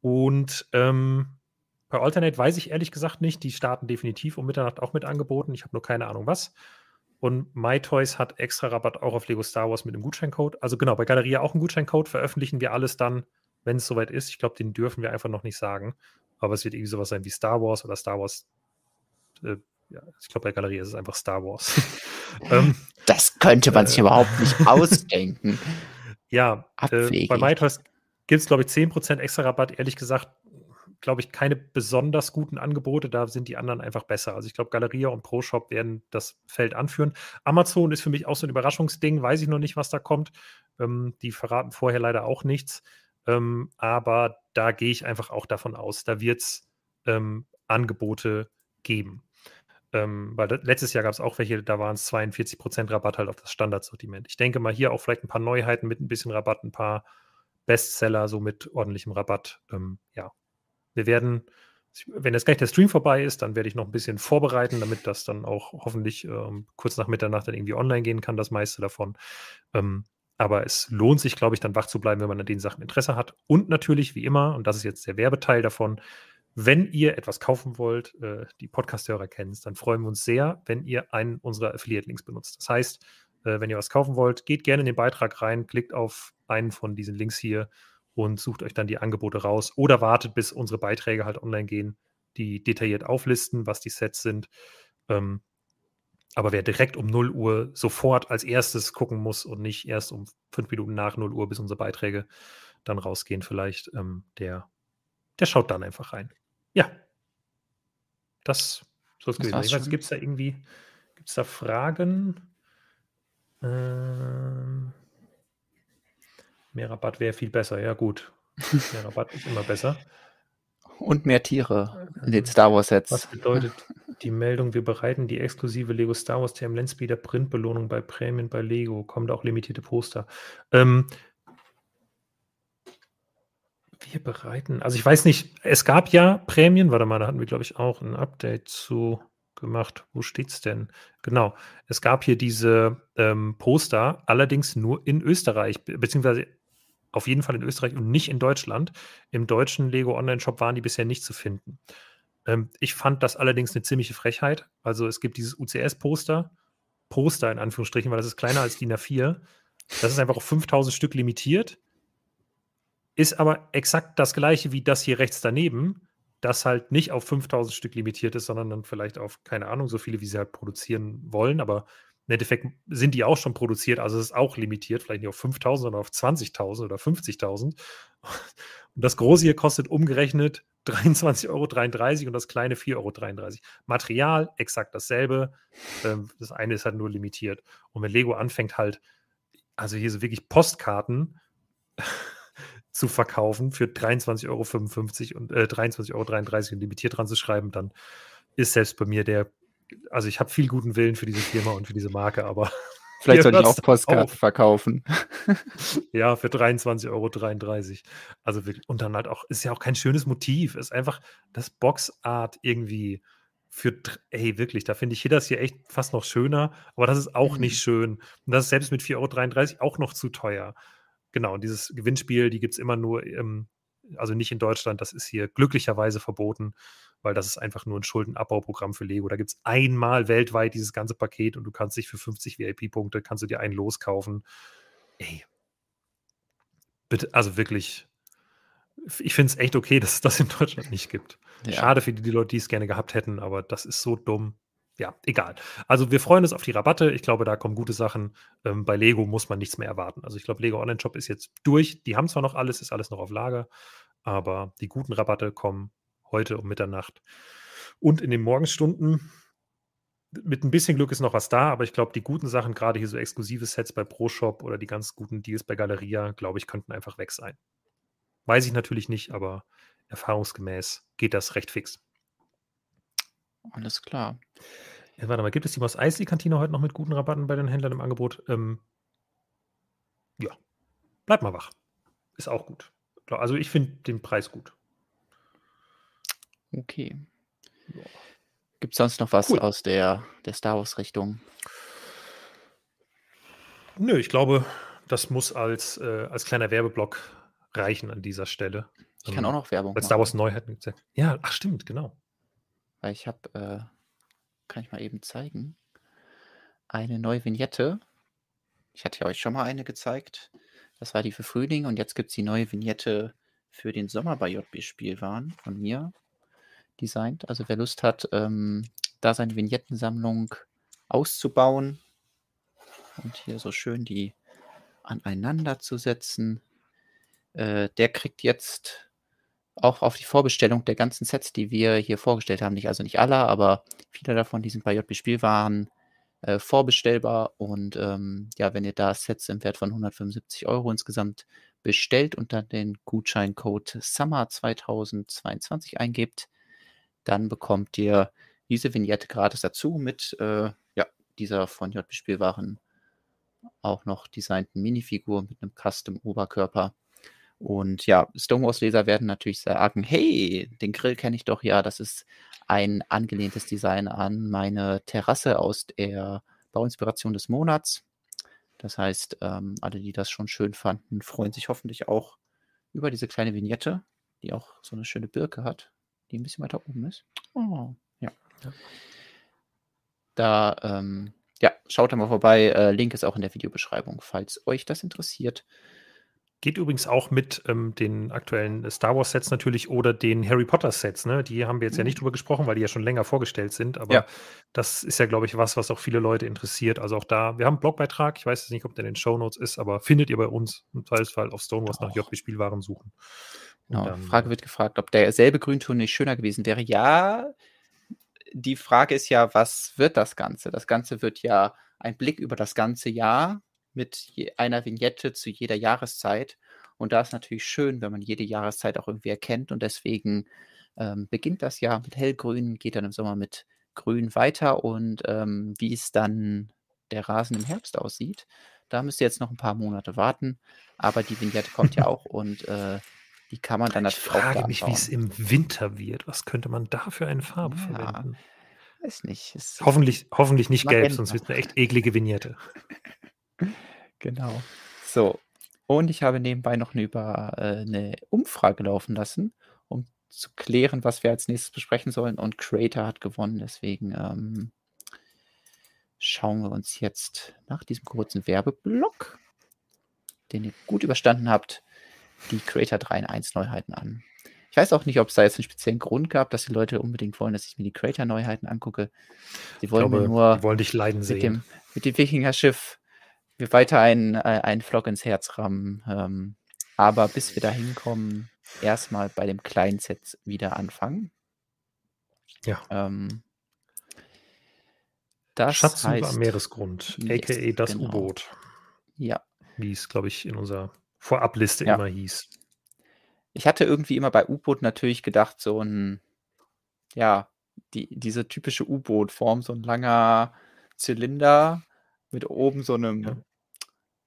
Und ähm, bei Alternate weiß ich ehrlich gesagt nicht. Die starten definitiv um Mitternacht auch mit angeboten. Ich habe nur keine Ahnung was. Und MyToys hat extra Rabatt auch auf Lego Star Wars mit einem Gutscheincode. Also genau, bei Galeria auch einen Gutscheincode. Veröffentlichen wir alles dann, wenn es soweit ist. Ich glaube, den dürfen wir einfach noch nicht sagen. Aber es wird irgendwie sowas sein wie Star Wars oder Star Wars. Äh, ja, ich glaube, bei Galeria ist es einfach Star Wars. ähm, Das könnte man sich Äh. überhaupt nicht ausdenken. ja, äh, bei MyToys gibt es, glaube ich, 10% extra Rabatt. Ehrlich gesagt, glaube ich, keine besonders guten Angebote. Da sind die anderen einfach besser. Also ich glaube, Galeria und ProShop werden das Feld anführen. Amazon ist für mich auch so ein Überraschungsding. Weiß ich noch nicht, was da kommt. Ähm, die verraten vorher leider auch nichts. Ähm, aber da gehe ich einfach auch davon aus, da wird es ähm, Angebote geben. Ähm, weil letztes Jahr gab es auch welche, da waren es 42% Rabatt halt auf das Standardsortiment. Ich denke mal hier auch vielleicht ein paar Neuheiten mit ein bisschen Rabatt, ein paar Bestseller so mit ordentlichem Rabatt. Ähm, ja, wir werden, wenn jetzt gleich der Stream vorbei ist, dann werde ich noch ein bisschen vorbereiten, damit das dann auch hoffentlich ähm, kurz nach Mitternacht dann irgendwie online gehen kann, das meiste davon. Ähm, aber es lohnt sich, glaube ich, dann wach zu bleiben, wenn man an den Sachen Interesse hat. Und natürlich, wie immer, und das ist jetzt der Werbeteil davon, wenn ihr etwas kaufen wollt, äh, die Podcast-Hörer kennen dann freuen wir uns sehr, wenn ihr einen unserer Affiliate-Links benutzt. Das heißt, Äh, wenn ihr was kaufen wollt, geht gerne in den Beitrag rein, klickt auf einen von diesen Links hier und sucht euch dann die Angebote raus oder wartet, bis unsere Beiträge halt online gehen, die detailliert auflisten, was die Sets sind. Ähm, aber wer direkt um 0 Uhr sofort als erstes gucken muss und nicht erst um fünf Minuten nach 0 Uhr, bis unsere Beiträge dann rausgehen, vielleicht, ähm, der, der schaut dann einfach rein. Ja. Das soll es gewesen sein. Gibt es da irgendwie, gibt es da Fragen? Ähm, mehr Rabatt wäre viel besser, ja gut. Mehr Rabatt ist immer besser. Und mehr Tiere in den Star Wars Sets. Was bedeutet die Meldung, wir bereiten die exklusive Lego Star Wars TM Landspeeder Printbelohnung bei Prämien bei Lego. Kommen da auch limitierte Poster. Ähm, wir bereiten, also ich weiß nicht, es gab ja Prämien, warte mal, da hatten wir, glaube ich, auch ein Update zu gemacht. Wo steht's denn? Genau, es gab hier diese ähm, Poster, allerdings nur in Österreich, beziehungsweise auf jeden Fall in Österreich und nicht in Deutschland. Im deutschen Lego Online-Shop waren die bisher nicht zu finden. Ähm, ich fand das allerdings eine ziemliche Frechheit. Also es gibt dieses UCS-Poster, Poster in Anführungsstrichen, weil das ist kleiner als DIN A4. Das ist einfach auf 5000 Stück limitiert, ist aber exakt das gleiche wie das hier rechts daneben, das halt nicht auf 5000 Stück limitiert ist, sondern dann vielleicht auf, keine Ahnung, so viele, wie sie halt produzieren wollen. Aber im Endeffekt sind die auch schon produziert, also es ist auch limitiert, vielleicht nicht auf 5000, sondern auf 20.000 oder 50.000. Und das große hier kostet umgerechnet 23,33 Euro und das kleine 4,33 Euro. Material exakt dasselbe. Ähm, das eine ist halt nur limitiert. Und wenn Lego anfängt halt, also hier so wirklich Postkarten zu verkaufen für 23,55 Euro und äh, 23,33 Euro und limitiert dran zu schreiben, dann ist selbst bei mir der also ich habe viel guten Willen für diese Firma und für diese Marke, aber. Vielleicht soll ich auch Postkarten verkaufen. ja, für 23,33 Euro. Also wirklich, und dann halt auch, ist ja auch kein schönes Motiv, ist einfach das Boxart irgendwie für, ey, wirklich, da finde ich hier das hier echt fast noch schöner, aber das ist auch mhm. nicht schön. Und das ist selbst mit 4,33 Euro auch noch zu teuer. Genau, und dieses Gewinnspiel, die gibt es immer nur, ähm, also nicht in Deutschland, das ist hier glücklicherweise verboten weil das ist einfach nur ein Schuldenabbauprogramm für Lego. Da gibt es einmal weltweit dieses ganze Paket und du kannst dich für 50 VIP-Punkte, kannst du dir einen loskaufen. Ey. Bitte, also wirklich, ich finde es echt okay, dass es das in Deutschland nicht gibt. Ja. Schade für die, die Leute, die es gerne gehabt hätten, aber das ist so dumm. Ja, egal. Also wir freuen uns auf die Rabatte. Ich glaube, da kommen gute Sachen. Ähm, bei Lego muss man nichts mehr erwarten. Also ich glaube, Lego Online Shop ist jetzt durch. Die haben zwar noch alles, ist alles noch auf Lager, aber die guten Rabatte kommen heute um Mitternacht. Und in den Morgenstunden, mit ein bisschen Glück ist noch was da, aber ich glaube, die guten Sachen, gerade hier so exklusive Sets bei ProShop oder die ganz guten Deals bei Galeria, glaube ich, könnten einfach weg sein. Weiß ich natürlich nicht, aber erfahrungsgemäß geht das recht fix. Alles klar. Ja, warte mal, gibt es die Moss Eisley Kantine heute noch mit guten Rabatten bei den Händlern im Angebot? Ähm, ja, bleib mal wach. Ist auch gut. Also ich finde den Preis gut. Okay. Gibt es sonst noch was Cool. aus der, der Star Wars-Richtung? Nö, ich glaube, das muss als, äh, als kleiner Werbeblock reichen an dieser Stelle. Ich kann auch noch Werbung Weil Star Wars Neuheiten gibt. Ja, ach stimmt, genau. Weil ich habe, äh, kann ich mal eben zeigen, eine neue Vignette. Ich hatte ja euch schon mal eine gezeigt. Das war die für Frühling und jetzt gibt es die neue Vignette für den Sommer bei JB Spielwaren von mir designt. Also wer Lust hat, ähm, da seine Vignettensammlung auszubauen und hier so schön die aneinander zu setzen, äh, der kriegt jetzt auch auf die Vorbestellung der ganzen Sets, die wir hier vorgestellt haben, nicht also nicht alle, aber viele davon, die sind bei JB Spielwaren äh, vorbestellbar und ähm, ja, wenn ihr da Sets im Wert von 175 Euro insgesamt bestellt und dann den Gutscheincode Summer 2022 eingebt, dann bekommt ihr diese Vignette gratis dazu mit äh, ja, dieser von JB Spielwaren auch noch designten Minifigur mit einem Custom-Oberkörper. Und ja, Stonewalls-Leser werden natürlich sagen, hey, den Grill kenne ich doch, ja, das ist ein angelehntes Design an meine Terrasse aus der Bauinspiration des Monats. Das heißt, ähm, alle, die das schon schön fanden, freuen sich hoffentlich auch über diese kleine Vignette, die auch so eine schöne Birke hat die ein bisschen weiter oben ist. Oh, ja. Da ähm, Ja, schaut da mal vorbei. Äh, Link ist auch in der Videobeschreibung, falls euch das interessiert. Geht übrigens auch mit ähm, den aktuellen Star Wars Sets natürlich oder den Harry Potter Sets. Ne? Die haben wir jetzt ja nicht drüber gesprochen, weil die ja schon länger vorgestellt sind. Aber Ja. das ist ja, glaube ich, was, was auch viele Leute interessiert. Also auch da, wir haben einen Blogbeitrag. Ich weiß jetzt nicht, ob der in den Show Notes ist, aber findet ihr bei uns im Zweifelsfall auf Stonewars nach. JB Spielwaren suchen. Genau. dann, Frage wird gefragt, ob derselbe Grünton nicht schöner gewesen wäre. Ja, die Frage ist ja, was wird das Ganze? Das Ganze wird ja ein Blick über das ganze Jahr mit einer Vignette zu jeder Jahreszeit. Und da ist natürlich schön, wenn man jede Jahreszeit auch irgendwie erkennt. Und deswegen ähm, beginnt das Jahr mit hellgrün, geht dann im Sommer mit grün weiter. Und ähm, wie es dann der Rasen im Herbst aussieht, da müsst ihr jetzt noch ein paar Monate warten. Aber die Vignette kommt ja auch und äh, die kann man dann ich natürlich auch da frage mich, wie es im Winter wird. Was könnte man da für eine Farbe Ja, verwenden? weiß nicht. Hoffentlich, hoffentlich nicht gelb, sonst wird es eine echt eklige Vignette. Genau. So. Und ich habe nebenbei noch eine, über, äh, eine Umfrage laufen lassen, um zu klären, was wir als nächstes besprechen sollen. Und Creator hat gewonnen. Deswegen ähm, schauen wir uns jetzt nach diesem kurzen Werbeblock, den ihr gut überstanden habt, die Creator 3 in 1 Neuheiten an. Ich weiß auch nicht, ob es da jetzt einen speziellen Grund gab, dass die Leute unbedingt wollen, dass ich mir die Creator Neuheiten angucke. Sie Ich wollen glaube, mir nur die wollen dich leiden mit sehen. dem, mit dem Wikinger-Schiff wir weiter einen, äh, einen Flock ins Herz rammen. Ähm, aber bis wir da hinkommen, erstmal bei dem kleinen Set wieder anfangen. Ja. Ähm, das Schatzsuche heißt, am Meeresgrund, Yes, a.k.a. das genau. U-Boot, ja, wie es, glaube ich, in unserer Vorabliste Ja. immer hieß. ich hatte irgendwie immer bei U-Boot natürlich gedacht, so ein, ja, die, diese typische U-Boot-Form, so ein langer Zylinder mit oben so einem, Ja.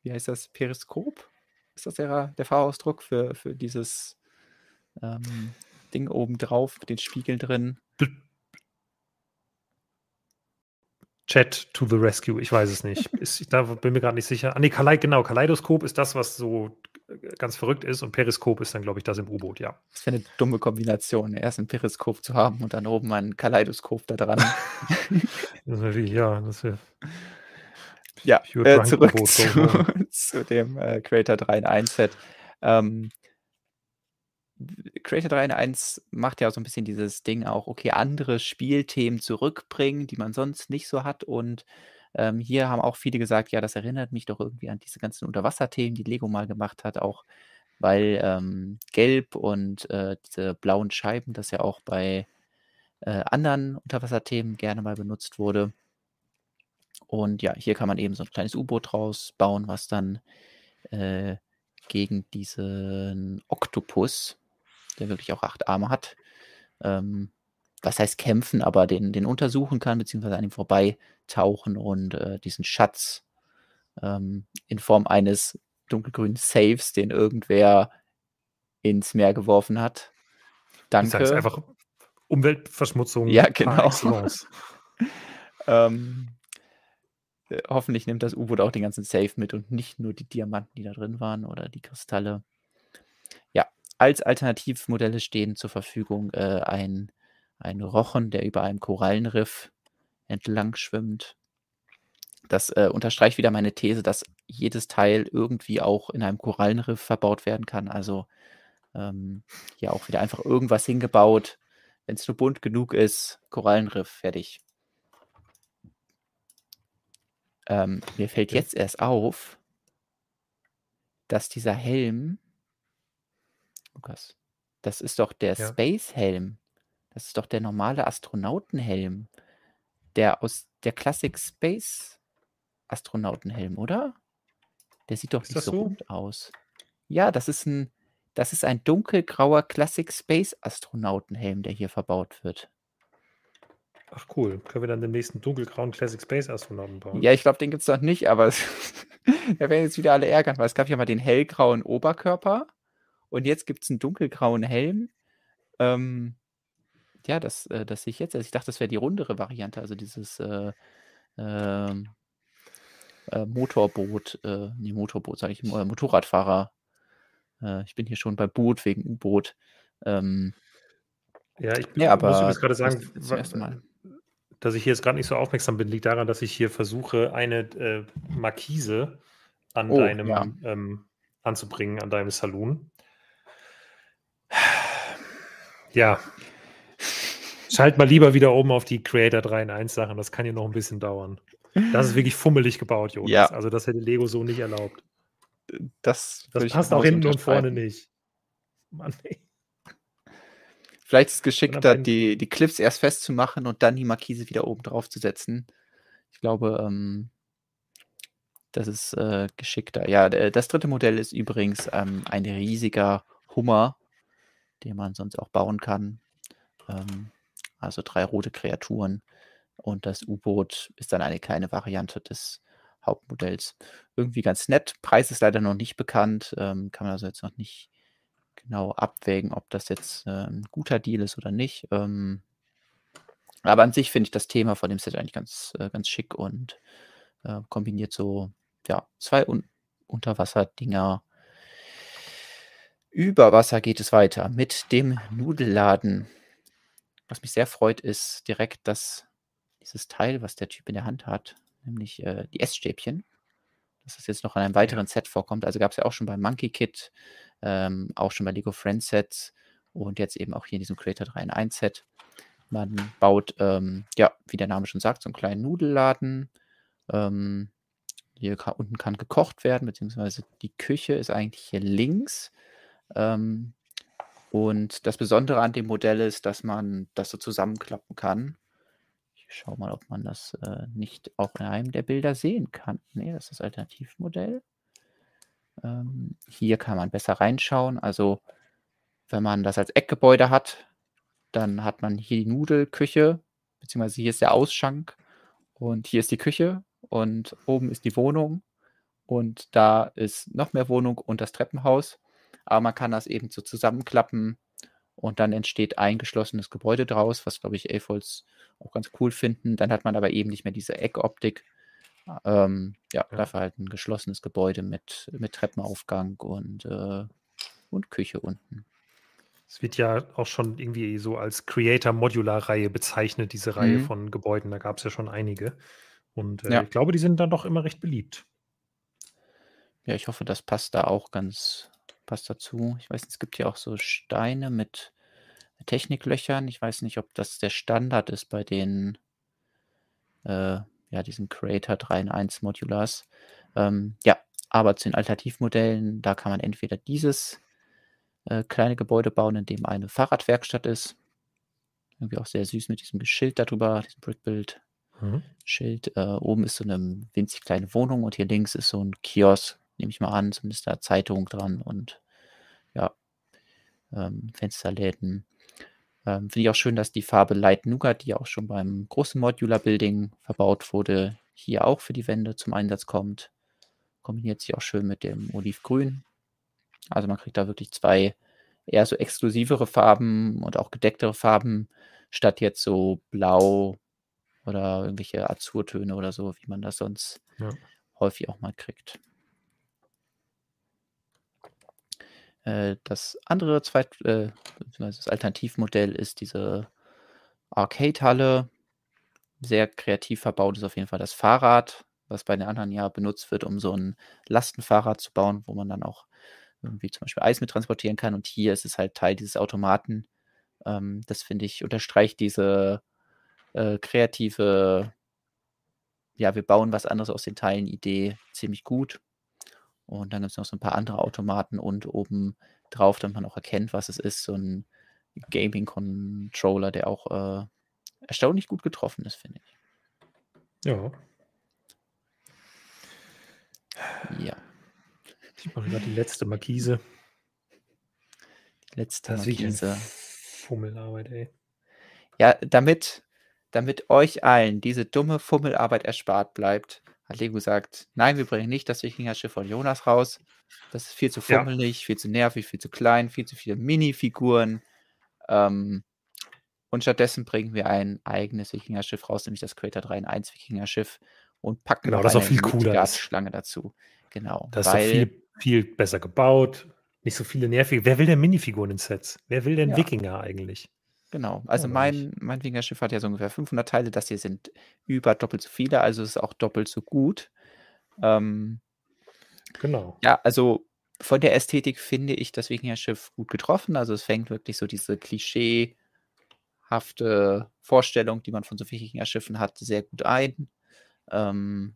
Wie heißt das, Periskop? Ist das der, der Fachausdruck für, für dieses ähm, Ding oben drauf mit den Spiegeln drin? Chat to the rescue, ich weiß es nicht. Ist, ich da bin mir gerade nicht sicher. Ah, nee, Kalei, genau, Kaleidoskop ist das, was so äh, ganz verrückt ist und Periskop ist dann, glaube ich, das im U-Boot, ja. Das wäre eine dumme Kombination, erst ein Periskop zu haben und dann oben ein Kaleidoskop da dran. Das wäre wie, ja, das wäre Ja, äh, zurück zu, zu dem äh, Creator 3 in 1 Set. Ähm, Creator 3 in 1 macht ja so ein bisschen dieses Ding auch, okay, andere Spielthemen zurückbringen, die man sonst nicht so hat. Und ähm, hier haben auch viele gesagt, ja, das erinnert mich doch irgendwie an diese ganzen Unterwasserthemen, die Lego mal gemacht hat, auch weil ähm, Gelb und äh, diese blauen Scheiben, das ja auch bei äh, anderen Unterwasserthemen gerne mal benutzt wurde. Und ja, hier kann man eben so ein kleines U-Boot draus bauen, was dann äh, gegen diesen Oktopus, der wirklich auch acht Arme hat, ähm, was heißt kämpfen, aber den, den untersuchen kann, beziehungsweise an ihm vorbeitauchen und äh, diesen Schatz ähm, in Form eines dunkelgrünen Saves, den irgendwer ins Meer geworfen hat. Ich Danke. einfach Umweltverschmutzung Ja, genau. Ähm, äh, hoffentlich nimmt das U-Boot auch den ganzen Safe mit und nicht nur die Diamanten, die da drin waren oder die Kristalle. Ja, als Alternativmodelle stehen zur Verfügung äh, ein, ein Rochen, der über einem Korallenriff entlang schwimmt. Das äh, unterstreicht wieder meine These, dass jedes Teil irgendwie auch in einem Korallenriff verbaut werden kann. Also ähm, hier auch wieder einfach irgendwas hingebaut. Wenn es nur bunt genug ist, Korallenriff, fertig. Ähm, mir fällt jetzt erst auf, dass dieser Helm, Lukas, das ist doch der Ja. Space-Helm. Das ist doch der normale Astronautenhelm. Der aus der Classic Space Astronautenhelm, oder? Der sieht doch Ist nicht so so? rund aus. Ja, das ist ein, das ist ein dunkelgrauer Classic Space Astronautenhelm, der hier verbaut wird. Ach cool, können wir dann den nächsten dunkelgrauen Classic Space Astronauten bauen? Ja, ich glaube, den gibt es noch nicht, aber es- da werden jetzt wieder alle ärgern, weil es gab ja mal den hellgrauen Oberkörper und jetzt gibt es einen dunkelgrauen Helm. Ähm, ja, das, äh, das sehe ich jetzt. Also ich dachte, das wäre die rundere Variante, also dieses äh, ähm, äh, Motorboot, äh, nee, Motorboot, sage ich, äh, Motorradfahrer. Äh, ich bin hier schon bei Boot wegen U-Boot. Ähm, Ja, ich Ja, muss übrigens gerade das sagen, dass ich hier jetzt gerade nicht so aufmerksam bin, liegt daran, dass ich hier versuche, eine äh, Markise an Oh, deinem ja. ähm, anzubringen, an deinem Saloon. Ja. Schalt mal lieber wieder oben auf die Creator 3 in 1 Sachen. Das kann hier noch ein bisschen dauern. Das ist wirklich fummelig gebaut, Jonas. Ja. Also das hätte Lego so nicht erlaubt. Das, Das passt auch hinten und vorne nicht. Mann, ey. Vielleicht ist es geschickter, die, die Clips erst festzumachen und dann die Markise wieder oben drauf zu setzen. Ich glaube, ähm, das ist äh, geschickter. Ja, das dritte Modell ist übrigens ähm, ein riesiger Hummer, den man sonst auch bauen kann. Ähm, also drei rote Kreaturen. Und das U-Boot ist dann eine kleine Variante des Hauptmodells. Irgendwie ganz nett. Preis ist leider noch nicht bekannt. Ähm, kann man also jetzt noch nicht genau abwägen, ob das jetzt äh, ein guter Deal ist oder nicht. Ähm, aber an sich finde ich das Thema von dem Set eigentlich ganz, äh, ganz schick und äh, kombiniert so ja, zwei Un Unterwasser-Dinger. Über Wasser geht es weiter mit dem Nudelladen. Was mich sehr freut, ist direkt das, dieses Teil, was der Typ in der Hand hat, nämlich äh, die Essstäbchen. Dass das jetzt noch in einem weiteren Set vorkommt. Also gab es ja auch schon beim Monkey Kit, ähm, auch schon bei Lego Friends Sets und jetzt eben auch hier in diesem Creator 3 in 1 Set. Man baut, ähm, ja, wie der Name schon sagt, so einen kleinen Nudelladen. Ähm, hier ka unten kann gekocht werden, beziehungsweise die Küche ist eigentlich hier links. Ähm, und das Besondere an dem Modell ist, dass man das so zusammenklappen kann. Ich schaue mal, ob man das äh, nicht auch in einem der Bilder sehen kann. Nee, das ist das Alternativmodell. Ähm, hier kann man besser reinschauen. Also, wenn man das als Eckgebäude hat, dann hat man hier die Nudelküche, beziehungsweise hier ist der Ausschank und hier ist die Küche und oben ist die Wohnung und da ist noch mehr Wohnung und das Treppenhaus. Aber man kann das eben so zusammenklappen und dann entsteht ein geschlossenes Gebäude draus, was, glaube ich, A-Folds auch ganz cool finden. Dann hat man aber eben nicht mehr diese Eckoptik. Ähm, ja, Ja. dafür halt ein geschlossenes Gebäude mit, mit Treppenaufgang und, äh, und Küche unten. Es wird ja auch schon irgendwie so als Creator-Modular-Reihe bezeichnet, diese Reihe Mhm. von Gebäuden. Da gab es ja schon einige. Und äh, Ja. ich glaube, die sind dann doch immer recht beliebt. Ja, ich hoffe, das passt da auch ganz, passt dazu. Ich weiß nicht, es gibt ja auch so Steine mit Techniklöchern. Ich weiß nicht, ob das der Standard ist bei den, äh, ja, diesen Creator 3 in 1 Modulars. Ähm, ja, aber zu den Alternativmodellen, da kann man entweder dieses äh, kleine Gebäude bauen, in dem eine Fahrradwerkstatt ist. Irgendwie auch sehr süß mit diesem Schild darüber, diesem Brickbuild. Mhm. Schild. Äh, oben ist so eine winzig kleine Wohnung und hier links ist so ein Kiosk, nehme ich mal an, zumindest da Zeitung dran und ja, ähm, Fensterläden. Ähm, Finde ich auch schön, dass die Farbe Light Nougat, die ja auch schon beim großen Modular Building verbaut wurde, hier auch für die Wände zum Einsatz kommt. Kombiniert sich auch schön mit dem Olivgrün. Also man kriegt da wirklich zwei eher so exklusivere Farben und auch gedecktere Farben, statt jetzt so blau oder irgendwelche Azurtöne oder so, wie man das sonst Ja. häufig auch mal kriegt. Äh, das andere Zweit äh, das Alternativmodell ist diese Arcade-Halle. Sehr kreativ verbaut ist auf jeden Fall das Fahrrad, was bei den anderen ja benutzt wird, um so ein Lastenfahrrad zu bauen, wo man dann auch irgendwie zum Beispiel Eis mit transportieren kann. Und hier ist es halt Teil dieses Automaten. Ähm, das finde ich unterstreicht diese äh, kreative, ja, wir bauen was anderes aus den Teilen Idee ziemlich gut. Und dann gibt es noch so ein paar andere Automaten und oben drauf, damit man auch erkennt, was es ist, so ein Gaming-Controller, der auch äh, erstaunlich gut getroffen ist, finde ich. Ja. Ja, Ich mache gerade die letzte Markise. die letzte Das Markise. Fummelarbeit, ey. Ja, damit, damit euch allen diese dumme Fummelarbeit erspart bleibt, hat Lego gesagt, nein, wir bringen nicht das Wikingerschiff von Jonas raus. Das ist viel zu Ja. fummelig, viel zu nervig, viel zu klein, viel zu viele Minifiguren. Ähm, und stattdessen bringen wir ein eigenes Wikingerschiff raus, nämlich das Creator 3 in 1 Wikingerschiff und packen Genau, das eine viel cooler. Midgard-Schlange dazu. Genau, Das ist viel, viel besser gebaut. Nicht so viele nervige. Wer will denn Minifiguren in Sets? Wer will denn Ja. Wikinger eigentlich? Genau. Also Oder mein, mein Wikinger-Schiff hat ja so ungefähr 500 Teile. Das hier sind über doppelt so viele, also ist auch doppelt so gut. Ähm, Genau. ja, also von der Ästhetik finde ich das Wikinger-Schiff gut getroffen. Also es fängt wirklich so diese klischeehafte Vorstellung, die man von so Wikinger-Schiffen hat, sehr gut ein. Ähm,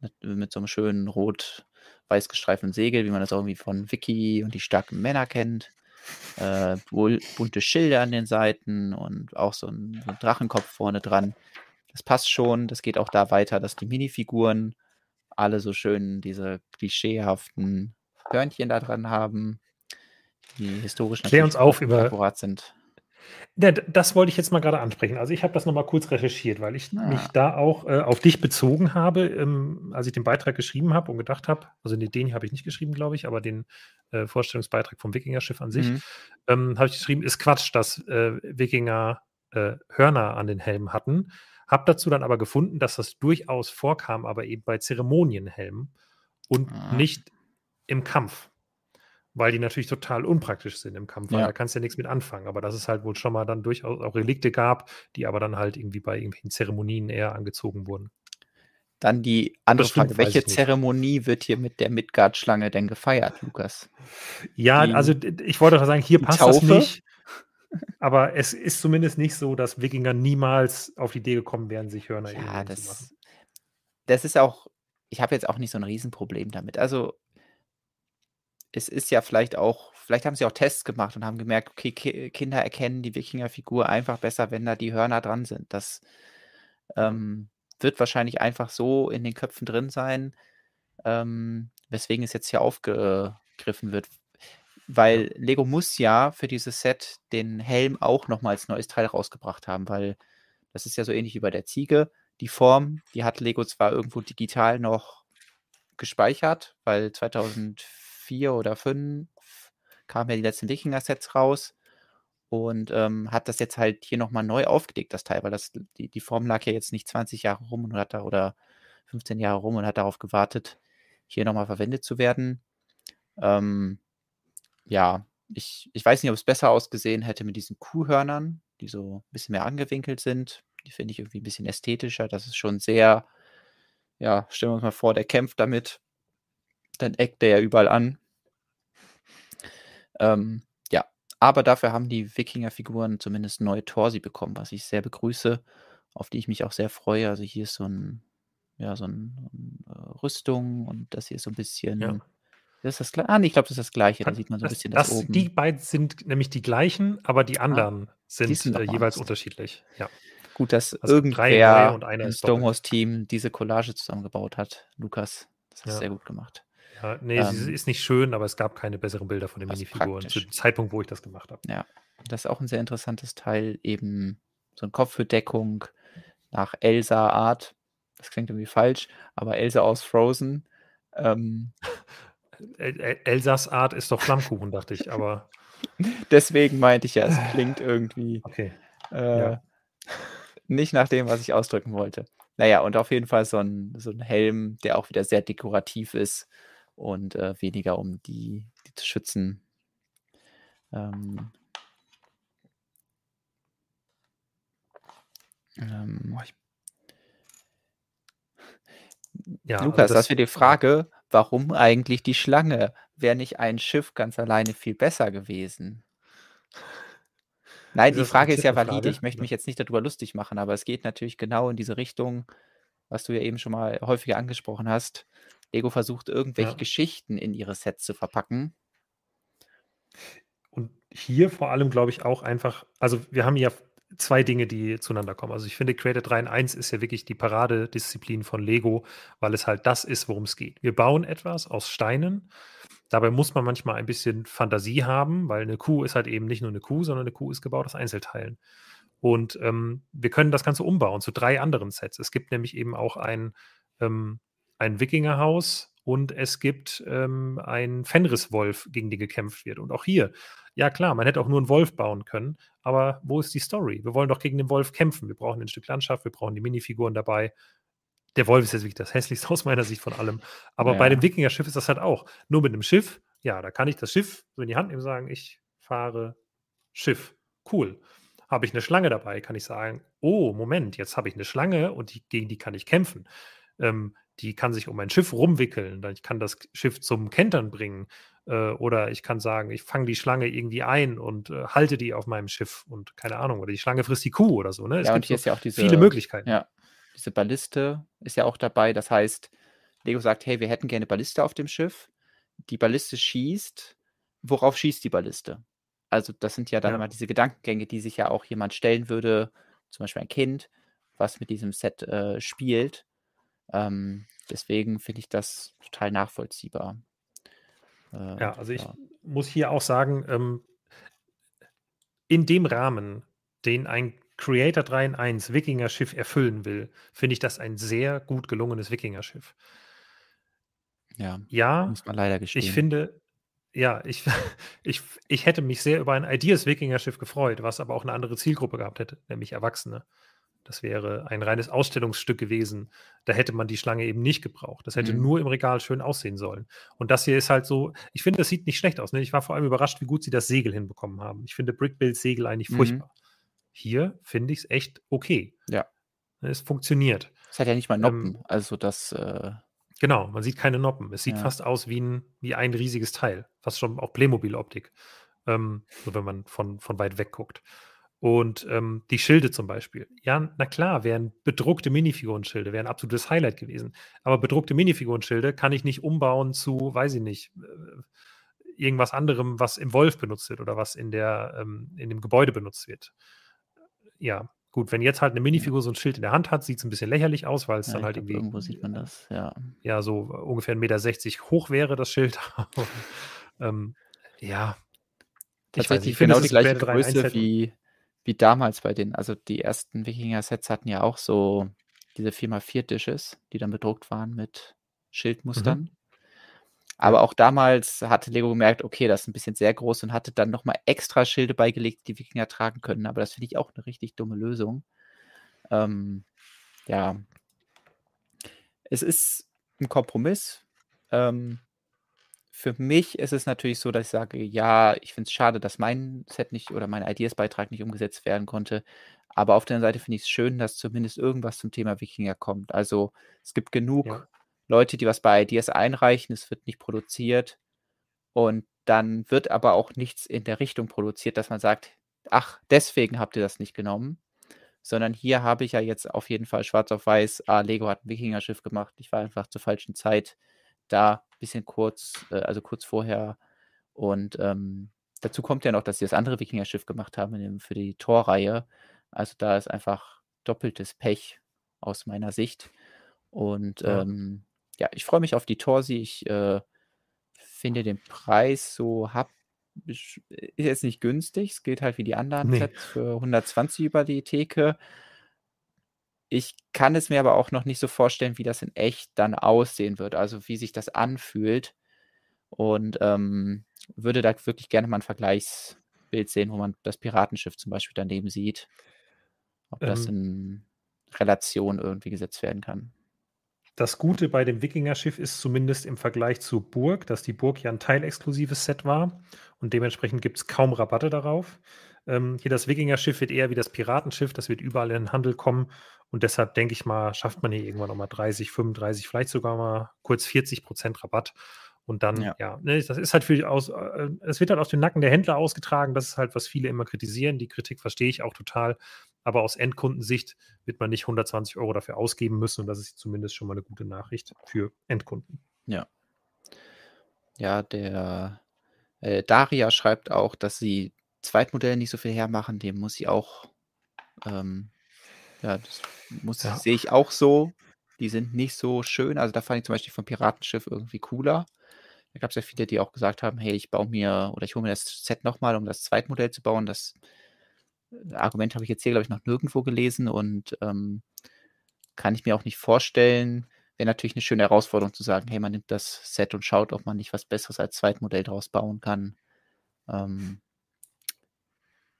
mit, mit so einem schönen rot-weiß gestreiften Segel, wie man das auch irgendwie von Wiki und die starken Männer kennt. Äh, wohl bunte Schilder an den Seiten und auch so ein, so ein Drachenkopf vorne dran. Das passt schon. Das geht auch da weiter, dass die Minifiguren alle so schön diese klischeehaften Hörnchen da dran haben, die historisch Klär uns auf über- sind. Ja, das wollte ich jetzt mal gerade ansprechen. Also ich habe das nochmal kurz recherchiert, weil ich Ah. mich da auch äh, auf dich bezogen habe, ähm, als ich den Beitrag geschrieben habe und gedacht habe, also den, den habe ich nicht geschrieben, glaube ich, aber den äh, Vorstellungsbeitrag vom Wikinger-Schiff an sich, Mhm. ähm, habe ich geschrieben, ist Quatsch, dass äh, Wikinger äh, Hörner an den Helmen hatten. Habe dazu dann aber gefunden, dass das durchaus vorkam, aber eben bei Zeremonienhelmen und Ah. nicht im Kampf. Weil die natürlich total unpraktisch sind im Kampf, weil Ja. da kannst du ja nichts mit anfangen. Aber dass es halt wohl schon mal dann durchaus auch Relikte gab, die aber dann halt irgendwie bei irgendwelchen Zeremonien eher angezogen wurden. Dann die andere stimmt, Frage, welche. Zeremonie wird hier mit der Midgard-Schlange denn gefeiert, Lukas? Ja, Die- also ich wollte doch sagen, hier passt das Taufe? nicht. Aber es ist zumindest nicht so, dass Wikinger niemals auf die Idee gekommen wären, sich Hörner Ja, irgendwo hinzumachen. das, das ist auch, ich habe jetzt auch nicht so ein Riesenproblem damit. Also es ist ja vielleicht auch, vielleicht haben sie auch Tests gemacht und haben gemerkt, okay, Ki Kinder erkennen die Wikingerfigur einfach besser, wenn da die Hörner dran sind. Das ähm, wird wahrscheinlich einfach so in den Köpfen drin sein, ähm, weswegen es jetzt hier aufgegriffen wird. Weil Lego muss ja für dieses Set den Helm auch nochmal als neues Teil rausgebracht haben, weil das ist ja so ähnlich wie bei der Ziege. Die Form, die hat Lego zwar irgendwo digital noch gespeichert, weil 2004 oder 2005 kamen ja die letzten Wikinger-Sets raus und ähm, hat das jetzt halt hier nochmal neu aufgelegt, das Teil, weil das, die, die Form lag ja jetzt nicht 20 Jahre rum und hat da oder 15 Jahre rum und hat darauf gewartet, hier nochmal verwendet zu werden. Ähm, ja, ich, ich weiß nicht, ob es besser ausgesehen hätte mit diesen Kuhhörnern, die so ein bisschen mehr angewinkelt sind. Die finde ich irgendwie ein bisschen ästhetischer. Das ist schon sehr, ja, stellen wir uns mal vor, der kämpft damit. Dann eckt der ja überall an. Ähm, ja, aber dafür haben die Wikinger-Figuren zumindest neue Torsi bekommen, was ich sehr begrüße, auf die ich mich auch sehr freue. Also hier ist so ein, ja, so ein, äh, Rüstung und das hier ist so ein bisschen. Ja. Das ist das. Ah, nee, ich glaube, das ist das gleiche. Da sieht man so ein bisschen das, das, oben. die beiden sind nämlich die gleichen, aber die anderen sind, sind noch äh, jeweils anders. unterschiedlich. Ja. Gut, dass Also irgendwer im. Stonewalls-Team diese Collage zusammengebaut hat. Lukas, das hast Ja. sehr gut gemacht. Ja, nee, sie Ähm, ist nicht schön, aber es gab keine besseren Bilder von den Minifiguren zu dem Zeitpunkt, wo ich das gemacht habe. Ja, das ist auch ein sehr interessantes Teil. Eben so eine Kopfbedeckung nach Elsa-Art. Das klingt irgendwie falsch, aber Elsa aus Frozen. Ähm, El El Elsas Art ist doch Flammkuchen, dachte ich, aber deswegen meinte ich ja, es klingt irgendwie okay. äh, Ja. nicht nach dem, was ich ausdrücken wollte. Naja, und auf jeden Fall so ein, so ein Helm, der auch wieder sehr dekorativ ist und äh, weniger um die, die zu schützen. Ähm, ähm, Ja, also Lukas, das- das wäre die Frage, warum eigentlich die Schlange? Wäre nicht ein Schiff ganz alleine viel besser gewesen? Nein, Ist die Frage ist ja valide. Ich möchte mich jetzt nicht darüber lustig machen, aber es geht natürlich genau in diese Richtung, was du ja eben schon mal häufiger angesprochen hast. Lego versucht irgendwelche Ja. Geschichten in ihre Sets zu verpacken. Und hier vor allem glaube ich auch einfach, also wir haben ja zwei Dinge, die zueinander kommen. Also ich finde, Creator 3 in 1 ist ja wirklich die Paradedisziplin von Lego, weil es halt das ist, worum es geht. Wir bauen etwas aus Steinen. Dabei muss man manchmal ein bisschen Fantasie haben, weil eine Kuh ist halt eben nicht nur eine Kuh, sondern eine Kuh ist gebaut aus Einzelteilen. Und ähm, wir können das Ganze umbauen zu drei anderen Sets. Es gibt nämlich eben auch ein, ähm, ein Wikingerhaus und es gibt ähm, einen Fenriswolf, gegen den gekämpft wird. Und auch hier, ja klar, man hätte auch nur einen Wolf bauen können, aber wo ist die Story? Wir wollen doch gegen den Wolf kämpfen. Wir brauchen ein Stück Landschaft, wir brauchen die Minifiguren dabei. Der Wolf ist jetzt wirklich das hässlichste aus meiner Sicht von allem. Aber bei Ja. dem Wikinger-Schiff ist das halt auch. Nur mit einem Schiff, ja, da kann ich das Schiff so in die Hand nehmen und sagen, ich fahre Schiff. Cool. Habe ich eine Schlange dabei, kann ich sagen, oh, Moment, jetzt habe ich eine Schlange und die, gegen die kann ich kämpfen. Ähm, die kann sich um ein Schiff rumwickeln. Ich kann das Schiff zum Kentern bringen. Äh, oder ich kann sagen, ich fange die Schlange irgendwie ein und äh, halte die auf meinem Schiff und keine Ahnung. Oder die Schlange frisst die Kuh oder so. Ne? Es ja, und hier so ist ja auch diese, viele Möglichkeiten. Ja, diese Balliste ist ja auch dabei. Das heißt, Lego sagt, hey, wir hätten gerne Balliste auf dem Schiff. Die Balliste schießt. Worauf schießt die Balliste? Also das sind ja dann ja. immer diese Gedankengänge, die sich ja auch jemand stellen würde, zum Beispiel ein Kind, was mit diesem Set äh, spielt. Ähm, deswegen finde ich das total nachvollziehbar. Äh, ja, also ich ja. muss hier auch sagen, ähm, in dem Rahmen, den ein Creator 3 in 1 Wikinger-Schiff erfüllen will, finde ich das ein sehr gut gelungenes Wikinger-Schiff. Ja, ja, muss man leider gestehen. Ich finde, ja, ich, ich, ich hätte mich sehr über ein Ideas-Wikinger-Schiff gefreut, was aber auch eine andere Zielgruppe gehabt hätte, nämlich Erwachsene. Das wäre ein reines Ausstellungsstück gewesen. Da hätte man die Schlange eben nicht gebraucht. Das hätte mhm. nur im Regal schön aussehen sollen. Und das hier ist halt so, ich finde, das sieht nicht schlecht aus. Ne? Ich war vor allem überrascht, wie gut sie das Segel hinbekommen haben. Ich finde Brickbills Segel eigentlich mhm. furchtbar. Hier finde ich es echt okay. Ja. Es funktioniert. Es hat ja nicht mal Noppen. Ähm, also das. Äh Genau, man sieht keine Noppen. Es sieht ja. fast aus wie ein, wie ein riesiges Teil. Fast schon auch Playmobil-Optik. Ähm, so wenn man von, von weit weg guckt. Und ähm, die Schilde zum Beispiel. Ja, na klar, wären bedruckte Minifigurenschilde, wären ein absolutes Highlight gewesen. Aber bedruckte Minifigurenschilde kann ich nicht umbauen zu, weiß ich nicht, äh, irgendwas anderem, was im Wolf benutzt wird oder was in, der, ähm, in dem Gebäude benutzt wird. Ja, gut, wenn jetzt halt eine Minifigur so ein Schild in der Hand hat, sieht es ein bisschen lächerlich aus, weil es ja, dann halt glaub, irgendwie. Irgendwo sieht man das, ja. Ja, so ungefähr 1,60 Meter hoch wäre das Schild. ähm, ja. Tatsächlich ich genau die gleiche Größe wie wie damals bei den, also die ersten Wikinger-Sets hatten ja auch so diese 4x4-Dishes, die dann bedruckt waren mit Schildmustern. Mhm. Aber auch damals hatte Lego gemerkt, okay, das ist ein bisschen sehr groß und hatte dann nochmal extra Schilde beigelegt, die Wikinger tragen können. Aber das finde ich auch eine richtig dumme Lösung. Ähm, ja. Es ist ein Kompromiss. Ähm, für mich ist es natürlich so, dass ich sage, ja, ich finde es schade, dass mein Set nicht oder mein Ideas-Beitrag nicht umgesetzt werden konnte. Aber auf der anderen Seite finde ich es schön, dass zumindest irgendwas zum Thema Wikinger kommt. Also es gibt genug ja. Leute, die was bei Ideas einreichen, es wird nicht produziert. Und dann wird aber auch nichts in der Richtung produziert, dass man sagt, ach, deswegen habt ihr das nicht genommen. Sondern hier habe ich ja jetzt auf jeden Fall schwarz auf weiß, ah, Lego hat ein Wikinger-Schiff gemacht. Ich war einfach zur falschen Zeit da bisschen kurz, äh, also kurz vorher. Und ähm, dazu kommt ja noch, dass sie das andere Wikinger-Schiff gemacht haben für die Torreihe. Also da ist einfach doppeltes Pech aus meiner Sicht. Und ja, ähm, ja ich freue mich auf die Torsi. Ich äh, finde den Preis so hab ist jetzt nicht günstig. Es geht halt wie die anderen nee. Sets für 120 über die Theke. Ich kann es mir aber auch noch nicht so vorstellen, wie das in echt dann aussehen wird, also wie sich das anfühlt. Und ähm, würde da wirklich gerne mal ein Vergleichsbild sehen, wo man das Piratenschiff zum Beispiel daneben sieht. Ob das ähm, in Relation irgendwie gesetzt werden kann. Das Gute bei dem Wikinger-Schiff ist zumindest im Vergleich zu Burg, dass die Burg ja ein teilexklusives Set war und dementsprechend gibt es kaum Rabatte darauf. Ähm, hier das Wikinger-Schiff wird eher wie das Piratenschiff, das wird überall in den Handel kommen und deshalb denke ich mal, schafft man hier irgendwann nochmal 30, 35, vielleicht sogar mal kurz 40 Prozent Rabatt. Und dann, ja, ja ne, das ist halt für aus, äh, es wird halt aus dem Nacken der Händler ausgetragen. Das ist halt, was viele immer kritisieren. Die Kritik verstehe ich auch total. Aber aus Endkundensicht wird man nicht 120 Euro dafür ausgeben müssen. Und das ist zumindest schon mal eine gute Nachricht für Endkunden. Ja. Ja, der äh, Daria schreibt auch, dass sie Zweitmodelle nicht so viel hermachen. Dem muss sie auch ähm, ja, das muss, Ja. sehe ich auch so. Die sind nicht so schön. Also da fand ich zum Beispiel vom Piratenschiff irgendwie cooler. Da gab es ja viele, die auch gesagt haben, hey, ich baue mir oder ich hole mir das Set nochmal, um das Zweitmodell zu bauen. Das äh, Argument habe ich jetzt hier, glaube ich, noch nirgendwo gelesen und ähm, kann ich mir auch nicht vorstellen. Wäre natürlich eine schöne Herausforderung zu sagen, hey, man nimmt das Set und schaut, ob man nicht was Besseres als Zweitmodell draus bauen kann. Ähm,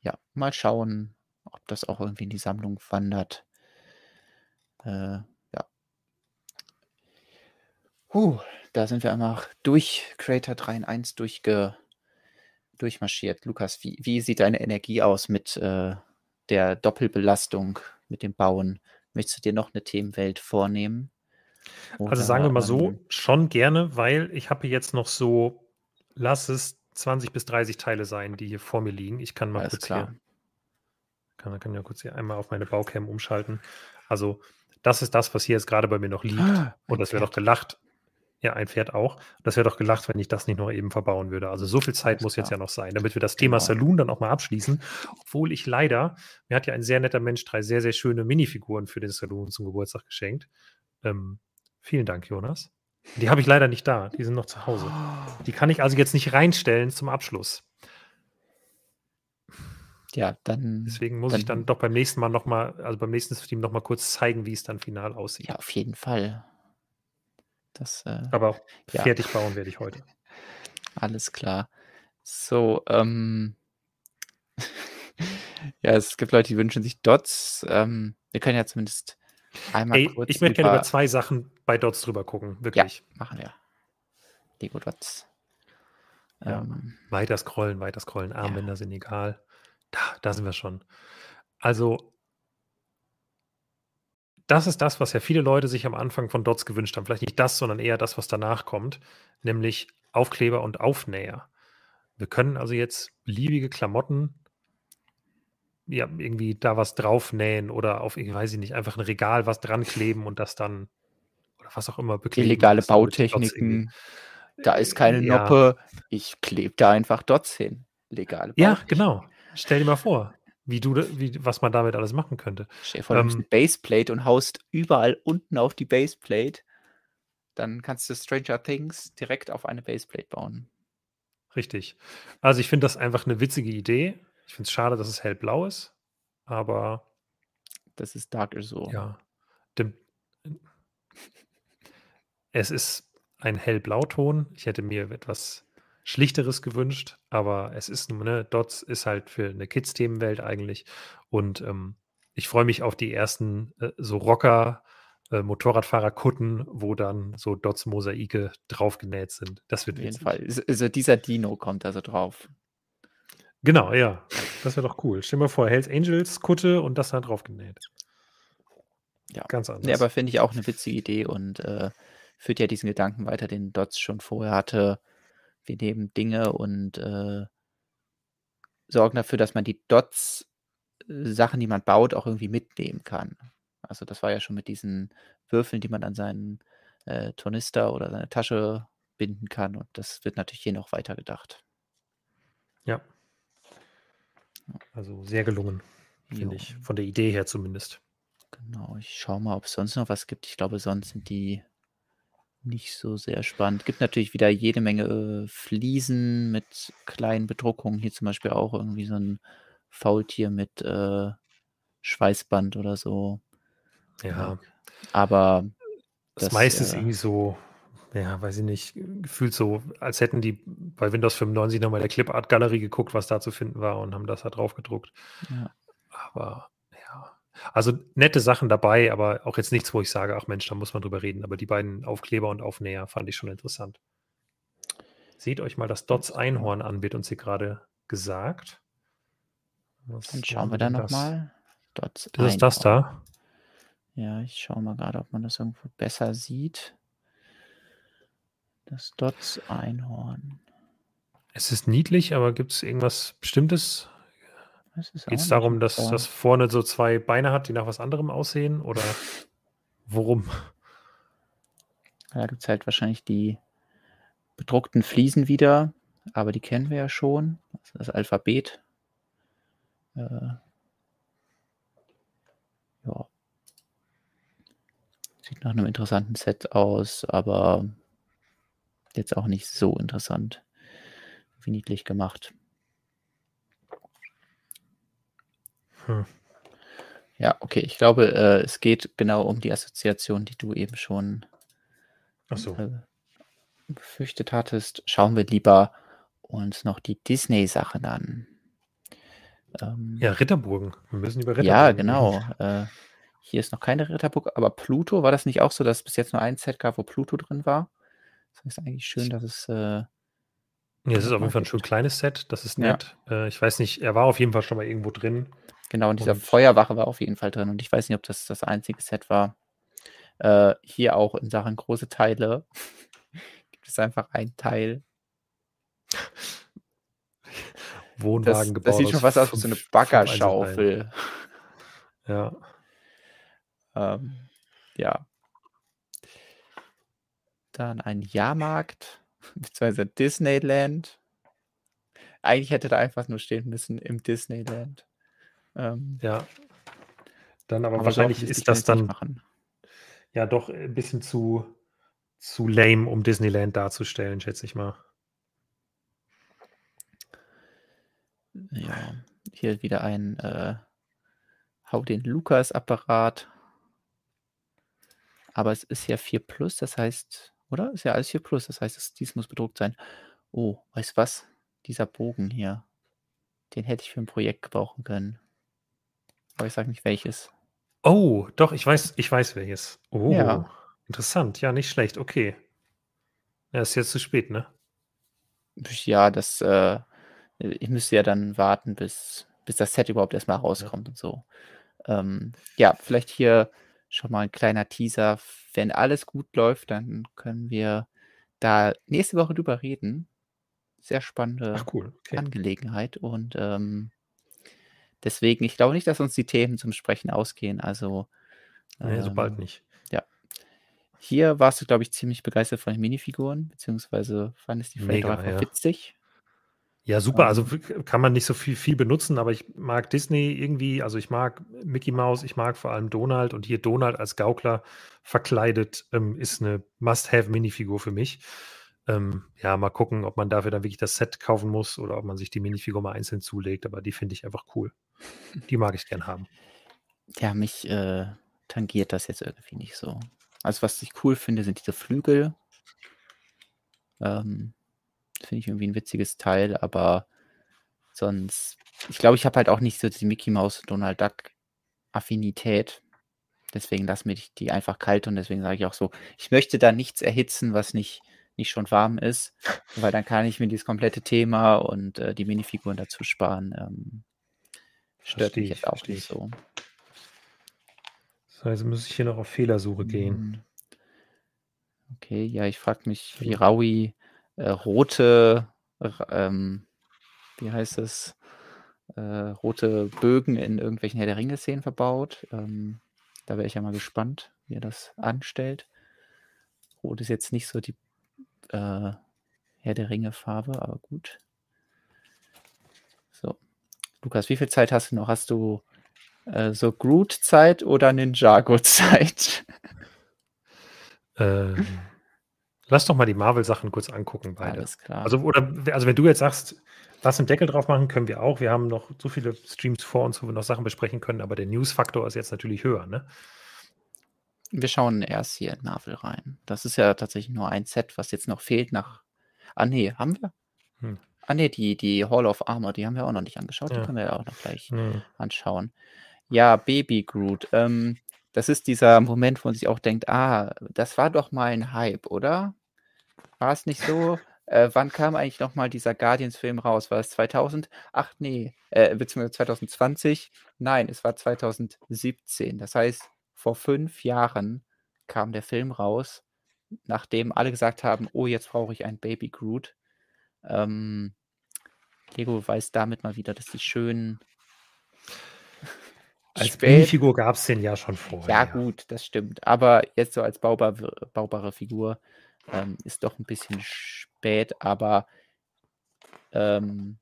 ja, mal schauen ob das auch irgendwie in die Sammlung wandert. Äh, ja. Huh, da sind wir einfach durch Creator 3 in 1 durchge, durchmarschiert. Lukas, wie, wie sieht deine Energie aus mit, äh, der Doppelbelastung mit dem Bauen, möchtest du dir noch eine Themenwelt vornehmen? Also sagen wir mal Oder, so, schon gerne, weil ich habe jetzt noch so, lass es 20 bis 30 Teile sein, die hier vor mir liegen. Ich kann mal Alles kurz klar. hier, kann, kann ja kurz hier einmal auf meine Baucam umschalten. Also das ist das, was hier jetzt gerade bei mir noch liegt. Ah, Und das wäre doch gelacht. Ja, ein Pferd auch. Das wäre doch gelacht, wenn ich das nicht noch eben verbauen würde. Also so viel Zeit Alles muss jetzt ja klar. noch sein, damit wir das Thema Genau. Saloon dann auch mal abschließen. Obwohl ich leider, mir hat ja ein sehr netter Mensch drei sehr, sehr schöne Minifiguren für den Saloon zum Geburtstag geschenkt. Ähm, vielen Dank, Jonas. Die habe ich leider nicht da. Die sind noch zu Hause. Die kann ich also jetzt nicht reinstellen zum Abschluss. Ja, dann, Deswegen muss ich dann dann doch beim nächsten Mal nochmal, also beim nächsten Stream nochmal kurz zeigen, wie es dann final aussieht. ja, auf jeden Fall. Das, äh, Aber ja. fertig bauen werde ich heute. Alles klar. So, ähm, ja, es gibt Leute, die wünschen sich Dots. Ähm, wir können ja zumindest einmal Ey, kurz ich möchte gerne über, zwei Sachen bei Dots drüber gucken. Wirklich. machen wir. Lego Dots. Ja. Ähm, Weiter scrollen, weiter scrollen. Armbänder sind egal. Da, da sind wir schon. Also, das ist das, was ja viele Leute sich am Anfang von Dots gewünscht haben. Vielleicht nicht das, sondern eher das, was danach kommt, nämlich Aufkleber und Aufnäher. Wir können also jetzt beliebige Klamotten, ja, irgendwie da was draufnähen oder auf, ich weiß nicht, einfach ein Regal was dran kleben und das dann, oder was auch immer, bekleben. illegale Bautechniken. Da ist keine Ja. Noppe. Ich klebe da einfach Dots hin. Legale Ja, genau. Stell dir mal vor, wie du, wie, was man damit alles machen könnte. Stell dir vor, du Ähm, eine Baseplate und haust überall unten auf die Baseplate. Dann kannst du Stranger Things direkt auf eine Baseplate bauen. Richtig. Also ich finde das einfach eine witzige Idee. Ich finde es schade, dass es hellblau ist, aber Das ist Dark so. ja, dem, es ist ein hellblauton. Ich hätte mir etwas Schlichteres gewünscht, aber es ist, ne, Dots ist halt für eine Kids-Themenwelt eigentlich und ähm, ich freue mich auf die ersten äh, so Rocker, äh, Motorradfahrer-Kutten, wo dann so Dots-Mosaike draufgenäht sind. Das wird Auf jeden witzig. Fall. Also- Also dieser Dino kommt also drauf. Genau, ja. Das wäre doch cool. Stell dir mal vor, Hells Angels, Kutte und das da drauf genäht. Ja. Ganz anders. Nee, aber finde ich auch eine witzige Idee und äh, führt ja diesen Gedanken weiter, den Dots schon vorher hatte. Wir nehmen Dinge und äh, sorgen dafür, dass man die Dots, äh, Sachen, die man baut, auch irgendwie mitnehmen kann. Also das war ja schon mit diesen Würfeln, die man an seinen äh, Tornister oder seine Tasche binden kann. Und das wird natürlich hier noch weiter gedacht. ja. Also sehr gelungen, finde ich. Von der Idee her zumindest. Genau, ich schaue mal, ob es sonst noch was gibt. Ich glaube, sonst sind die nicht so sehr spannend. Gibt natürlich wieder jede Menge äh, Fliesen mit kleinen Bedruckungen. Hier zum Beispiel auch irgendwie so ein Faultier mit äh, Schweißband oder so. Ja. Aber Das, Das, meiste ist äh, irgendwie so, ja, weiß ich nicht, gefühlt so, als hätten die bei Windows 95 nochmal der Clipart-Galerie geguckt, was da zu finden war und haben das da drauf gedruckt. ja, Aber ja. Also nette Sachen dabei, aber auch jetzt nichts, wo ich sage, ach Mensch, da muss man drüber reden. Aber die beiden Aufkleber und Aufnäher fand ich schon interessant. Seht euch mal das Dots Einhorn an, wird uns hier gerade gesagt. Was dann schauen wir da nochmal. Dort Das ist das da. Ja, ich schaue mal gerade, ob man das irgendwo besser sieht. Das Dots Einhorn. Es ist niedlich, aber gibt es irgendwas Bestimmtes? Geht es darum, dass so- das vorne so zwei Beine hat, die nach was anderem aussehen? Oder worum? Da gibt es halt wahrscheinlich die bedruckten Fliesen wieder, aber die kennen wir ja schon. Das Alphabet. Äh, ja. Sieht nach einem interessanten Set aus, aber jetzt auch nicht so interessant. Wie niedlich gemacht. Hm. Ja, okay. Ich glaube, äh, es geht genau um die Assoziation, die du eben schon so. äh, befürchtet hattest, schauen wir lieber uns noch die Disney-Sachen an. Ähm, Ja, Ritterburgen. Wir müssen über Ritterburgen ja, genau. Äh, hier ist noch keine Ritterburg, aber Pluto, war das nicht auch so, dass es bis jetzt nur ein Set gab, wo Pluto drin war? Das heißt eigentlich schön, dass es äh, Ja, es ist auf jeden Fall ein schön kleines Set, das ist Ja. nett. Äh, ich weiß nicht, er war auf jeden Fall schon mal irgendwo drin. Genau, und dieser Und- Feuerwache war auf jeden Fall drin. Und ich weiß nicht, ob das das einzige Set war. Äh, hier auch in Sachen große Teile gibt es einfach ein Teil. Wohnwagen Das, gebaut. das sieht schon fast aus wie so eine Baggerschaufel. Ja. Ähm, ja. Dann ein Jahrmarkt, beziehungsweise Disneyland. Eigentlich hätte da einfach nur stehen müssen im Disneyland. Ähm, ja. Dann aber, aber wahrscheinlich ist das dann Machen. ja doch ein bisschen zu, zu lame, um Disneyland darzustellen, schätze ich mal. Ja, hier wieder ein äh, Hau den Lukas-Apparat. Aber es ist ja 4 Plus, das heißt, oder? Ist ja alles 4 Plus, das heißt, es, dies muss bedruckt sein. Oh, weißt du was? Dieser Bogen hier, den hätte ich für ein Projekt gebrauchen können. Aber ich sage nicht welches. Oh, doch, ich weiß, ich weiß welches. Oh, Ja. interessant. Ja, nicht schlecht. Okay. Ja, ist jetzt zu spät, ne? Ja, das, äh, ich müsste ja dann warten, bis, bis das Set überhaupt erstmal rauskommt und so. Ähm, ja, vielleicht hier schon mal ein kleiner Teaser. Wenn alles gut läuft, dann können wir da nächste Woche drüber reden. Sehr spannende cool. Okay. Angelegenheit und ähm, deswegen, ich glaube nicht, dass uns die Themen zum Sprechen ausgehen. Also Nee, so bald ähm, nicht. Hier warst du, glaube ich, ziemlich begeistert von den Minifiguren, beziehungsweise fandest die vielleicht auch einfach ja. witzig. Ja, super. Ähm. Also kann man nicht so viel, viel benutzen, aber ich mag Disney irgendwie, also ich mag Mickey Mouse, ich mag vor allem Donald und hier Donald als Gaukler verkleidet ähm, ist eine Must-Have-Minifigur für mich. Ähm, ja, mal gucken, ob man dafür dann wirklich das Set kaufen muss oder ob man sich die Minifigur mal einzeln zulegt, aber die finde ich einfach cool. Die mag ich gern haben. Ja, mich äh, tangiert das jetzt irgendwie nicht so. Also, was ich cool finde, sind diese Flügel. Ähm, finde ich irgendwie ein witziges Teil, aber sonst, ich glaube, ich habe halt auch nicht so die Mickey Mouse Donald Duck Affinität. Deswegen lass mir die einfach kalt und deswegen sage ich auch so, ich möchte da nichts erhitzen, was nicht, nicht schon warm ist, weil dann kann ich mir dieses komplette Thema und äh, die Minifiguren dazu sparen. Ähm, stört mich ich, jetzt auch versteh nicht ich. so. Das heißt, muss ich hier noch auf Fehlersuche gehen. Hm. Okay, ja, ich frage mich, wie. Raui äh, rote, ähm, wie heißt es, äh, rote Bögen in irgendwelchen Herr der Ringe-Szenen verbaut. Ähm, da wäre ich ja mal gespannt, wie er das anstellt. Rot ist jetzt nicht so die äh, Herr der Ringe-Farbe, aber gut. So. Lukas, wie viel Zeit hast du noch? Hast du äh, so Groot-Zeit oder Ninjago-Zeit? Ähm, lass doch mal die Marvel-Sachen kurz angucken, beide. Alles klar. Also, oder, also wenn du jetzt sagst, lass einen Deckel drauf machen, können wir auch. Wir haben noch so viele Streams vor uns, wo wir noch Sachen besprechen können, aber der News-Faktor ist jetzt natürlich höher, ne? Wir schauen erst hier in Marvel rein. Das ist ja tatsächlich nur ein Set, was jetzt noch fehlt nach. Ah, nee, haben wir? Hm. Ah, nee, die, die Hall of Armor, die haben wir auch noch nicht angeschaut. Die Ja. können wir ja auch noch gleich Hm. anschauen. Ja, Baby Groot. Ähm, das ist dieser Moment, wo man sich auch denkt, ah, das war doch mal ein Hype, oder? War es nicht so? Äh, wann kam eigentlich noch mal dieser Guardians-Film raus? War es 2000? Ach nee, äh, beziehungsweise 2020? Nein, es war 2017. Das heißt, vor fünf Jahren kam der Film raus, nachdem alle gesagt haben, oh, jetzt brauche ich ein Baby Groot. Ähm, Lego beweist damit mal wieder, dass die schönen Als spät- Minifigur gab es den ja schon vorher. ja, gut, das stimmt. Aber jetzt so als baubar, baubare Figur ähm, ist doch ein bisschen spät, aber ähm,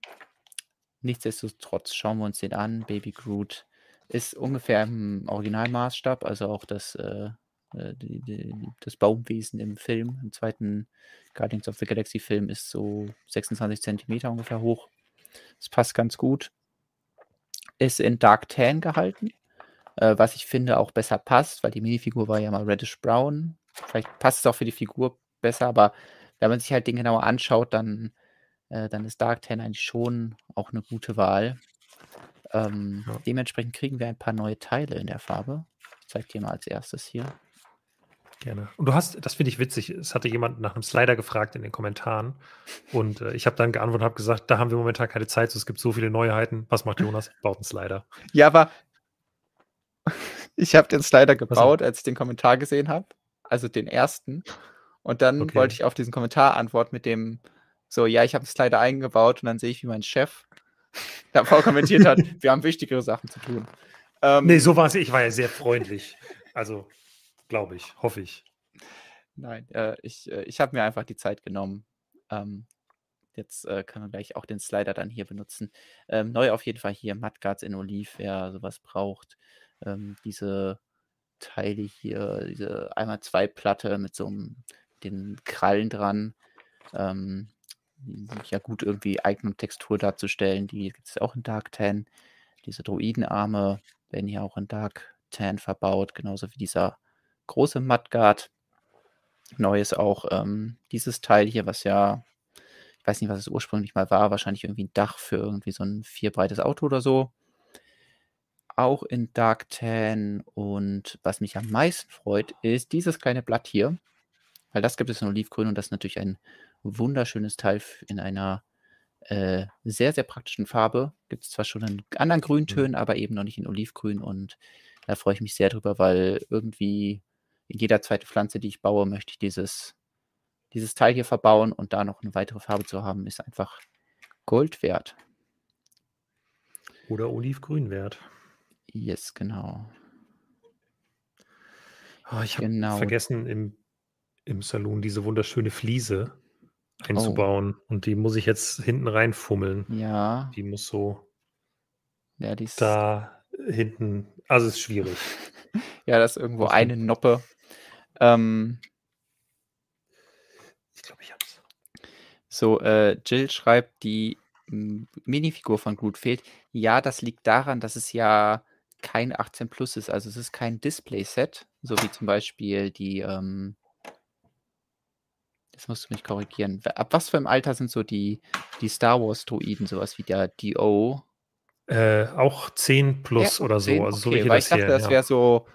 nichtsdestotrotz schauen wir uns den an. Baby Groot ist ungefähr im Originalmaßstab, also auch das, äh, äh, die, die, das Baumwesen im Film, im zweiten Guardians of the Galaxy Film ist so 26 Zentimeter ungefähr hoch. Das passt ganz gut. Ist in Dark Tan gehalten äh, was ich finde auch besser passt, weil die Minifigur war ja mal reddish brown. Vielleicht passt es auch für die Figur besser, aber wenn man sich halt den genauer anschaut, dann, äh, dann ist Dark Tan eigentlich schon auch eine gute Wahl. Ähm, Ja. Dementsprechend kriegen wir ein paar neue Teile in der Farbe. Ich zeige dir mal als erstes hier. Gerne. Und du hast, das finde ich witzig, es hatte jemand nach einem Slider gefragt in den Kommentaren und äh, ich habe dann geantwortet und habe gesagt, da haben wir momentan keine Zeit, es gibt so viele Neuheiten. Was macht Jonas? Baut einen Slider. Ja, aber ich habe den Slider gebaut, als ich den Kommentar gesehen habe, also den ersten. Und dann okay. wollte ich auf diesen Kommentar antworten mit dem, so, ja, ich habe einen Slider eingebaut und dann sehe ich, wie mein Chef davor kommentiert hat, wir haben wichtigere Sachen zu tun. Ähm, nee, so war es. Ich war ja sehr freundlich. Also, glaube ich, hoffe ich. Nein, äh, ich, äh, ich habe mir einfach die Zeit genommen. Ähm, jetzt äh, kann man gleich auch den Slider dann hier benutzen. Ähm, neu auf jeden Fall hier Mudguards in Oliv, wer sowas braucht. Ähm, diese Teile hier, diese einmal zwei Platte mit so einem, den Krallen dran. Ähm, ja gut irgendwie eigene Textur darzustellen. Die gibt es auch in Dark Tan. Diese Druidenarme werden hier auch in Dark Tan verbaut, genauso wie dieser große Mudguard. Neu ist auch ähm, dieses Teil hier, was ja, ich weiß nicht, was es ursprünglich mal war, wahrscheinlich irgendwie ein Dach für irgendwie so ein vierbreites Auto oder so. Auch in Dark Tan und was mich am meisten freut, ist dieses kleine Blatt hier, weil das gibt es in Olivgrün und das ist natürlich ein wunderschönes Teil in einer äh, sehr, sehr praktischen Farbe. Gibt es zwar schon in anderen mhm. Grüntönen, aber eben noch nicht in Olivgrün und da freue ich mich sehr drüber, weil irgendwie in jeder zweiten Pflanze, die ich baue, möchte ich dieses, dieses Teil hier verbauen und da noch eine weitere Farbe zu haben, ist einfach Gold wert. Oder Olivgrün wert. Yes, genau. Oh, ich habe genau. vergessen, im, im Salon diese wunderschöne Fliese einzubauen. Oh. Und die muss ich jetzt hinten reinfummeln. Ja. Die muss so ja, die ist da hinten. Also ist schwierig. ja, das ist irgendwo eine Noppe. Ähm, ich glaube, ich hab's. So, äh, Jill schreibt, die Minifigur von Groot fehlt. Ja, das liegt daran, dass es ja kein 18 Plus ist. Also es ist kein Display-Set, so wie zum Beispiel die, ähm, das musst du mich korrigieren. Ab was für einem Alter sind so die, die Star Wars-Droiden, sowas wie der DO? Äh, auch 10 plus ja, oder 10? so. Also okay, so wie weil ich dachte, hier, das wäre ja. so,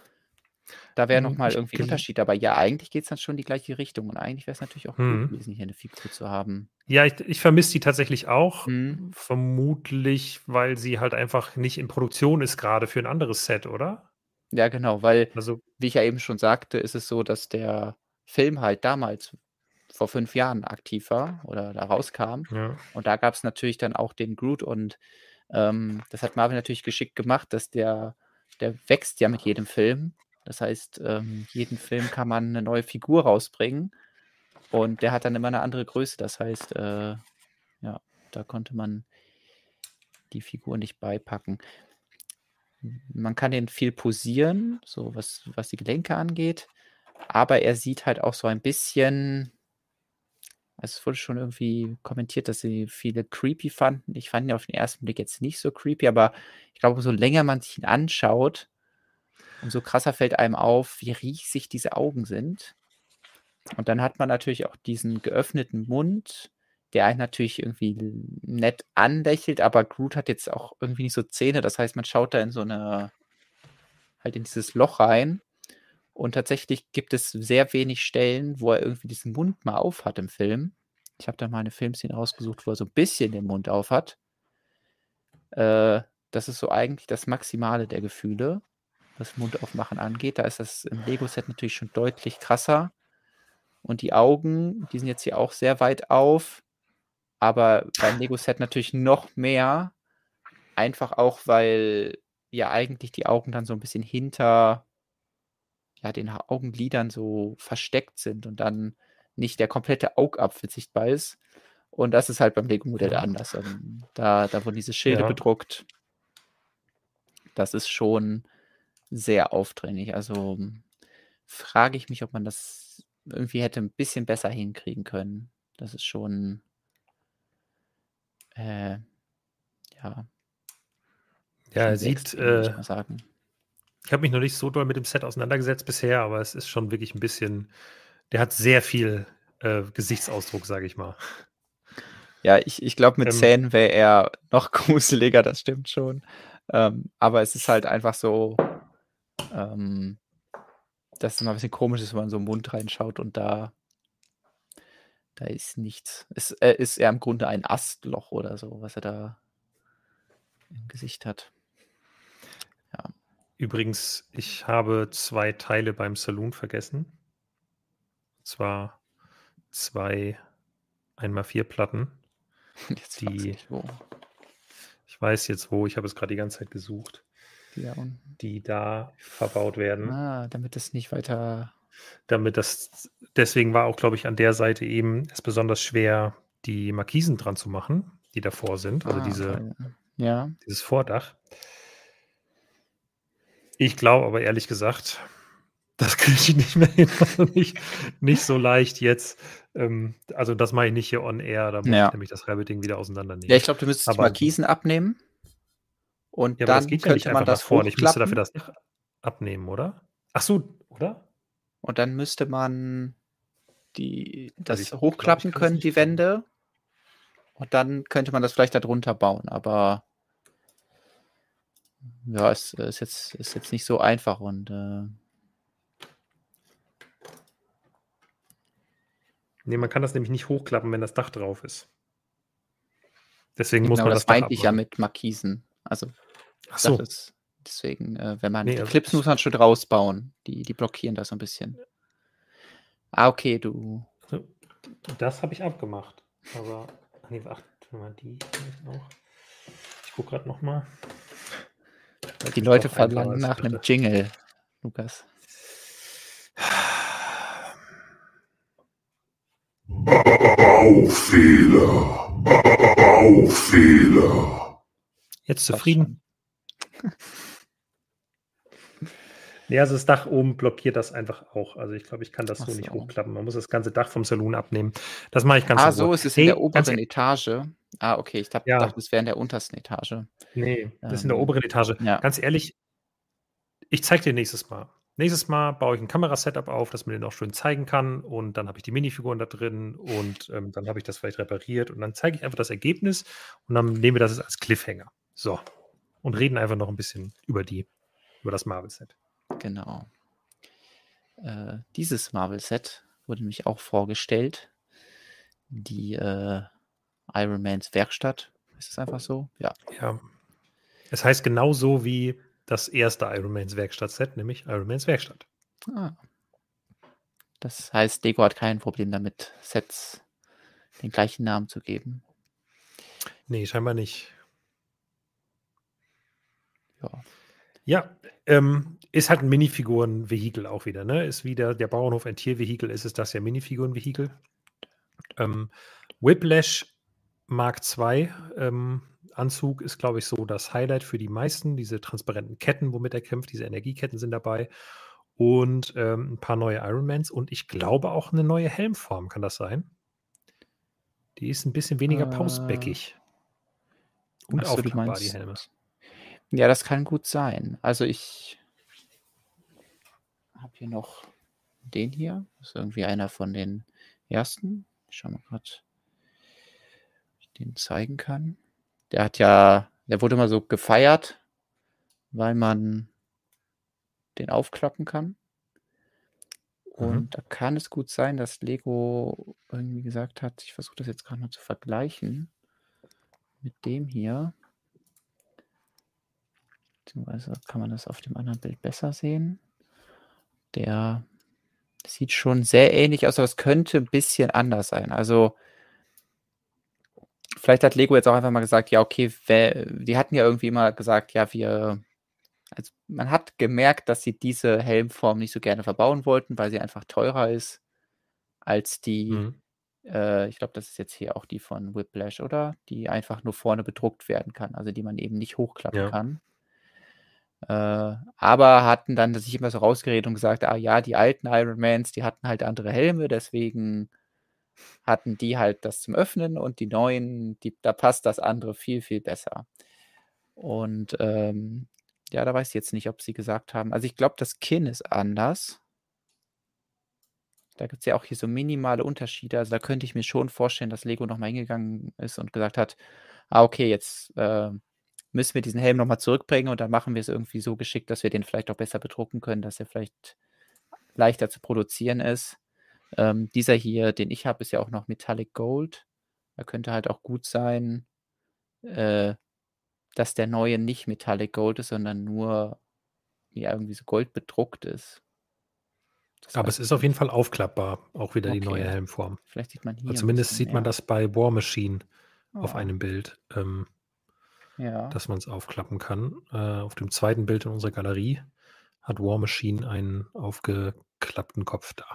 da wäre nochmal irgendwie ein Unterschied. Aber ja, eigentlich geht es dann schon in die gleiche Richtung. Und eigentlich wäre es natürlich auch mhm. gut gewesen, hier eine Figur zu haben. Ja, ich, ich vermisse die tatsächlich auch. Mhm. Vermutlich, weil sie halt einfach nicht in Produktion ist, gerade für ein anderes Set, oder? Ja, genau, weil, also, wie ich ja eben schon sagte, ist es so, dass der Film halt damals vor fünf Jahren aktiv war oder da rauskam. Ja. Und da gab es natürlich dann auch den Groot und ähm, das hat Marvel natürlich geschickt gemacht, dass der, der wächst ja mit jedem Film. Das heißt, ähm, jeden Film kann man eine neue Figur rausbringen und der hat dann immer eine andere Größe. Das heißt, äh, ja, da konnte man die Figur nicht beipacken. Man kann den viel posieren, so was, was die Gelenke angeht, aber er sieht halt auch so ein bisschen also es wurde schon irgendwie kommentiert, dass sie viele creepy fanden. Ich fand ihn auf den ersten Blick jetzt nicht so creepy, aber ich glaube, umso länger man sich ihn anschaut, umso krasser fällt einem auf, wie riesig diese Augen sind. Und dann hat man natürlich auch diesen geöffneten Mund, der einen natürlich irgendwie nett anlächelt, aber Groot hat jetzt auch irgendwie nicht so Zähne. Das heißt, man schaut da in so eine, halt in dieses Loch rein. Und tatsächlich gibt es sehr wenig Stellen, wo er irgendwie diesen Mund mal auf hat im Film. Ich habe da mal eine Filmszene rausgesucht, wo er so ein bisschen den Mund auf hat. Äh, das ist so eigentlich das Maximale der Gefühle, was Mundaufmachen angeht. Da ist das im Lego-Set natürlich schon deutlich krasser. Und die Augen, die sind jetzt hier auch sehr weit auf. Aber beim Lego-Set natürlich noch mehr. Einfach auch, weil ja eigentlich die Augen dann so ein bisschen hinter ja, den Augenlidern so versteckt sind und dann nicht der komplette Augapfel sichtbar ist. Und das ist halt beim Lego-Modell anders. Also, da, da wurden diese Schilde ja. bedruckt. Das ist schon sehr aufdringlich. Also frage ich mich, ob man das irgendwie hätte ein bisschen besser hinkriegen können. Das ist schon, äh, ja. Ja, er sieht, äh. Ich habe mich noch nicht so doll mit dem Set auseinandergesetzt bisher, aber es ist schon wirklich ein bisschen. Der hat sehr viel äh, Gesichtsausdruck, sage ich mal. Ja, ich, ich glaube, mit ähm, Zähnen wäre er noch gruseliger, das stimmt schon. Ähm, aber es ist halt einfach so. Ähm, dass es mal ein bisschen komisch ist, wenn man so im Mund reinschaut und da da ist nichts. Es äh, ist eher im Grunde ein Astloch oder so, was er da im Gesicht hat. Ja. Übrigens, ich habe zwei Teile beim Saloon vergessen. Und zwar zwei einmal vier Platten. Jetzt weiß Die- ich wo. Ich weiß jetzt wo, ich habe es gerade die ganze Zeit gesucht, Die da unten. die da verbaut werden. Ah, damit es nicht weiter. Damit das, deswegen war auch, glaube ich, an der Seite eben es besonders schwer, die Markisen dran zu machen, die davor sind. Also ah, diese, weil- Ja. dieses Vordach. Ich glaube aber ehrlich gesagt, das kriege ich nicht mehr hin. Also nicht, nicht so leicht jetzt. Ähm, also das mache ich nicht hier on air. Da muss Ja. ich nämlich das Rabbit-Ding wieder auseinandernehmen. Ja, ich glaube, du müsstest die Aber- Markisen abnehmen. Und Ja, dann geht ja nicht könnte man das vorne. Ich müsste dafür das Dach abnehmen, oder? Ach so, oder? Und dann müsste man die, das ich glaub, hochklappen kann's können, die. Wände. Und dann könnte man das vielleicht darunter bauen. Aber ja, es ist jetzt, ist jetzt nicht so einfach. Und äh, Nee, man kann das nämlich nicht hochklappen, wenn das Dach drauf ist. Deswegen muss genau, man das das, meinte ich ja mit Markisen. Also Ach so, das ist, deswegen, äh, wenn man Nee, die also Clips muss man schon rausbauen. Die, die blockieren das so ein bisschen. Ah, okay, du. das habe ich abgemacht. Aber, ach nee, ach, warte mal, die vielleicht auch. Ich gucke gerade nochmal. Die Leute verlangen nach einem Jingle, Lukas. Baufehler. Baufehler. Jetzt zufrieden? Nee, also das Dach oben blockiert das einfach auch. Also ich glaube, ich kann das Ach so nicht so. hochklappen. Man muss das ganze Dach vom Saloon abnehmen. Das mache ich ganz Ah, so ist es Hey, in der oberen e- Etage. Ah, okay, ich hab, Ja. dachte, es wäre in der untersten Etage. Nee, das ist in der Ähm, oberen Etage. ja. Ganz ehrlich, ich zeige dir nächstes Mal. Nächstes Mal baue ich ein Kamerasetup auf, das man den auch schön zeigen kann. Und dann habe ich die Minifiguren da drin und ähm, dann habe ich das vielleicht repariert. Und dann zeige ich einfach das Ergebnis und dann nehmen wir das als Cliffhanger. So. Und reden einfach noch ein bisschen über die, über das Marvel-Set. Genau. Äh, dieses Marvel-Set wurde nämlich auch vorgestellt. Die äh, Iron Mans Werkstatt. Ist es einfach so? Ja. Ja. Es heißt genauso wie das erste Iron Mans Werkstatt-Set, nämlich Iron Mans Werkstatt. Ah. Das heißt, Lego hat kein Problem damit, Sets den gleichen Namen zu geben. Nee, scheinbar nicht. Ja. Ja, ähm, ist halt ein Minifiguren-Vehikel auch wieder, ne? Ist wieder der Bauernhof ein Tiervehikel, ist es das ja Minifiguren-Vehikel. Ähm, Whiplash Mark II ähm, Anzug ist, glaube ich, so das Highlight für die meisten. Diese transparenten Ketten, womit er kämpft, diese Energieketten sind dabei. Und ähm, ein paar neue Ironmans und ich glaube auch eine neue Helmform, kann das sein? Die ist ein bisschen weniger Äh, pausbäckig. Und du aufklappbar, die Helme. Ja, das kann gut sein. Also ich habe hier noch den hier. Das ist irgendwie einer von den ersten. Ich schau mal gerade, ob ich den zeigen kann. Der hat ja, der wurde immer so gefeiert, weil man den aufklappen kann. Und Mhm. da kann es gut sein, dass Lego irgendwie gesagt hat, ich versuche das jetzt gerade mal zu vergleichen mit dem hier. Beziehungsweise kann man das auf dem anderen Bild besser sehen. Der sieht schon sehr ähnlich aus, aber es könnte ein bisschen anders sein. Also vielleicht hat Lego jetzt auch einfach mal gesagt, ja, okay, wer, die hatten ja irgendwie immer gesagt, ja, wir, also man hat gemerkt, dass sie diese Helmform nicht so gerne verbauen wollten, weil sie einfach teurer ist als die, Mhm. äh, ich glaube, das ist jetzt hier auch die von Whiplash, oder? Die einfach nur vorne bedruckt werden kann, also die man eben nicht hochklappen Ja. kann. Äh, aber hatten dann sich immer so rausgeredet und gesagt, ah ja, die alten Ironmans, die hatten halt andere Helme, deswegen hatten die halt das zum Öffnen und die neuen, die, da passt das andere viel, viel besser. Und ähm, ja, da weiß ich jetzt nicht, ob sie gesagt haben. Also ich glaube, das Kinn ist anders. Da gibt es ja auch hier so minimale Unterschiede. Also da könnte ich mir schon vorstellen, dass Lego nochmal hingegangen ist und gesagt hat, ah, okay, jetzt äh, müssen wir diesen Helm nochmal zurückbringen und dann machen wir es irgendwie so geschickt, dass wir den vielleicht auch besser bedrucken können, dass er vielleicht leichter zu produzieren ist. Ähm, dieser hier, den ich habe, ist ja auch noch Metallic Gold. Da könnte halt auch gut sein, äh, dass der neue nicht Metallic Gold ist, sondern nur ja, irgendwie so Gold bedruckt ist. Das Aber es ist auf jeden Fall aufklappbar, auch wieder okay. die neue Helmform. Vielleicht sieht man hier. Also zumindest sieht man ja. das bei War Machine oh. auf einem Bild, ähm, ja. dass man es aufklappen kann. Äh, auf dem zweiten Bild in unserer Galerie hat War Machine einen aufgeklappten Kopf da.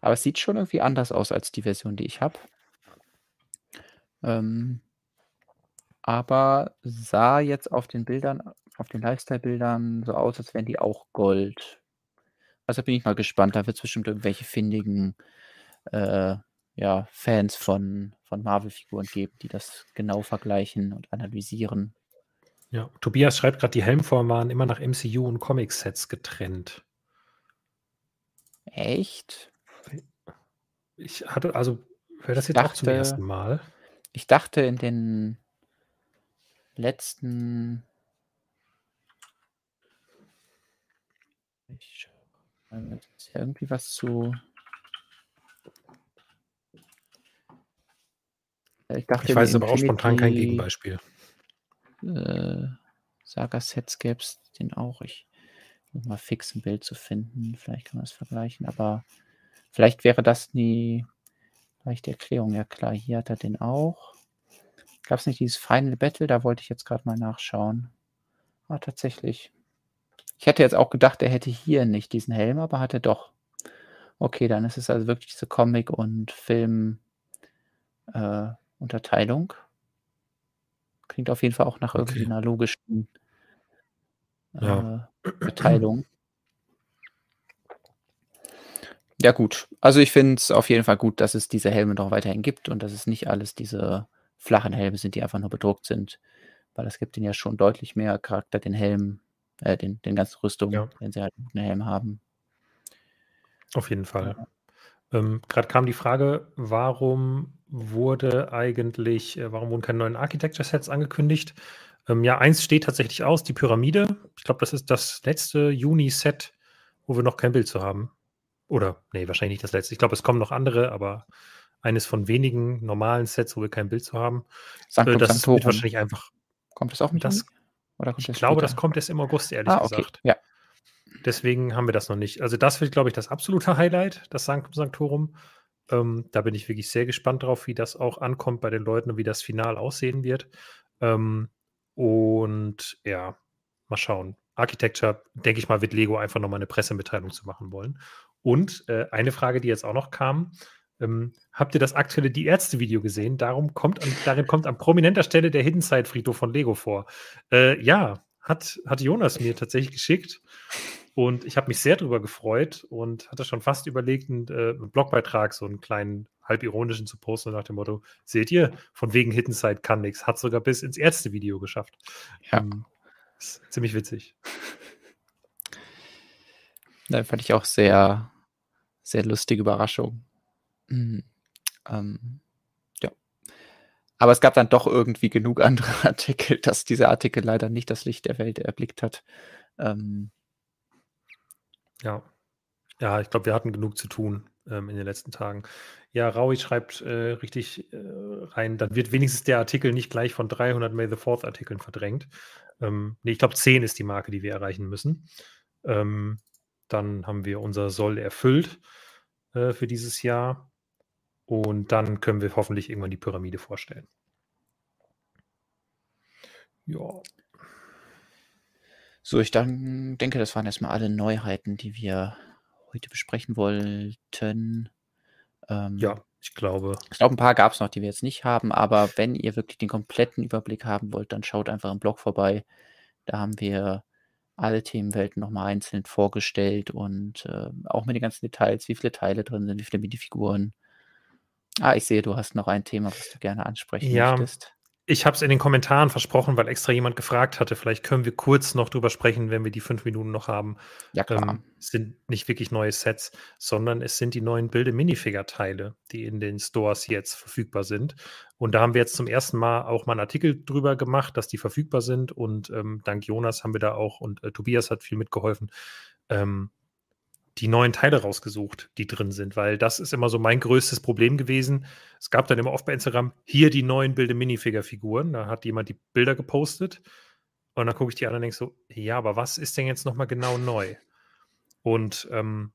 Aber es sieht schon irgendwie anders aus als die Version, die ich habe. Ähm, aber sah jetzt auf den Bildern, auf den Lifestyle-Bildern so aus, als wären die auch Gold. Also bin ich mal gespannt. Da wird es bestimmt irgendwelche findigen äh, ja, Fans von, von Marvel-Figuren geben, die das genau vergleichen und analysieren. Ja, Tobias schreibt gerade, die Helmformen waren immer nach MCU und Comic-Sets getrennt. Echt? Ich hatte, also, wäre das jetzt dachte, auch zum ersten Mal? Ich dachte in den letzten ich ist ja irgendwie was zu ich dachte ich weiß aber auch spontan kein Gegenbeispiel. Äh, Saga-Sets gäbe es den auch. Ich muss mal fix ein Bild zu finden. Vielleicht kann man das vergleichen, aber vielleicht wäre das nie leichte Erklärung. Ja klar, hier hat er den auch. Gab es nicht dieses Final Battle? Da wollte ich jetzt gerade mal nachschauen. Ah, tatsächlich. Ich hätte jetzt auch gedacht, er hätte hier nicht diesen Helm, aber hat er doch. Okay, dann ist es also wirklich diese Comic- und Film-Unterteilung. Äh, Klingt auf jeden Fall auch nach okay. irgendeiner logischen äh, ja. Verteilung. Ja, gut. Also ich finde es auf jeden Fall gut, dass es diese Helme noch weiterhin gibt und dass es nicht alles diese flachen Helme sind, die einfach nur bedruckt sind. Weil es gibt den ja schon deutlich mehr Charakter, den Helm, äh, den, den ganzen Rüstungen, ja. wenn sie halt einen Helm haben. Auf jeden Fall. Ja. Ähm, Gerade kam die Frage, warum wurde eigentlich, äh, warum wurden keine neuen Architecture-Sets angekündigt? Ähm, ja, eins steht tatsächlich aus, die Pyramide. Ich glaube, das ist das letzte Juni-Set, wo wir noch kein Bild zu haben. Oder, nee, wahrscheinlich nicht das letzte. Ich glaube, es kommen noch andere, aber eines von wenigen normalen Sets, wo wir kein Bild zu haben. Sanctum, äh, das Sanctorum. wird wahrscheinlich einfach. Kommt das auch mit das? Oder kommt ich das glaube, das kommt erst im August, ehrlich ah, okay. gesagt. Ja. Deswegen haben wir das noch nicht. Also, das wird, glaube ich, das absolute Highlight, das Sanctum Sanctorum. Ähm, da bin ich wirklich sehr gespannt drauf, wie das auch ankommt bei den Leuten und wie das Final aussehen wird. Ähm, und ja, mal schauen. Architecture, denke ich mal, wird Lego einfach nochmal eine Pressemitteilung zu machen wollen. Und äh, eine Frage, die jetzt auch noch kam, ähm, habt ihr das aktuelle Die Ärzte-Video gesehen? Darum kommt an, darin kommt an prominenter Stelle der Hidden Side Friedhof von Lego vor. Äh, ja, hat, hat Jonas mir tatsächlich geschickt. Und ich habe mich sehr darüber gefreut und hatte schon fast überlegt, einen, äh, einen Blogbeitrag, so einen kleinen halbironischen zu posten nach dem Motto: Seht ihr, von wegen Hidden Side kann nichts. Hat sogar bis ins Ärzte-Video geschafft. Ja. Ähm, ziemlich witzig. Da fand ich auch sehr, sehr lustige Überraschung. Mhm. Ähm, ja. Aber es gab dann doch irgendwie genug andere Artikel, dass dieser Artikel leider nicht das Licht der Welt erblickt hat. Ähm, ja. Ja, ich glaube, wir hatten genug zu tun ähm, in den letzten Tagen. Ja, Raui schreibt äh, richtig äh, rein, dann wird wenigstens der Artikel nicht gleich von 300 May the Fourth Artikeln verdrängt. Ähm, nee, ich glaube, 10 ist die Marke, die wir erreichen müssen. Ähm, dann haben wir unser Soll erfüllt äh, für dieses Jahr. Und dann können wir hoffentlich irgendwann die Pyramide vorstellen. Ja. So, ich dann denke, das waren erstmal alle Neuheiten, die wir heute besprechen wollten. Ähm, ja, ich glaube. Ich glaube, ein paar gab es noch, die wir jetzt nicht haben, aber wenn ihr wirklich den kompletten Überblick haben wollt, dann schaut einfach im Blog vorbei. Da haben wir alle Themenwelten nochmal einzeln vorgestellt und äh, auch mit den ganzen Details, wie viele Teile drin sind, wie viele Minifiguren. Ah, ich sehe, du hast noch ein Thema, was du gerne ansprechen ja, möchtest. Ich habe es in den Kommentaren versprochen, weil extra jemand gefragt hatte. Vielleicht können wir kurz noch drüber sprechen, wenn wir die fünf Minuten noch haben. Ja, klar. Ähm, es sind nicht wirklich neue Sets, sondern es sind die neuen Bilde-Minifigure-Teile, die in den Stores jetzt verfügbar sind. Und da haben wir jetzt zum ersten Mal auch mal einen Artikel drüber gemacht, dass die verfügbar sind. Und ähm, dank Jonas haben wir da auch und äh, Tobias hat viel mitgeholfen. Ähm, die neuen Teile rausgesucht, die drin sind, weil das ist immer so mein größtes Problem gewesen. Es gab dann immer oft bei Instagram hier die neuen Bilde Minifigure-Figuren. Da hat jemand die Bilder gepostet und dann gucke ich die an und denke so, ja, aber was ist denn jetzt nochmal genau neu? Und ähm,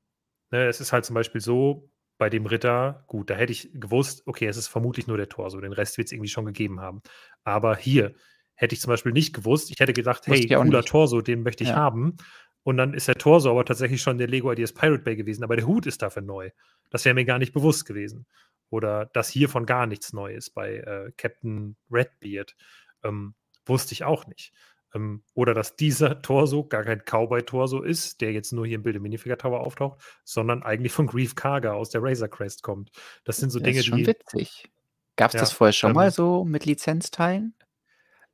ne, es ist halt zum Beispiel so, bei dem Ritter, gut, da hätte ich gewusst, okay, es ist vermutlich nur der Torso, den Rest wird es irgendwie schon gegeben haben. Aber hier hätte ich zum Beispiel nicht gewusst, ich hätte gedacht, hey, cooler Torso, den möchte ich ja. haben. Und dann ist der Torso aber tatsächlich schon der Lego Ideas Pirate Bay gewesen, aber der Hut ist dafür neu. Das wäre mir gar nicht bewusst gewesen. Oder dass hiervon gar nichts neu ist bei äh, Captain Redbeard. Ähm, wusste ich auch nicht. Ähm, oder dass dieser Torso gar kein Cowboy-Torso ist, der jetzt nur hier im Bild im Minifigure Tower auftaucht, sondern eigentlich von Grief Karga aus der Razor Crest kommt. Das sind so das Dinge, ist schon die. witzig. Gab es ja, das vorher schon ähm, mal so mit Lizenzteilen?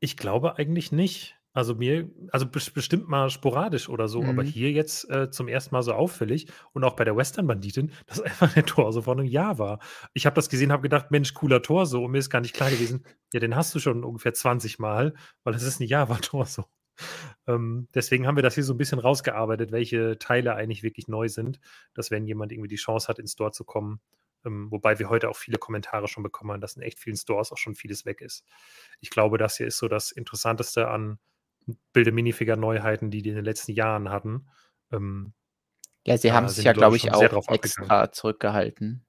Ich glaube eigentlich nicht. Also mir, also bestimmt mal sporadisch oder so, aber mhm. hier jetzt äh, zum ersten Mal so auffällig und auch bei der Western-Banditin, dass einfach der Torso von einem Jahr war. Ich habe das gesehen, habe gedacht, Mensch, cooler Torso und mir ist gar nicht klar gewesen, ja, den hast du schon ungefähr 20 Mal, weil das ist ein Java-Torso. Ähm, deswegen haben wir das hier so ein bisschen rausgearbeitet, welche Teile eigentlich wirklich neu sind, dass wenn jemand irgendwie die Chance hat, ins Store zu kommen, ähm, wobei wir heute auch viele Kommentare schon bekommen haben, dass in echt vielen Stores auch schon vieles weg ist. Ich glaube, das hier ist so das Interessanteste an Bilde Minifigure-Neuheiten, die die in den letzten Jahren hatten. Ähm, ja, sie haben es ja, glaube ich, auch extra zurückgehalten,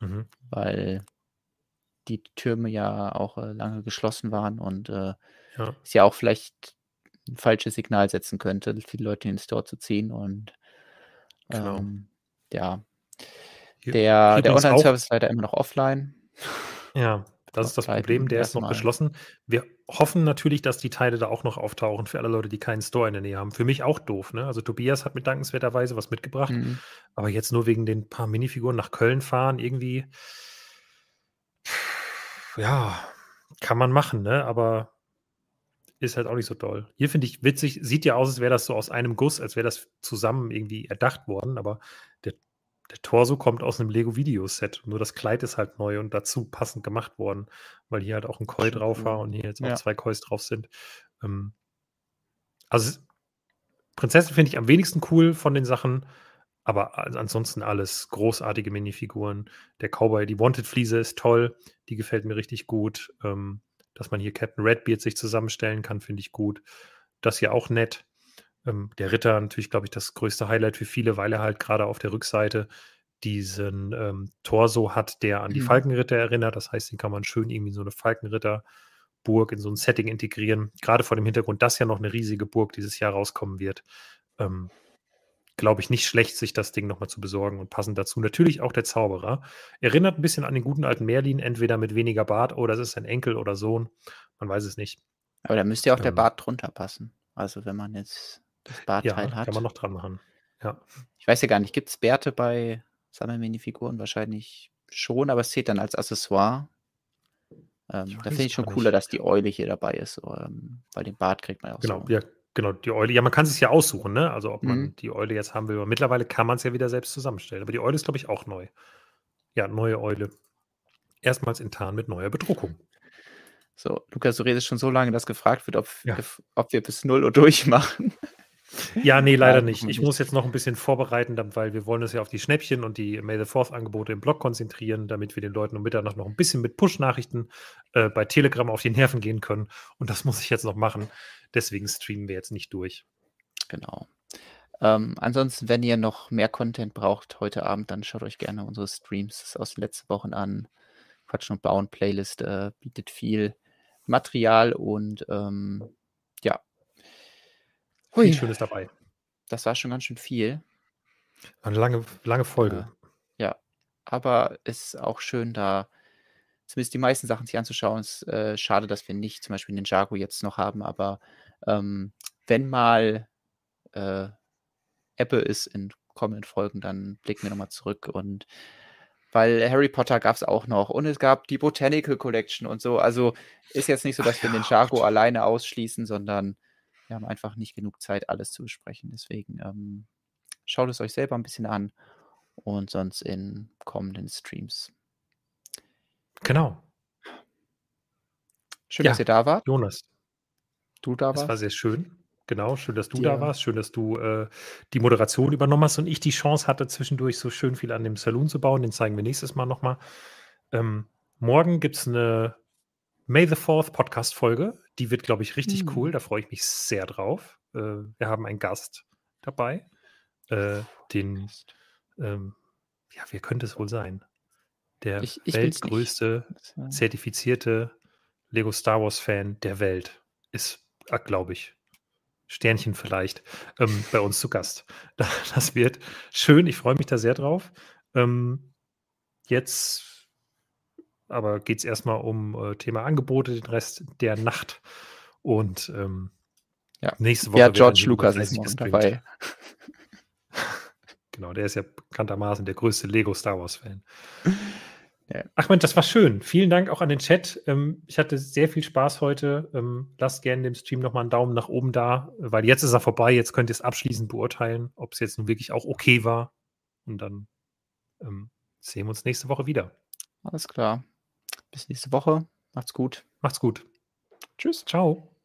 mhm. weil die Türme ja auch äh, lange geschlossen waren und äh, ja. es ja auch vielleicht ein falsches Signal setzen könnte, viele Leute in den Store zu ziehen und genau. ähm, ja, der, der Online-Service ist leider immer noch offline. Ja, das ist das Problem, der ist noch geschlossen. Wir hoffen natürlich, dass die Teile da auch noch auftauchen für alle Leute, die keinen Store in der Nähe haben. Für mich auch doof, ne? Also Tobias hat mit dankenswerterweise was mitgebracht, mhm. aber jetzt nur wegen den paar Minifiguren nach Köln fahren, irgendwie, ja, kann man machen, ne? Aber ist halt auch nicht so toll. Hier finde ich witzig, sieht ja aus, als wäre das so aus einem Guss, als wäre das zusammen irgendwie erdacht worden, aber der der Torso kommt aus einem Lego-Videoset. Nur das Kleid ist halt neu und dazu passend gemacht worden, weil hier halt auch ein Koi drauf war und hier jetzt auch ja. zwei Kois drauf sind. Ähm, also Prinzessin finde ich am wenigsten cool von den Sachen, aber ansonsten alles großartige Minifiguren. Der Cowboy, die Wanted-Fliese ist toll, die gefällt mir richtig gut. Ähm, dass man hier Captain Redbeard sich zusammenstellen kann, finde ich gut. Das hier auch nett. Ähm, der Ritter natürlich, glaube ich, das größte Highlight für viele, weil er halt gerade auf der Rückseite diesen ähm, Torso hat, der an die mhm. Falkenritter erinnert. Das heißt, den kann man schön irgendwie in so eine Falkenritterburg in so ein Setting integrieren. Gerade vor dem Hintergrund, dass ja noch eine riesige Burg dieses Jahr rauskommen wird. Ähm, glaube ich, nicht schlecht, sich das Ding nochmal zu besorgen und passend dazu natürlich auch der Zauberer. Erinnert ein bisschen an den guten alten Merlin, entweder mit weniger Bart oder es ist ein Enkel oder Sohn. Man weiß es nicht. Aber da müsste ja auch ähm, der Bart drunter passen. Also wenn man jetzt das Bartteil ja, hat. Kann man noch dran machen. Ja. Ich weiß ja gar nicht, gibt es Bärte bei Sammelminifiguren? Wahrscheinlich schon, aber es zählt dann als Accessoire. Ähm, da finde ich schon cooler, dass die Eule hier dabei ist, ähm, weil den Bart kriegt man ja auch Genau, so. ja, genau, die Eule. Ja, man kann es ja aussuchen, ne? Also ob man mhm. die Eule jetzt haben will. Aber mittlerweile kann man es ja wieder selbst zusammenstellen. Aber die Eule ist, glaube ich, auch neu. Ja, neue Eule. Erstmals in Tarn mit neuer Bedruckung. So, Lukas, du redest schon so lange, dass gefragt wird, ob, ja. ob wir bis 0 Uhr durchmachen. Ja, nee, leider nicht. Ich muss jetzt noch ein bisschen vorbereiten, weil wir wollen uns ja auf die Schnäppchen und die May the Fourth Angebote im Blog konzentrieren, damit wir den Leuten um Mitternacht noch ein bisschen mit Push-Nachrichten äh, bei Telegram auf die Nerven gehen können. Und das muss ich jetzt noch machen. Deswegen streamen wir jetzt nicht durch. Genau. Ähm, ansonsten, wenn ihr noch mehr Content braucht heute Abend, dann schaut euch gerne unsere Streams aus den letzten Wochen an. Quatschen und Bauen Playlist äh, bietet viel Material und ähm, ja, Hui. Viel Schönes dabei. Das war schon ganz schön viel. Eine lange, lange Folge. Ja, aber es ist auch schön, da zumindest die meisten Sachen sich anzuschauen. Es ist äh, schade, dass wir nicht zum Beispiel den Jago jetzt noch haben, aber ähm, wenn mal äh, Ebbe ist in kommenden Folgen, dann blicken wir nochmal zurück und weil Harry Potter gab es auch noch und es gab die Botanical Collection und so. Also ist jetzt nicht so, dass Ach, wir ja, den Jargo alleine ausschließen, sondern wir haben einfach nicht genug Zeit, alles zu besprechen. Deswegen ähm, schaut es euch selber ein bisschen an und sonst in kommenden Streams. Genau. Schön, ja, dass ihr da wart. Jonas. Du da warst. Das war sehr schön. Genau, schön, dass du ja. da warst. Schön, dass du äh, die Moderation übernommen hast und ich die Chance hatte, zwischendurch so schön viel an dem Saloon zu bauen. Den zeigen wir nächstes Mal nochmal. Ähm, morgen gibt es eine May the Fourth Podcast-Folge. Die wird, glaube ich, richtig mhm. cool. Da freue ich mich sehr drauf. Äh, wir haben einen Gast dabei. Äh, den, ähm, ja, wer könnte es wohl sein? Der ich, ich weltgrößte, zertifizierte Lego Star Wars-Fan der Welt ist, äh, glaube ich, Sternchen vielleicht, ähm, bei uns zu Gast. Das wird schön, ich freue mich da sehr drauf. Ähm, jetzt aber geht es erstmal um äh, Thema Angebote, den Rest der Nacht. Und ähm, ja. nächste Woche. Ja, George Lucas ist noch dabei. genau, der ist ja bekanntermaßen der größte Lego Star Wars-Fan. Ja. Ach Mensch, das war schön. Vielen Dank auch an den Chat. Ähm, ich hatte sehr viel Spaß heute. Ähm, lasst gerne dem Stream nochmal einen Daumen nach oben da, weil jetzt ist er vorbei. Jetzt könnt ihr es abschließend beurteilen, ob es jetzt nun wirklich auch okay war. Und dann ähm, sehen wir uns nächste Woche wieder. Alles klar. Bis nächste Woche. Macht's gut. Macht's gut. Tschüss. Ciao.